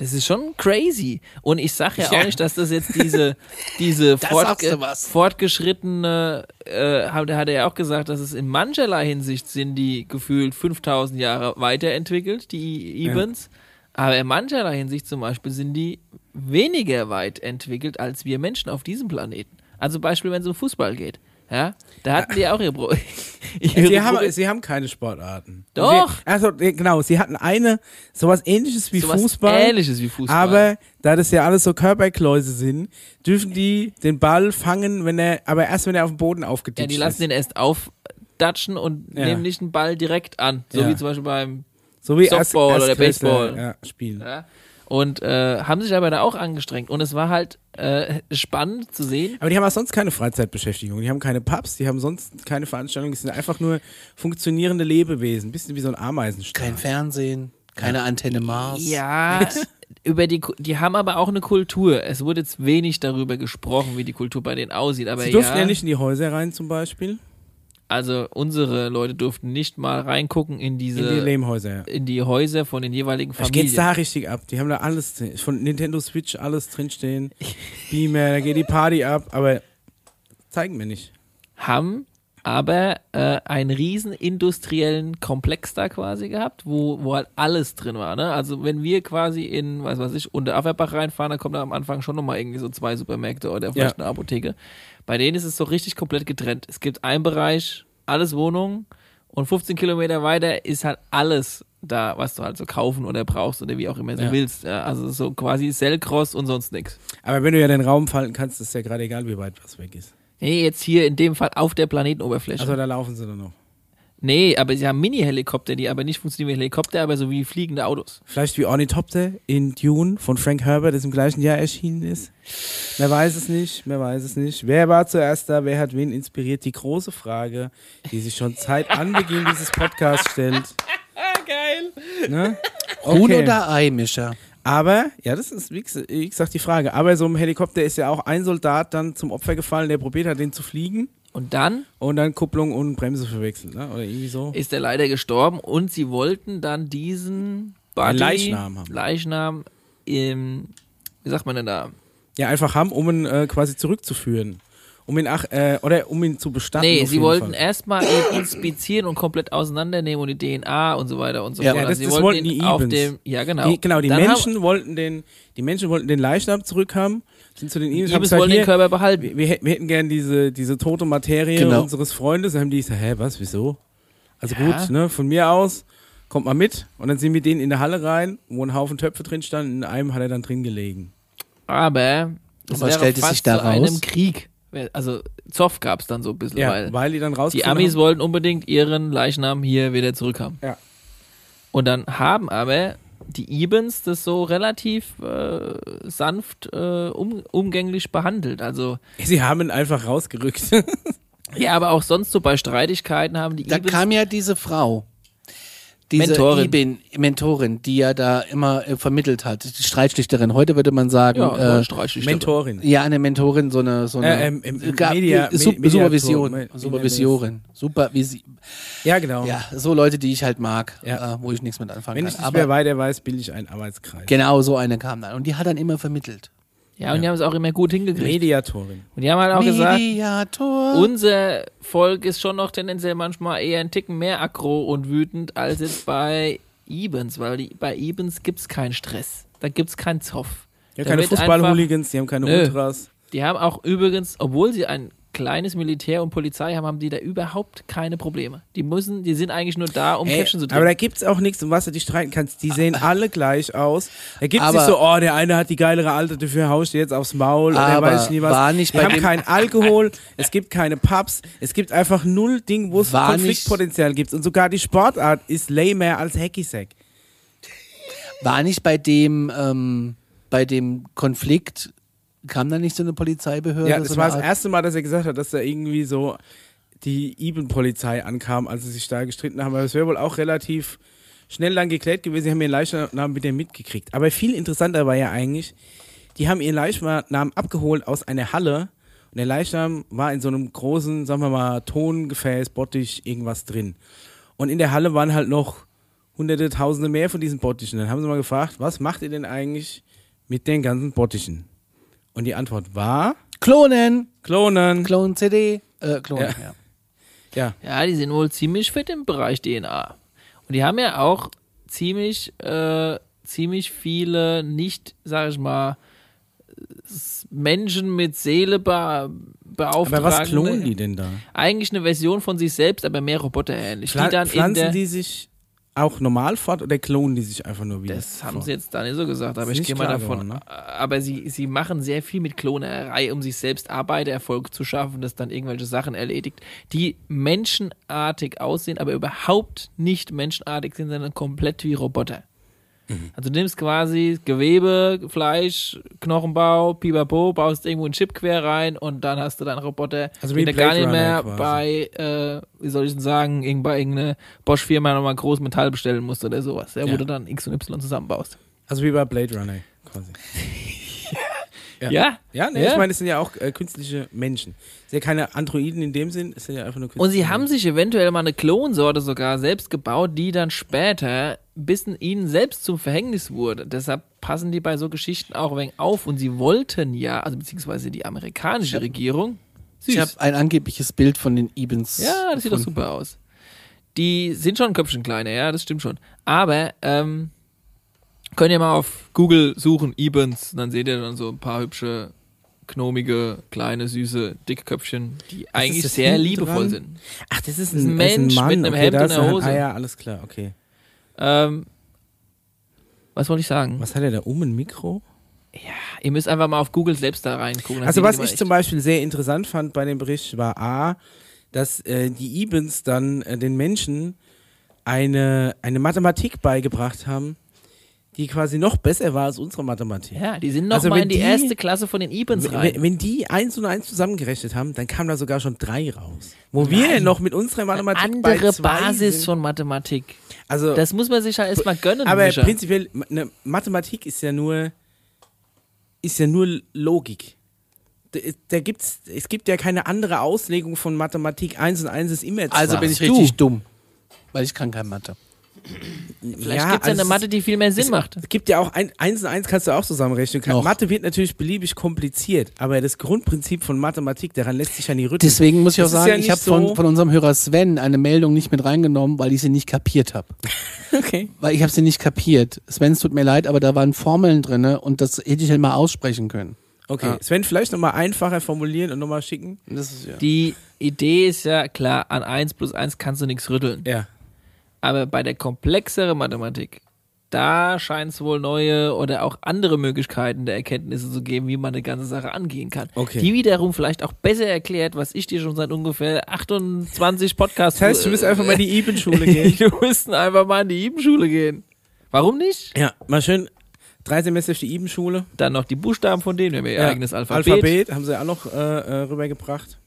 das ist schon crazy. Und ich sag ja, Ja. auch nicht, dass das jetzt diese, diese fortge fortgeschrittene, äh, hat, hat er ja auch gesagt, dass es in mancherlei Hinsicht sind die gefühlt 5000 Jahre weiterentwickelt, die Events. Aber in mancherlei Hinsicht zum Beispiel sind die weniger weit entwickelt als wir Menschen auf diesem Planeten. Also Beispiel, wenn es um Fußball geht. Ja, da hatten die auch ihre, Pro ihre Sie haben, Pro- sie haben keine Sportarten. Doch. Sie, also, genau, sie hatten eine, sowas ähnliches wie sowas Fußball. ähnliches wie Fußball. Aber da das ja alles so Körperkläuse sind, dürfen die den Ball fangen, wenn er, aber erst wenn er auf dem Boden Ja, aufgeditscht die lassen ist. den erst aufdatschen und Ja. nehmen nicht den Ball direkt an. So Ja. wie zum Beispiel beim. so wie Softball oder Baseball. Ja, spielen. Ja. Und äh, haben sich aber da auch angestrengt. Und es war halt äh, spannend zu sehen. Aber die haben auch sonst keine Freizeitbeschäftigung. Die haben keine Pubs, die haben sonst keine Veranstaltungen. Die sind einfach nur funktionierende Lebewesen. Bisschen wie so ein Ameisenstaat. Kein Fernsehen, keine Antenne Mars. Ja, über die, die haben aber auch eine Kultur. Es wurde jetzt wenig darüber gesprochen, wie die Kultur bei denen aussieht. Aber Sie durften ja, ja nicht in die Häuser rein zum Beispiel. Also unsere Leute durften nicht mal reingucken in diese, In die Lehmhäuser, ja. in die Häuser von den jeweiligen Da geht's Familien. da richtig ab. Die haben da alles drin. Von Nintendo Switch alles drinstehen. Beamer, da geht die Party ab, aber zeigen wir nicht. haben aber äh, einen riesen industriellen Komplex da quasi gehabt, wo, wo halt alles drin war. Ne? Also wenn wir quasi in, was weiß ich, unter Afferbach reinfahren, dann kommt da am Anfang schon nochmal irgendwie so zwei Supermärkte oder vielleicht Ja. eine Apotheke. Bei denen ist es so richtig komplett getrennt. Es gibt einen Bereich, alles Wohnungen und 15 Kilometer weiter ist halt alles da, was du halt so kaufen oder brauchst oder wie auch immer du Ja. willst. Ja, also so quasi Sellcross und sonst nichts. Aber wenn du ja den Raum falten kannst, ist ja gerade egal, wie weit was weg ist. Nee, jetzt hier in dem Fall auf der Planetenoberfläche. Also da laufen sie dann noch. Nee, aber sie haben Mini-Helikopter, die aber nicht funktionieren wie Helikopter, aber so wie fliegende Autos. Vielleicht wie Ornithopter in Dune von Frank Herbert, das im gleichen Jahr erschienen ist. Wer weiß es nicht, wer weiß es nicht. Wer war zuerst da, wer hat wen inspiriert? Die große Frage, die sich schon seit Anbeginn dieses Podcasts stellt. Geil. Ne? Huhn Okay. oder Ei, Mischa? Aber, ja, das ist wie gesagt die Frage. Aber so im Helikopter ist ja auch ein Soldat dann zum Opfer gefallen, der probiert hat, den zu fliegen Und dann und dann Kupplung und Bremse verwechselt, ne? Oder irgendwie so. ist er leider gestorben und sie wollten dann diesen Body, Leichnam haben. Leichnam im, wie sagt man denn da? Ja, einfach haben, um ihn äh, quasi zurückzuführen. Um ihn ach, äh, oder um ihn zu bestatten. Nee, sie wollten erstmal ihn inspizieren und komplett auseinandernehmen und die DNA und so weiter und so Ja, fort. Ja, Also das, sie das wollten die auf Evens. dem, ja genau. Die, genau, die Dann Menschen wollten den, die Menschen wollten den Leichnam zurückhaben, sind zu den die Evens gesagt, wollen den Körper behalten. wir, wir, hätten- wir hätten gern diese, diese tote Materie Genau. unseres Freundes. Dann haben die gesagt, hä, was, wieso? Also Ja. gut, ne, von mir aus, kommt mal mit. Und dann sind wir denen in der Halle rein, wo ein Haufen Töpfe drin standen, in einem hat er dann drin gelegen. Aber was wäre stellte fast sich da zu einem raus? Krieg. Also Zoff gab es dann so ein bisschen, Ja, weil weil, die dann die rausgefunden Amis haben, wollten unbedingt ihren Leichnam hier wieder zurückhaben. Ja. Und dann haben aber die Ebens das so relativ äh, sanft äh, um, umgänglich behandelt. Also sie haben ihn einfach rausgerückt. ja, aber auch sonst so bei Streitigkeiten haben die Da Ebens kam ja diese Frau. Diese Mentorin. Ibin, Mentorin, die ja da immer äh, vermittelt hat. Die Streitschlichterin. Heute würde man sagen, ja, äh, Streitschlichterin. Mentorin. ja, eine Mentorin, so eine, so eine Äh, ähm, ähm, Ga- Media- äh, Su Me- Mediator- Supervision, Me- Supervisiorin, Supervisi Ja, genau. ja, so Leute, die ich halt mag, Ja. äh, wo ich nichts mit anfangen Wenn ich kann. nicht Aber mehr weiter weiß, bilde ich einen Arbeitskreis. genau so eine kam dann und die hat dann immer vermittelt. Ja, und die haben es auch immer gut hingekriegt. Mediatorin. Und die haben halt auch gesagt, Mediator. unser Volk ist schon noch tendenziell manchmal eher ein Ticken mehr aggro und wütend als jetzt bei Ebens, weil die, bei Ebens gibt's keinen Stress. Da gibt's keinen Zoff. Ja, Da keine Fußball-Hooligans, die haben keine Nö. Ultras. Die haben auch übrigens, obwohl sie ein kleines Militär und Polizei haben, haben die da überhaupt keine Probleme. Die müssen, die sind eigentlich nur da, um Ey, Käppchen zu aber drehen. da gibt's auch nichts, um was du dich streiten kannst. Die sehen alle gleich aus. Da gibt's Aber- nicht so, oh, der eine hat die geilere Alte, dafür haust du jetzt aufs Maul oder Aber weiß ich nie was. war nicht bei haben keinen Alkohol, es gibt keine Pubs, es gibt einfach null Ding, wo es Konfliktpotenzial gibt. Und sogar die Sportart ist lamer als Hacky-Sack. War nicht bei dem, ähm, bei dem Konflikt, kam da nicht so eine Polizeibehörde? Ja, das so war das Art- erste Mal, dass er gesagt hat, dass da irgendwie so die Iben-Polizei ankam, als sie sich da gestritten haben. Aber es wäre wohl auch relativ schnell dann geklärt gewesen. Sie haben ihren Leichnam wieder mitgekriegt. Aber viel interessanter war ja eigentlich, die haben ihren Leichnam abgeholt aus einer Halle und der Leichnam war in so einem großen, sagen wir mal, Tongefäß, Bottich, irgendwas drin. Und in der Halle waren halt noch hunderte, tausende mehr von diesen Bottichen. Dann haben sie mal gefragt, was macht ihr denn eigentlich mit den ganzen Bottichen? Und die Antwort war, Klonen! klonen. Klon CD. Äh, Klonen, Ja. ja. Ja, Ja, die sind wohl ziemlich fit im Bereich DNA. Und die haben ja auch ziemlich, äh, ziemlich viele nicht, sag ich mal, Menschen mit Seele be beauftragen. aber was klonen die denn da? Eigentlich eine Version von sich selbst, aber mehr roboterähnlich. Pfla die dann in pflanzen der, die sich auch normal fort oder klonen die sich einfach nur wieder? Das haben sie jetzt da nicht so gesagt, aber ich gehe mal davon. geworden, Aber sie, sie machen sehr viel mit Klonerei, um sich selbst Arbeitererfolg zu schaffen, das dann irgendwelche Sachen erledigt, die menschenartig aussehen, aber überhaupt nicht menschenartig sind, sondern komplett wie Roboter. Mhm. Also du nimmst quasi Gewebe, Fleisch, Knochenbau, Pipapo, baust irgendwo einen Chip quer rein und dann hast du deinen Roboter, Also wie du gar nicht mehr Runner bei, äh, wie soll ich denn sagen, bei irgendeiner Bosch-Firma nochmal groß Metall bestellen musst oder sowas, ja, wo Ja. du dann X und Y zusammenbaust. Also wie bei Blade Runner quasi. Ja. Ja. Ja, nee, Ja. ich meine, es sind ja auch äh, künstliche Menschen. Es sind ja keine Androiden in dem Sinn, es sind ja einfach nur künstliche Und sie haben Menschen. sich eventuell mal eine Klonsorte sogar selbst gebaut, die dann später bis ihnen selbst zum Verhängnis wurde. Deshalb passen die bei so Geschichten auch ein wenig auf. Und sie wollten ja, also beziehungsweise die amerikanische Regierung, süß. Ich habe ein angebliches Bild von den Ibens. ja, das sieht doch gefunden. super aus. Die sind schon ein Köpfchen kleiner, ja, das stimmt schon. Aber, ähm, könnt ihr mal auf Google suchen, Ebens, dann seht ihr dann so ein paar hübsche, knomige, kleine, süße, dicke Köpfchen, die eigentlich das sehr hinten liebevoll dran? sind. Ach, das ist ein, ein das ist Mensch Mann. mit einem okay, Hemd und einer er- Hose. Ah ja, alles klar, okay. Ähm, was wollte ich sagen? Was hat er da um, ein Mikro? Ihr müsst einfach mal auf Google selbst da reingucken. Also was ich zum Beispiel sehr interessant fand bei dem Bericht war A, dass äh, die Ibens dann äh, den Menschen eine, eine Mathematik beigebracht haben, die quasi noch besser war als unsere Mathematik. Ja, die sind noch Also mal in die, die- erste Klasse von den Ibens rein. Wenn, wenn die eins und eins zusammengerechnet haben, dann kam da sogar schon drei raus. Wo wir noch mit unserer Mathematik bei Andere zwei Basis sind. von Mathematik. Also, Das muss man sich ja erstmal gönnen. aber Mischa. prinzipiell, eine Mathematik ist ja nur, ist ja nur Logik. Da, da gibt's, es gibt ja keine andere Auslegung von Mathematik. Eins und eins ist immer zwei. Also bin ich Du. richtig dumm. Weil ich kann kein Mathe. Vielleicht Ja, gibt es ja also eine Mathe, die viel mehr Sinn macht. Es gibt ja auch ein, eins und eins kannst du auch zusammenrechnen. Kann. Mathe wird natürlich beliebig kompliziert, aber das Grundprinzip von Mathematik, daran lässt sich ja nie rütteln. Deswegen muss ich auch Das ist sagen, ja ich habe von, so- von unserem Hörer Sven eine Meldung nicht mit reingenommen, weil ich sie nicht kapiert habe. okay. Weil ich habe sie nicht kapiert. Sven, es tut mir leid, aber da waren Formeln drin und das hätte ich halt mal aussprechen können. Okay, Sven, vielleicht nochmal einfacher formulieren und nochmal schicken. Das ist ja. Die Idee ist ja klar, an 1 plus 1 kannst du nichts rütteln. Ja. Aber bei der komplexeren Mathematik, da scheint es wohl neue oder auch andere Möglichkeiten der Erkenntnisse zu geben, wie man eine ganze Sache angehen kann. Okay. Die wiederum vielleicht auch besser erklärt, was ich dir schon seit ungefähr 28 Podcasts Das heißt, du müsst einfach mal in die Iben-Schule gehen. Du müssten einfach mal in die Ibenschule gehen. Warum nicht? Ja, mal schön drei Semester auf die Iben-Schule. Dann noch die Buchstaben von denen, wir haben ihr Ja. eigenes Alphabet. Alphabet haben sie auch noch äh, äh, rübergebracht.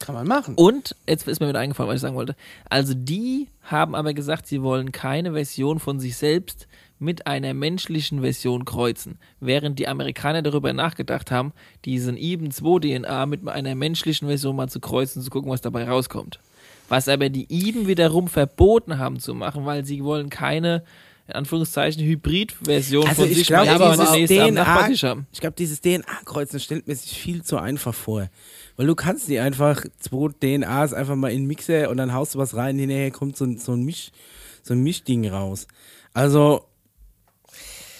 Kann man machen. Und, jetzt ist mir wieder eingefallen, was ich sagen wollte. Also die haben aber gesagt, sie wollen keine Version von sich selbst mit einer menschlichen Version kreuzen. Während die Amerikaner darüber nachgedacht haben, diesen Eben 2 DNA mit einer menschlichen Version mal zu kreuzen, zu gucken, was dabei rauskommt. Was aber die Iben wiederum verboten haben zu machen, weil sie wollen keine, in Anführungszeichen, Hybrid-Version Also von ich sich glaube, mal aber dieses DNA haben. Ich glaube, dieses DNA-Kreuzen stellt mir sich viel zu einfach vor. Weil du kannst nicht einfach zwei DNAs einfach mal in den Mixer und dann haust du was rein, hinterher kommt so ein, so ein, Misch, so ein Mischding raus. Also,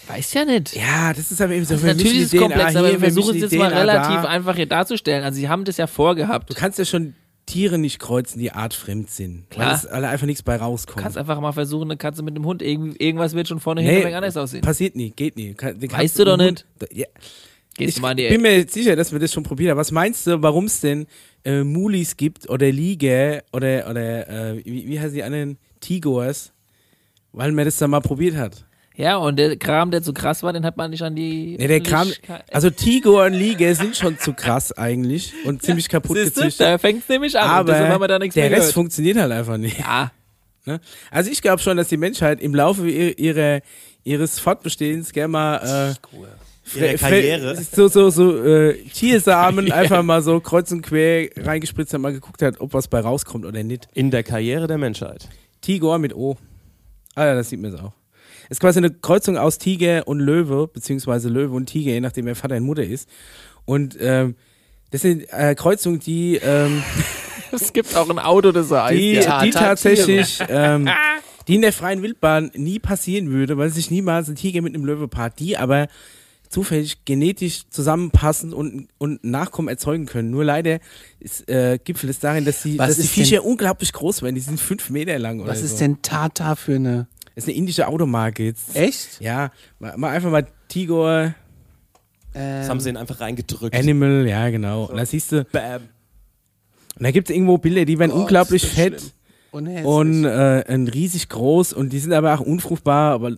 Weiß ja nicht. ja, das ist aber eben so. Also natürlich ist die es komplex, aber hier, wir versuchen es jetzt die mal relativ da. einfach hier darzustellen. Also sie haben das ja vorgehabt. Du kannst ja schon Tiere nicht kreuzen, die artfremd sind. Klar. Weil es alle einfach nichts bei rauskommt. Du kannst einfach mal versuchen, eine Katze mit einem Hund, irgend, irgendwas wird schon vorne Nee, hinterher anders aussehen. Passiert nie, geht nie. Kann- Weißt du doch einen nicht. Hund- Ja, Gehst ich du mal in die bin mir sicher, dass wir das schon probiert haben. Was meinst du, warum es denn äh, Mulis gibt oder Liege oder, oder äh, wie, wie heißen die anderen? Tigors? Weil man das dann mal probiert hat. Ja, und der Kram, der zu krass war, den hat man nicht an die. Nee, der Kram, also Tigor und Liege sind schon zu krass eigentlich und ziemlich kaputt Siehste, gezüchtet. da fängt es nämlich an. Aber da nichts der Rest gehört. funktioniert halt einfach nicht. Ja, Ne? Also ich glaube schon, dass die Menschheit im Laufe ihr- ihrer, ihres Fortbestehens gerne mal äh, Ihre Karriere. so so so äh, Tiersamen einfach mal so kreuz und quer reingespritzt hat, mal geguckt hat, ob was bei rauskommt oder nicht. In der Karriere der Menschheit. Tigor mit O. Ah ja, das sieht man jetzt auch. Ist quasi eine Kreuzung aus Tiger und Löwe, beziehungsweise Löwe und Tiger, je nachdem wer Vater und Mutter ist. Und ähm, das sind äh, Kreuzungen, die ähm, es gibt auch ein Auto, das so heißt. die, ja. die tatsächlich, ähm, die in der freien Wildbahn nie passieren würde, weil sich niemals ein Tiger mit einem Löwe paart, die aber zufällig genetisch zusammenpassen und, und Nachkommen erzeugen können. Nur leider ist, äh, gipfelt es darin, dass die, dass die Viecher unglaublich groß werden. Die sind fünf Meter lang oder Was ist so. denn Tata für eine. Das ist eine indische Automarke jetzt. Echt? Ja, mal, mal einfach mal Tigor, Das haben sie ihn einfach reingedrückt. Animal, ja genau. Und da siehst du, Bam. und da gibt es irgendwo Bilder, die werden Gott, unglaublich fett. schlimm. Und hässlich. und äh, riesig groß und die sind aber auch unfruchtbar, aber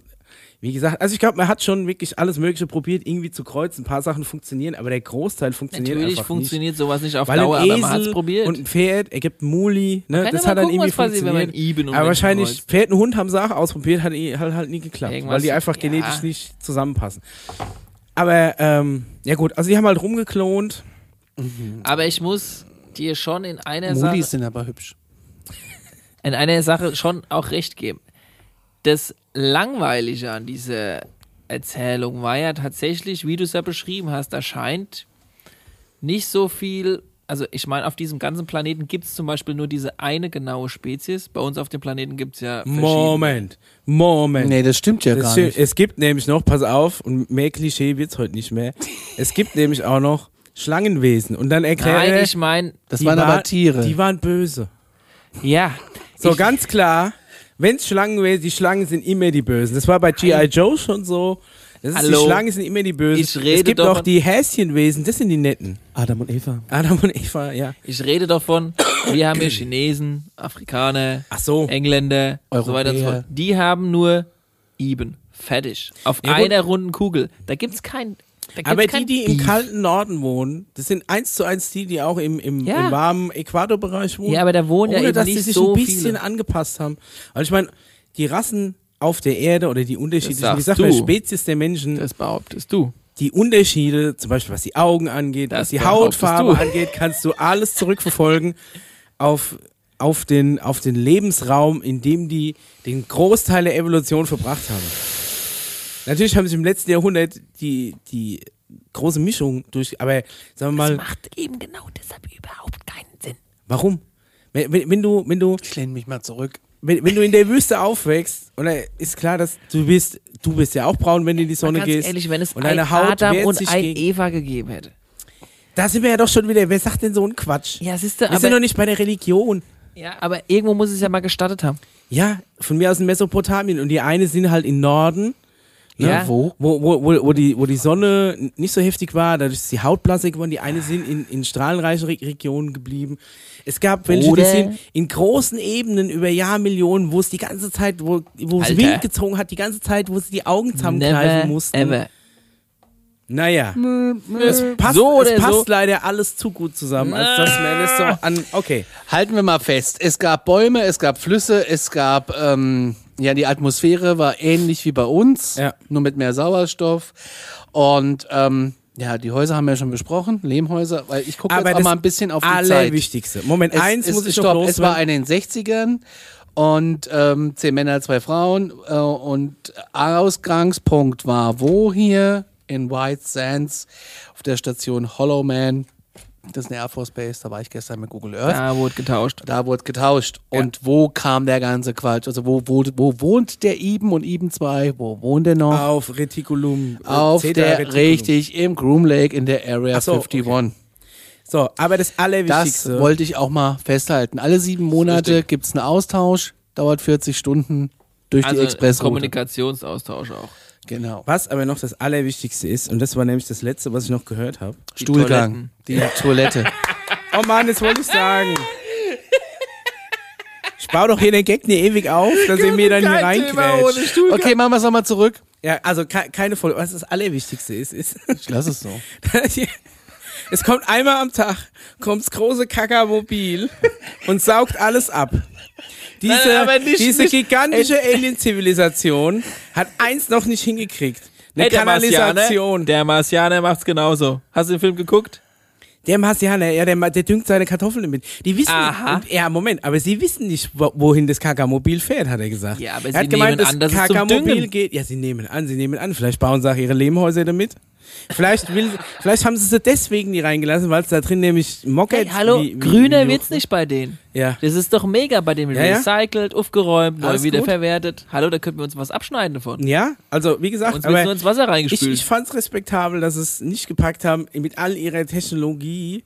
wie gesagt, also ich glaube, man hat schon wirklich alles Mögliche probiert, irgendwie zu kreuzen. Ein paar Sachen funktionieren, aber der Großteil funktioniert Natürlich einfach funktioniert sowas nicht auf nicht. Weil Dauer, ein aber Esel man hat es probiert. und ein Pferd ergibt ein Muli, ne? das hat dann irgendwie was passiert, wenn man funktioniert. Und aber wahrscheinlich kreuzt. Pferd und Hund haben auch ausprobiert, hat hat halt nie geklappt, Irgendwas- weil die einfach ja. genetisch nicht zusammenpassen. Aber ähm, ja gut, also die haben halt rumgeklont. aber ich muss dir schon in einer Mulis Sache, sind aber hübsch. in einer Sache schon auch recht geben. Das Langweilige an dieser Erzählung war ja tatsächlich, wie du es ja beschrieben hast, da scheint nicht so viel. Also ich meine, auf diesem ganzen Planeten gibt es zum Beispiel nur diese eine genaue Spezies. Bei uns auf dem Planeten gibt es ja. Moment, Moment. Nee, das stimmt ja Das gar stimmt. nicht. Es gibt nämlich noch, pass auf, und mehr Klischee wird's heute nicht mehr. Es gibt nämlich auch noch Schlangenwesen. Und dann erklärt Nein, ich meine, Das die waren war- aber Tiere. Die waren böse. ja. So, ganz klar, wenn's Schlangenwesen, die Schlangen sind immer die Bösen. Das war bei G.I. Joe schon so. Das ist, Hallo. die Schlangen sind immer die Bösen. Ich rede es gibt doch noch von- die Häschenwesen, das sind die Netten. Adam und Eva. Adam und Eva, ja. Ich rede davon, wir haben hier Chinesen, Afrikaner, Ach so. Engländer, so weiter und so Europäer. fort. Die haben nur Eben. Fertig. Auf Ja, einer runden Kugel. Da gibt's kein. Aber die, die im Beef. kalten Norden wohnen, das sind eins zu eins die, die auch im, im, Ja. im warmen Äquatorbereich wohnen. Ja, aber da wohnen ja ohne eben dass nicht sie sich so ein bisschen viele. angepasst haben. Also ich meine, die Rassen auf der Erde oder die unterschiedlichen, wie sagt man. Spezies der Menschen, Das behauptest du. die Unterschiede, zum Beispiel was die Augen angeht, Das was die Hautfarbe du. angeht, kannst du alles zurückverfolgen auf, auf, den, auf den Lebensraum, in dem die den Großteil der Evolution verbracht haben. Natürlich haben sich im letzten Jahrhundert die, die große Mischung durch, aber sagen wir mal, macht eben genau deshalb überhaupt keinen Sinn. warum? Wenn, wenn, wenn du, wenn du, Ich lehne mich mal zurück. wenn, wenn du in der Wüste aufwächst, oder ist klar, dass du bist, du bist ja auch braun, wenn du in die Sonne Ganz gehst. ehrlich, wenn es und ein Haut Adam und sich ein gegen- Eva gegeben hätte. Da sind wir ja doch schon wieder, wer sagt denn so einen Quatsch? Ja, siehst du, wir sind aber, doch nicht bei der Religion. ja, aber irgendwo muss es ja mal gestattet haben. Ja, von mir aus in Mesopotamien. Und die eine sind halt im Norden. Ne, Ja. Wo, wo, wo, wo, wo, die, wo die Sonne nicht so heftig war, dadurch ist die Haut blassig geworden. Die eine sind in, in strahlenreichen Re Regionen geblieben. Es gab welche, die sind in großen Ebenen über Jahrmillionen, wo es die ganze Zeit, wo, wo es. Wind gezogen hat, die ganze Zeit, wo sie die Augen zusammengreifen mussten. ever. Naja. Es passt, So es passt so. leider alles zu gut zusammen, als dass man das so an. Okay. Halten wir mal fest. Es gab Bäume, es gab Flüsse, es gab, ähm, ja, die Atmosphäre war ähnlich wie bei uns, Ja. nur mit mehr Sauerstoff. Und, ähm, ja, die Häuser haben wir ja schon besprochen, Lehmhäuser, weil ich gucke jetzt auch mal ein bisschen auf die Zeit. Allerwichtigste. Moment, Es, eins es, muss ich stopp, noch Es war eine in den 60ern und ähm, zehn Männer, zwei Frauen äh, und Ausgangspunkt war wo hier? In White Sands auf der Station Hollow Man. Das ist eine Air Force Base, da war ich gestern mit Google Earth. Da wurde getauscht. Da wurde getauscht. Und wo kam der ganze Quatsch? Also wo, wo, wo wohnt der Iben und Iben 2? Wo wohnt der noch? Auf Reticulum. äh, Auf Zeta der, Reticulum. richtig, im Groom Lake in der Area so, 51. So, aber das Das Allerwichtigste. wollte ich auch mal festhalten. Alle sieben Monate gibt es einen Austausch, dauert 40 Stunden durch die Also Expressroute. Kommunikationsaustausch auch. Genau. was aber noch das Allerwichtigste ist, und das war nämlich das Letzte, was ich noch gehört habe. Stuhlgang. Die Toilette. Oh Mann, das wollte ich sagen. Ich baue doch hier den Gag nie ewig auf, dass ihr mir dann hier reingrätscht. Okay, machen wir es nochmal zurück. Ja, also ke keine Folge. Was das Allerwichtigste ist, ist, Ich lasse es so. es kommt einmal am Tag, kommt das große Kakamobil und saugt alles ab. Diese, Nein, nicht- diese nicht- gigantische Alien-Zivilisation hat eins noch nicht hingekriegt. Eine Hey, der Kanalisation. Marsianer, der Marsianer macht's genauso. Hast du den Film geguckt? Der Marsianer, ja, der, der düngt seine Kartoffeln mit. Die wissen, Aha. und, ja, Moment, aber sie wissen nicht, wo, wohin das Kakamobil fährt, hat er gesagt. Ja, aber er sie hat gemeint, nehmen das an, dass es zum Kakamobil Düngen- geht. Ja, sie nehmen an, sie nehmen an. Vielleicht bauen sie auch ihre Lehmhäuser damit. Vielleicht, will, vielleicht haben sie sie deswegen nie reingelassen, weil es da drin nämlich mockert. Hey, hallo, wie- wie- grüner wie- wird's nicht bei denen. Ja. Das ist doch mega bei denen. Ja, ja. Recycelt, aufgeräumt, neu Alles wieder gut. verwertet. Hallo, da könnten wir uns was abschneiden davon. Ja, also wie gesagt, Uns wird aber nur ins Wasser ich, reingespült. ich fand es respektabel, dass es nicht gepackt haben, mit all ihrer Technologie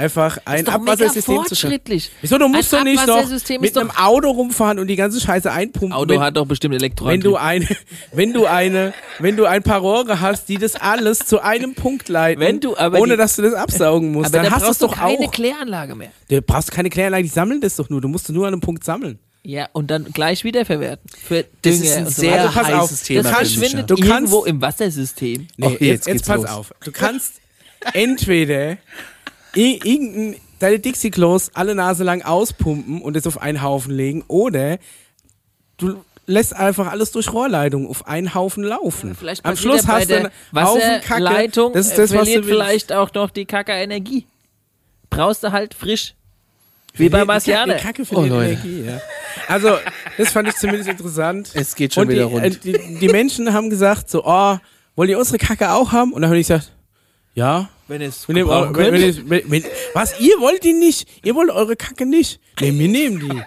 einfach ein ist Abwassersystem zu schaffen. Wieso, du musst Ein doch nicht noch mit einem Auto rumfahren und die ganze Scheiße einpumpen. Auto wenn, hat doch bestimmt wenn Elektroantrieb. du eine, wenn du eine, wenn du ein paar Rohre hast, die das alles zu einem Punkt leiten, Wenn du aber ohne die- dass du das absaugen musst, aber dann da hast du es brauchst du doch keine auch. Kläranlage mehr. Du brauchst keine Kläranlage, die sammeln das doch nur. Du musst nur an einem Punkt sammeln. Ja, und dann gleich wiederverwerten. Für Das Dünger ist ein so sehr. Also pass auf, heißes Thema. Das verschwindet Du kannst- irgendwo im Wassersystem. Nee, Oh, jetzt, jetzt jetzt, pass los. auf. Du kannst entweder irgendein, deine Dixie-Klos alle Nase lang auspumpen und es auf einen Haufen legen oder du lässt einfach alles durch Rohrleitung auf einen Haufen laufen. Vielleicht Am Schluss ja hast du einen Haufen Kacke. Wasserleitung Das ist das, was verliert du willst. vielleicht auch noch die Kacke Energie. Brauchst du halt frisch. Wie bei. Die Kacke verliert Oh, Leute. Energie, ja. Also, das fand ich zumindest interessant. Es geht schon und wieder die, rund. äh, die, die Menschen haben gesagt so, oh, wollt ihr unsere Kacke auch haben? Und dann habe ich gesagt, ja. Wenn es gebrauchen eure, wenn, wenn, wenn, wenn, was, ihr wollt die nicht? Ihr wollt eure Kacke nicht? Nee, wir nehmen die.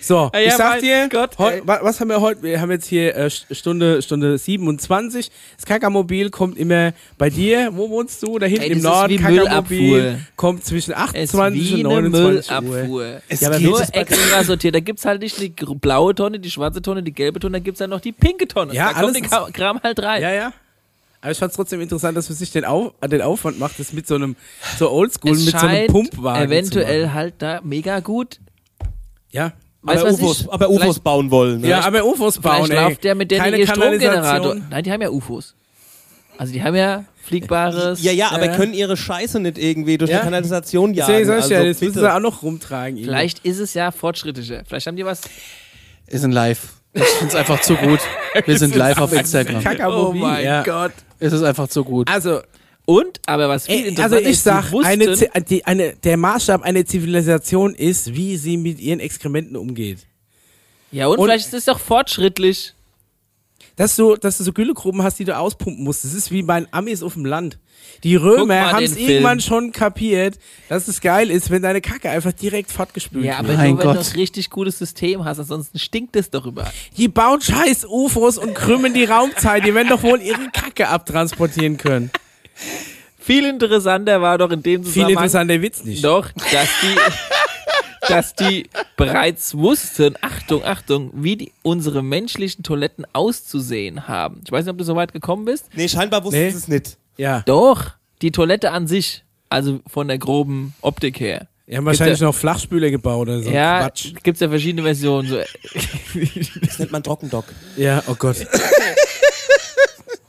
So, Ja, ich sag dir, Gott, heu, was haben wir heute? Wir haben jetzt hier äh, St- Stunde, Stunde 27. Das Kackermobil kommt immer bei dir. Wo wohnst du? Da hinten Ey, im Norden. Kackermobil kommt zwischen Es 28 ist wie und eine 29 Uhr. Müllabfuhr. Es ja, aber nur extra sortiert. Da gibt's halt nicht die blaue Tonne, die schwarze Tonne, die gelbe Tonne, da gibt's dann noch die pinke Tonne. Ja, da kommt alles ist- Ka- Kram halt rein. Ja, ja. Aber ich fand es trotzdem interessant, dass man sich den, Auf, den Aufwand macht, das mit so einem, so oldschool, es mit so einem Pumpwagen zu eventuell halt da mega gut. Ja. Weißt aber, UFOs, aber UFOs bauen wollen. Ne? Ja, aber UFOs bauen, Vielleicht ey. läuft der mit denen Keine Stromgenerator. Nein, die haben ja UFOs. Also die haben ja fliegbares. ja, ja, aber Ja. können ihre Scheiße nicht irgendwie durch Ja. die Kanalisation jagen. Deswegen sag ich ja, also das müssen bitte. sie auch noch rumtragen. irgendwie. Vielleicht ist es ja fortschrittlicher. Vielleicht haben die was. Ist ein Live. Ich find's einfach zu gut. Wir sind live auf Instagram. Oh mein ja. Gott. Es ist einfach zu gut. Also, Und, aber was viel Ey, interessanter also ich sag, wussten, eine, die, eine, der Maßstab einer Zivilisation ist, wie sie mit ihren Exkrementen umgeht. ja und, und- vielleicht ist es doch fortschrittlich. Dass du, dass du so Güllegruben hast, die du auspumpen musst. Das ist wie bei den Amis auf dem Land. Die Römer haben es irgendwann schon kapiert, dass es geil ist, wenn deine Kacke einfach direkt fortgespült Ja, wird. aber Mein nur wenn du ein richtig gutes System hast, ansonsten stinkt es doch überall. Die bauen scheiß UFOs und krümmen die Raumzeit. Die werden doch wohl ihre Kacke abtransportieren können. Viel interessanter war doch in dem Viel Zusammenhang interessanter Witz nicht. doch, dass die, dass die bereits wussten, Achtung, Achtung, wie die, unsere menschlichen Toiletten auszusehen haben. Ich weiß nicht, ob du so weit gekommen bist. Nee, scheinbar wussten Nee. sie es nicht. Ja. Doch, die Toilette an sich, also von der groben Optik her. Die haben wahrscheinlich Gibt's noch Flachspüler gebaut oder so. ja, Quatsch. gibt's ja verschiedene Versionen. So. Das nennt man Trockendock. Ja, oh Gott.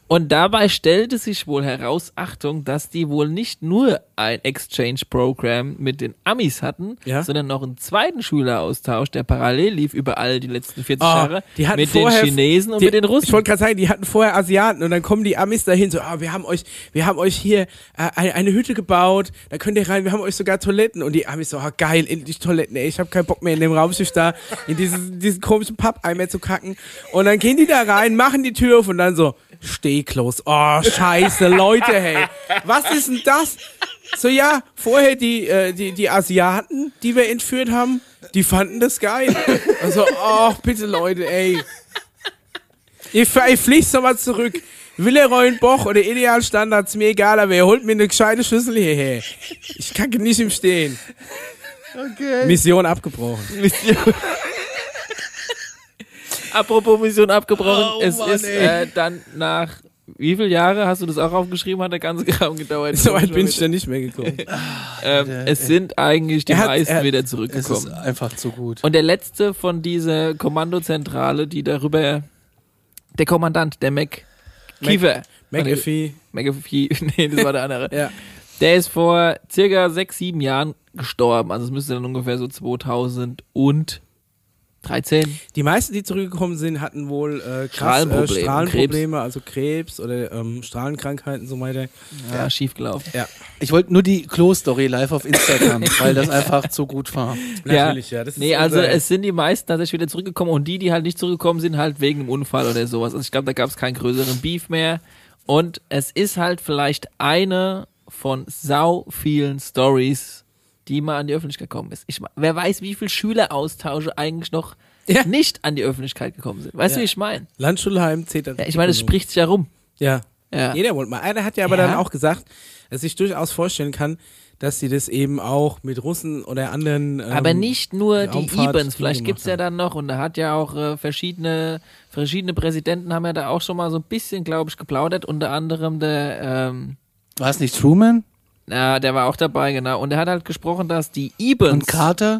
Und dabei stellte sich wohl heraus, Achtung, dass die wohl nicht nur ein Exchange-Programm mit den Amis hatten, Ja. sondern noch einen zweiten Schüleraustausch, der parallel lief über all die letzten 40 Ah, Jahre die hatten mit vorher- den Chinesen und Die- mit den Russen. Ich wollte gerade sagen, die hatten vorher Asiaten und dann kommen die Amis dahin so, ah, wir haben euch, wir haben euch hier äh, eine, eine Hütte gebaut, da könnt ihr rein, wir haben euch sogar Toiletten und die Amis so, ah, geil, endlich Toiletten, ey, ich habe keinen Bock mehr in dem Raumschiff da in diesen, diesen komischen Pappeimer zu kacken und dann gehen die da rein, machen die Tür auf und dann so, Stehklos, oh, scheiße, Leute, hey, was ist denn das? So, ja, vorher die, äh, die, die Asiaten, die wir entführt haben, die fanden das geil. Also, oh, bitte Leute, ey. Ich, ich flieg's nochmal zurück. Willeroy Boch oder Idealstandards, mir egal, aber ihr holt mir eine gescheite Schüssel hierher. Ich kacke nicht im Stehen. Okay. Mission abgebrochen. Apropos Mission abgebrochen, Oh es Mann, ist äh, dann nach wie viele Jahre hast du das auch aufgeschrieben, hat der ganze Kram gedauert? So weit bin ich dann nicht mehr gekommen. ähm, es sind eigentlich die hat- meisten er- wieder Es ist zurückgekommen. einfach zu gut. Und der letzte von dieser Kommandozentrale, die darüber, der Kommandant, der Mac Kiefer, McAfee. McAfee, nee, das war der andere. Ja. Der ist vor circa sechs, sieben Jahren gestorben. Also es müsste dann ungefähr so 2013. Die meisten, die zurückgekommen sind, hatten wohl äh, krass, Strahlenprobleme, äh, Strahlenprobleme, also Krebs oder ähm, Strahlenkrankheiten und so weiter. Ja, schief gelaufen. Ich wollte nur die Klo-Story live auf Instagram, weil das einfach zu gut war. Natürlich, ja. Das ist Nee, also es sind die meisten tatsächlich wieder zurückgekommen und die, die halt nicht zurückgekommen sind, halt wegen einem Unfall oder sowas. Also ich glaube, da gab es keinen größeren Beef mehr. Und es ist halt vielleicht eine von sau vielen Stories, die mal an die Öffentlichkeit gekommen ist. Ich, wer weiß, wie viele Schüleraustausche eigentlich noch Ja. nicht an die Öffentlichkeit gekommen sind. Weißt du, Ja. wie ich meine? Landschulheim zählt Ja, ich meine, es spricht sich ja rum. Ja. Ja. Jeder wollte mal. Einer hat ja aber Ja. dann auch gesagt, dass ich durchaus vorstellen kann, dass sie das eben auch mit Russen oder anderen. Ähm, Aber nicht nur die Ibens, vielleicht gemacht gibt's ja dann noch, und da hat ja auch äh, verschiedene, verschiedene Präsidenten haben ja da auch schon mal so ein bisschen, glaube ich, geplaudert, unter anderem der, ähm, War es nicht Truman na, der war auch dabei, genau. Und er hat halt gesprochen, dass die Ibens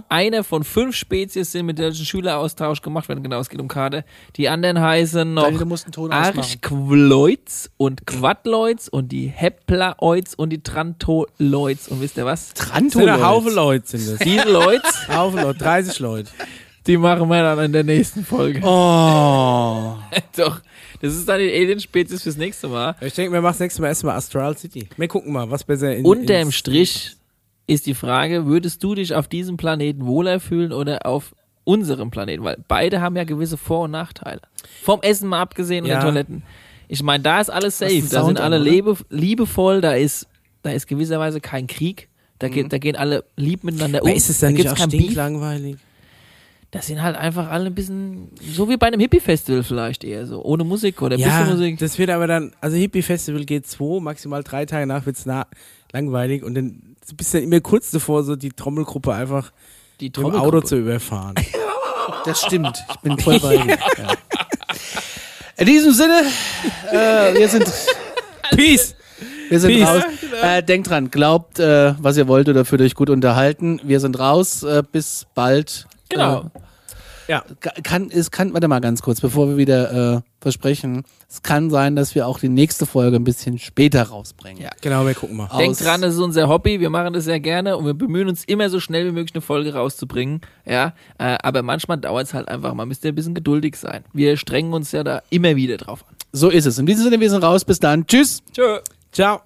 eine von fünf Spezies sind, mit denen Schüleraustausch gemacht werden. Genau, es geht um Karte. Die anderen heißen noch. Archquloids und Quadloids und die Heploids und die Trantoloids. Und wisst ihr was? Das Tranto. sind ein Haufen Leute, sind das. Diese Leute, Haufen Leute, 30 Leute. Die machen wir dann in der nächsten Folge. Oh. Doch, das ist dann die Alien-Spezies fürs nächste Mal. Ich denke, wir machen das nächste Mal erstmal Astral City. Wir gucken mal, was besser in Unterm Strich ist die Frage, würdest du dich auf diesem Planeten wohler fühlen oder auf unserem Planeten? Weil beide haben ja gewisse Vor- und Nachteile. Vom Essen mal abgesehen und Ja. den Toiletten. Ich meine, da ist alles safe. einen Da sind alle lebe, liebevoll, da ist, da ist gewisserweise kein Krieg. Da, geht, da gehen alle lieb miteinander um. Aber ist es da dann nicht gibt's auch kein Beef. Das sind halt einfach alle ein bisschen, so wie bei einem Hippie-Festival vielleicht eher so, ohne Musik oder ein Ja, bisschen Musik. das wird aber dann, also Hippie Festival geht zwei, maximal drei Tage nach wird's na langweilig und dann bist du dann immer kurz davor, so die Trommelgruppe einfach Die mit dem Auto Trommelgruppe. zu überfahren. Das stimmt. Ich bin voll bei dir. Ja. In diesem Sinne, äh, wir sind, Peace! wir sind Peace. raus. Äh, denkt dran, glaubt, äh, was ihr wollt oder fühlt euch gut unterhalten. Wir sind raus. Äh, bis bald. Genau. Ja. Ka- Kann, es kann, warte mal ganz kurz, bevor wir wieder äh, versprechen. Es kann sein, dass wir auch die nächste Folge ein bisschen später rausbringen. Ja. Genau, wir gucken mal. Aus- Denkt dran, das ist unser Hobby, wir machen das sehr gerne und wir bemühen uns immer so schnell wie möglich eine Folge rauszubringen. Ja, äh, aber manchmal dauert es halt einfach, man müsste ein bisschen geduldig sein. Wir strengen uns ja da immer wieder drauf an. So ist es. In diesem Sinne, wir sind raus. Bis dann. Tschüss. Tschö. Ciao!